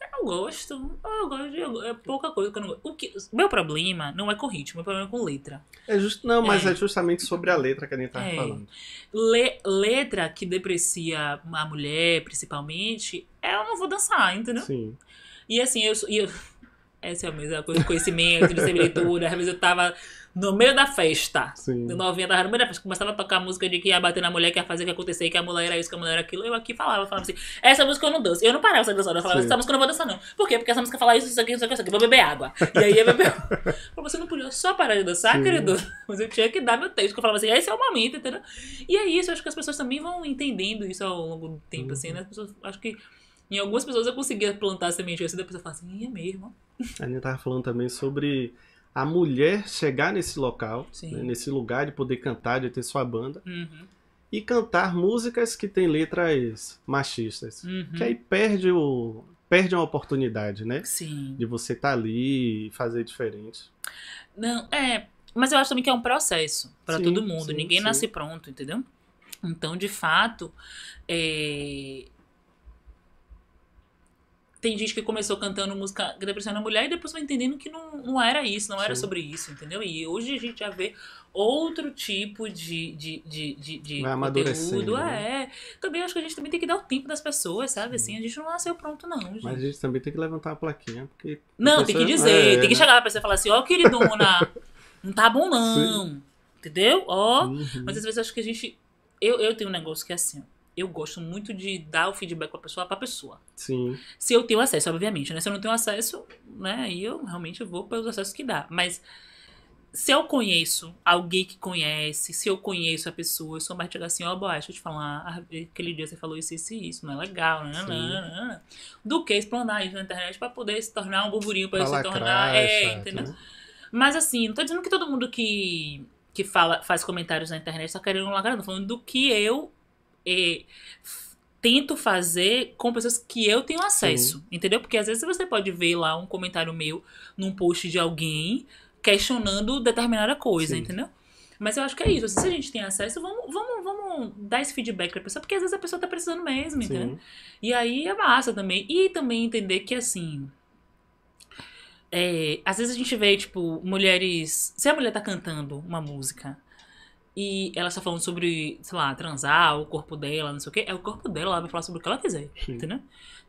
Eu gosto, eu gosto, de, é pouca coisa que eu não gosto. O que, meu problema não é com ritmo, meu problema é com letra. É just... Não, mas É. é. justamente sobre a letra que a gente tava É. falando. Le- letra que deprecia a mulher, principalmente, eu não vou dançar, entendeu? Sim. E assim, eu, e eu [laughs] essa é a mesma coisa, conhecimento, de leitura. Às vezes eu tava no meio da festa. Sim. De novinha tava no meio da festa, começava a tocar música de que ia bater na mulher, que ia fazer o que acontecer, que a mulher era isso, que a mulher era aquilo. Eu aqui falava, falava assim, essa música eu não danço. Eu não parava essa dançar, eu falava, Sim. essa música eu não vou dançar, não. Por quê? Porque essa música fala isso, isso aqui, isso aqui, isso aqui, vou beber água. E aí eu beber. [laughs] Você não podia só parar de dançar, Sim. querido. Mas eu tinha que dar meu texto, que eu falava assim, esse é o momento, entendeu? E é isso, eu acho que as pessoas também vão entendendo isso ao longo do tempo, Uhum. assim, né? As pessoas, acho que em algumas pessoas eu conseguia plantar a semente assim, da pessoa fala assim, "Ih, é mesmo. A gente tava falando também sobre a mulher chegar nesse local, né, nesse lugar de poder cantar, de ter sua banda, Uhum, e cantar músicas que têm letras machistas. uhum. Que aí perde o. Perde uma oportunidade, né? Sim. De você estar ali e fazer diferente. Não, é. Mas eu acho também que é um processo para todo mundo. sim, Ninguém sim. nasce pronto, entendeu? Então, de fato, é, tem gente que começou cantando música que depressiona a mulher e depois vai entendendo que não, não era isso, não era Sim. sobre isso, entendeu? E hoje a gente já vê outro tipo de, de, de, de, de conteúdo. né? É. Também acho que a gente também tem que dar o tempo das pessoas, sabe? Assim, a gente não nasceu pronto, não, gente. Mas a gente também tem que levantar uma plaquinha, porque. Não, a tem que dizer, é, tem que chegar pra pessoa e falar assim, ó, queridona, [laughs] não tá bom não. Entendeu? Ó. Uhum. Mas às vezes eu acho que a gente. Eu, eu tenho um negócio que é assim, ó. Eu gosto muito de dar o feedback pra pessoa pra pessoa. Sim, Se eu tenho acesso, obviamente, né? Se eu não tenho acesso, né? Aí eu realmente vou pelos acessos que dá. Mas se eu conheço alguém que conhece, se eu conheço a pessoa, eu sou mais chegar assim, ó, boy, deixa eu te falar, ah, aquele dia você falou isso, isso e isso, não é legal, né? Sim. Do que explanar isso na internet pra poder se tornar um burburinho, pra Pra se lacrar, tornar. é chato, entendeu? né? Mas assim, não tô dizendo que todo mundo que, que fala, faz comentários na internet tá querendo lacrar, não. Tô falando do que eu f- tento fazer com pessoas que eu tenho acesso. Entendeu? Porque às vezes você pode ver lá um comentário meu num post de alguém questionando determinada coisa, Sim. entendeu? Mas eu acho que é isso. Se a gente tem acesso, vamos, vamos, vamos dar esse feedback pra pessoa, porque às vezes a pessoa tá precisando mesmo, entendeu? Sim. E aí é massa também. E também entender que, assim. é, às vezes a gente vê, tipo, mulheres. Se a mulher tá cantando uma música e ela está falando sobre, sei lá, transar, o corpo dela, não sei o quê, é o corpo dela, ela vai falar sobre o que ela quiser, Sim. entendeu?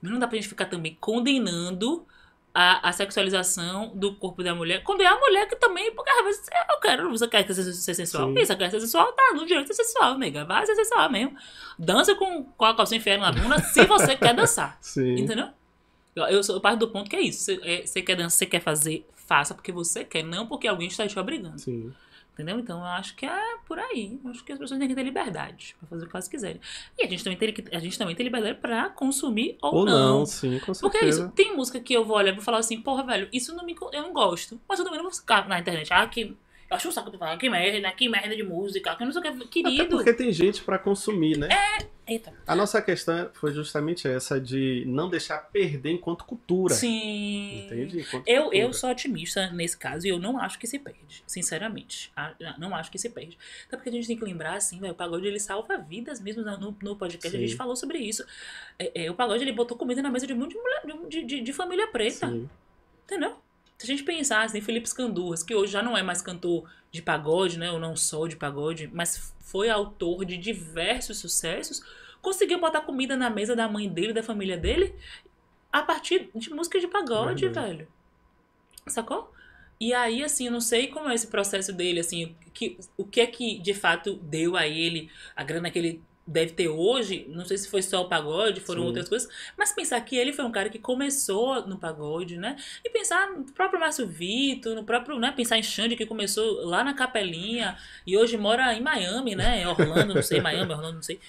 Mas não dá pra gente ficar também condenando a, a sexualização do corpo da mulher. Condenar a mulher que também, porque às vezes eu quero, você quer ser, sensual. Sim. Isso, quer ser sensual, tá no direito de ser sensual, nega. Vai ser sensual mesmo. Dança com, com a calcinha enfiada na bunda se você quer dançar. [laughs] Sim. Entendeu? Eu, eu sou parte do ponto que é isso. Você, é, quer dançar, você quer fazer, faça porque você quer, não porque alguém está te obrigando. Sim. Entendeu? Então eu acho que é por aí. Eu acho que as pessoas têm que ter liberdade pra fazer o que elas quiserem. E a gente também tem, que- a gente também tem liberdade pra consumir ou, Ou não. não, sim, com Porque é certeza. isso. Tem música que eu vou olhar e vou falar assim, porra, velho, isso não me, eu não gosto. Mas eu também não vou ficar na internet. Ah, que. Eu acho um saco de falar, que merda, que merda de música, que não sei o que. Até Querido. porque tem gente pra consumir, né? Eita. A nossa questão foi justamente essa de não deixar perder enquanto cultura. Sim. Entende? Enquanto Eu, cultura. eu sou otimista nesse caso e eu não acho que se perde, sinceramente. Ah, Não acho que se perde. Até porque a gente tem que lembrar, assim, velho, o pagode ele salva vidas mesmo no, no podcast. A Sim. gente falou sobre isso. É, é, o pagode ele botou comida na mesa de um monte de, mulher, de, de, de família preta. Sim. Entendeu? Se a gente pensasse em Felipe Scandurras, que hoje já não é mais cantor de pagode, né? Ou não só de pagode, mas foi autor de diversos sucessos, conseguiu botar comida na mesa da mãe dele, da família dele, a partir de música de pagode, velho. Sacou? E aí, assim, eu não sei como é esse processo dele, assim, que, o que é que de fato deu a ele a grana que ele deve ter hoje. Não sei se foi só o pagode, foram Sim. outras coisas. Mas pensar que ele foi um cara que começou no pagode, né? E pensar no próprio Márcio Vitor, no próprio, né? Pensar em Xande, que começou lá na Capelinha e hoje mora em Miami, né? Orlando, não sei, Miami, Orlando, não sei.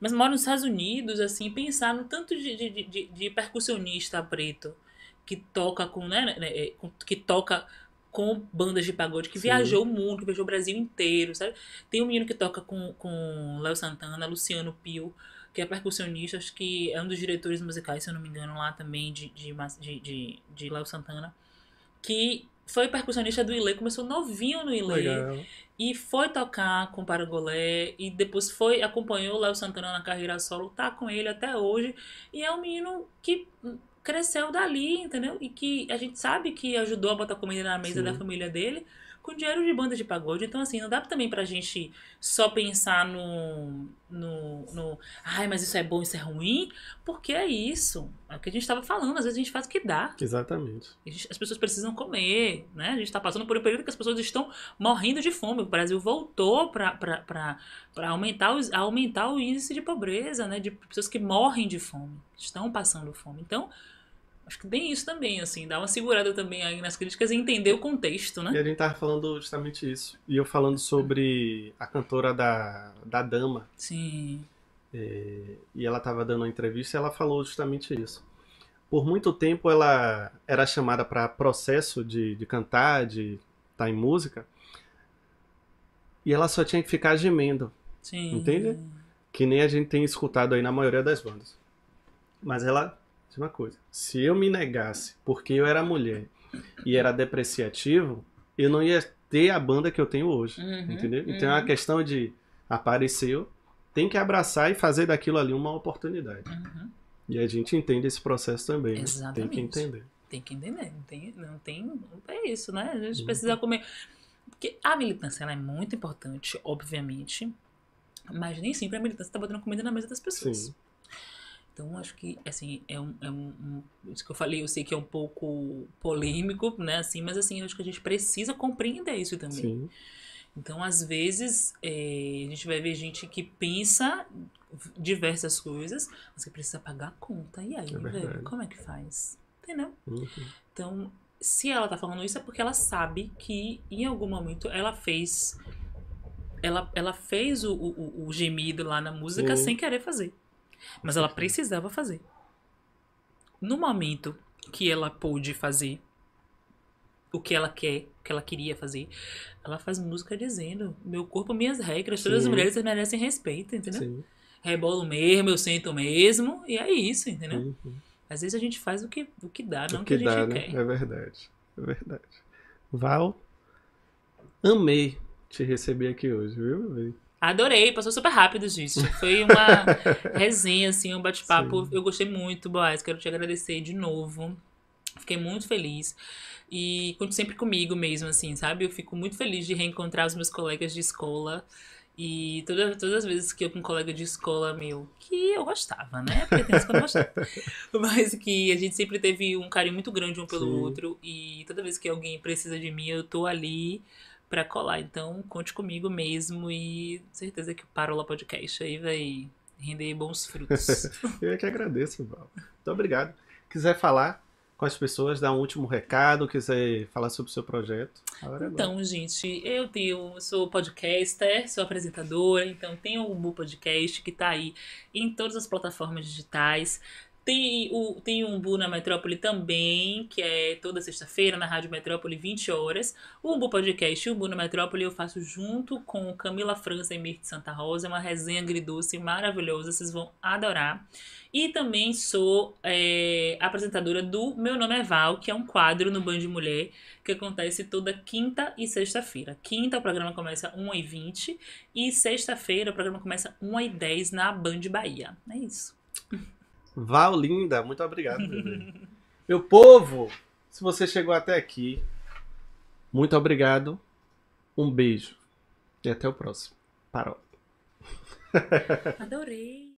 Mas mora nos Estados Unidos, assim, pensar no tanto de, de, de, de percussionista preto que toca com, né? né, é, com- Que toca com bandas de pagode, que Sim. viajou o mundo, que viajou o Brasil inteiro, sabe? Tem um menino que toca com, com Léo Santana, Luciano Pio, que é percussionista, acho que é um dos diretores musicais, se eu não me engano, lá também, de, de, de, de, de Léo Santana, que foi percussionista do Ilê, começou novinho no Ilê, Legal. e foi tocar com o Parangolé, e depois foi, acompanhou o Léo Santana na carreira solo, tá com ele até hoje, e é um menino que cresceu dali, entendeu? E que a gente sabe que ajudou a botar comida na mesa Sim. da família dele com dinheiro de banda de pagode. Então, assim, não dá também pra gente só pensar no. no, no ai, mas isso é bom, isso é ruim, porque é isso. É o que a gente tava falando, às vezes a gente faz o que dá. Exatamente. As pessoas precisam comer, né? A gente está passando por um período que as pessoas estão morrendo de fome. O Brasil voltou para aumentar, os- aumentar o índice de pobreza, né? De pessoas que morrem de fome, estão passando fome. Então, acho que tem isso também, assim, dar uma segurada também aí nas críticas e entender o contexto, E né? a gente tava falando justamente isso. E eu falando sobre a cantora da, da Dama. Sim. E ela tava dando uma entrevista e ela falou justamente isso. Por muito tempo ela era chamada para processo de, de cantar, de estar em música. E ela só tinha que ficar gemendo. Sim. Entende? que nem a gente tem escutado aí na maioria das bandas. Mas ela diz uma coisa: se eu me negasse porque eu era mulher e era depreciativo, eu não ia ter a banda que eu tenho hoje. Uhum, Entendeu? Então é uma uhum. questão de apareceu, tem que abraçar e fazer daquilo ali uma oportunidade. Uhum. E a gente entende esse processo também. né? Tem Exatamente. que entender. Tem que entender, não tem, não tem, é isso, né? A gente Uhum. precisa comer. Porque a militância é muito importante, obviamente, mas nem sempre a militância está botando comida na mesa das pessoas. Sim. Então, acho que, assim, é um, é um, um- Isso que eu falei, eu sei que é um pouco polêmico, né, assim, mas, assim, acho que a gente precisa compreender isso também. Sim. Então, às vezes, é, a gente vai ver gente que pensa diversas coisas, mas que precisa pagar a conta. E aí, É velho, como é que faz? Entendeu? Uhum. Então, se ela tá falando isso é porque ela sabe que em algum momento ela fez. Ela, ela fez o, o, o gemido lá na música sem querer fazer. Mas ela precisava fazer. No momento que ela pôde fazer o que ela quer, o que ela queria fazer, ela faz música dizendo: Meu corpo, minhas regras, todas as Sim. mulheres merecem respeito, entendeu? Sim. Rebolo mesmo, eu sinto mesmo, e é isso, entendeu? Uhum. Às vezes a gente faz o que, o que dá, não O o que, que a gente dá, né? quer. É verdade. É verdade. Val, amei te receber aqui hoje, viu? Adorei, passou super rápido, gente. Foi uma [laughs] resenha, assim, um bate-papo. Eu gostei muito, Boaz. Quero te agradecer de novo. Fiquei muito feliz. E conte sempre comigo mesmo, assim, sabe? Eu fico muito feliz de reencontrar os meus colegas de escola. E toda, todas as vezes que eu com um colega de escola meu, que eu gostava, né? Porque tem que eu não gostava. [laughs] Mas que a gente sempre teve um carinho muito grande um pelo Sim. outro. E toda vez que alguém precisa de mim, eu tô ali pra colar. Então, conte comigo mesmo e certeza que o Parola Podcast aí vai render bons frutos. [laughs] Eu é que agradeço, Val. Muito obrigado. Quiser falar com as pessoas, dar um último recado, quiser falar sobre o seu projeto. Então, gente, eu tenho, sou podcaster, sou apresentadora, então tenho o Mu Podcast que tá aí em todas as plataformas digitais. Tem, o, tem um Bu na Metrópole também, que é toda sexta-feira na Rádio Metrópole, 20 horas. O Umbu Podcast e o Bu na Metrópole eu faço junto com Camila França e Mirth Santa Rosa. É uma resenha agridoce maravilhosa, vocês vão adorar. E também sou é, apresentadora do Meu Nome é Val, que é um quadro no Band Mulher que acontece toda quinta e sexta-feira. Quinta o programa começa 1h20 e sexta-feira o programa começa 1h10 na Band Bahia. É isso. Val, linda, muito obrigado, bebê. [laughs] Meu povo, se você chegou até aqui, muito obrigado. Um beijo. E até o próximo. Parou. Adorei.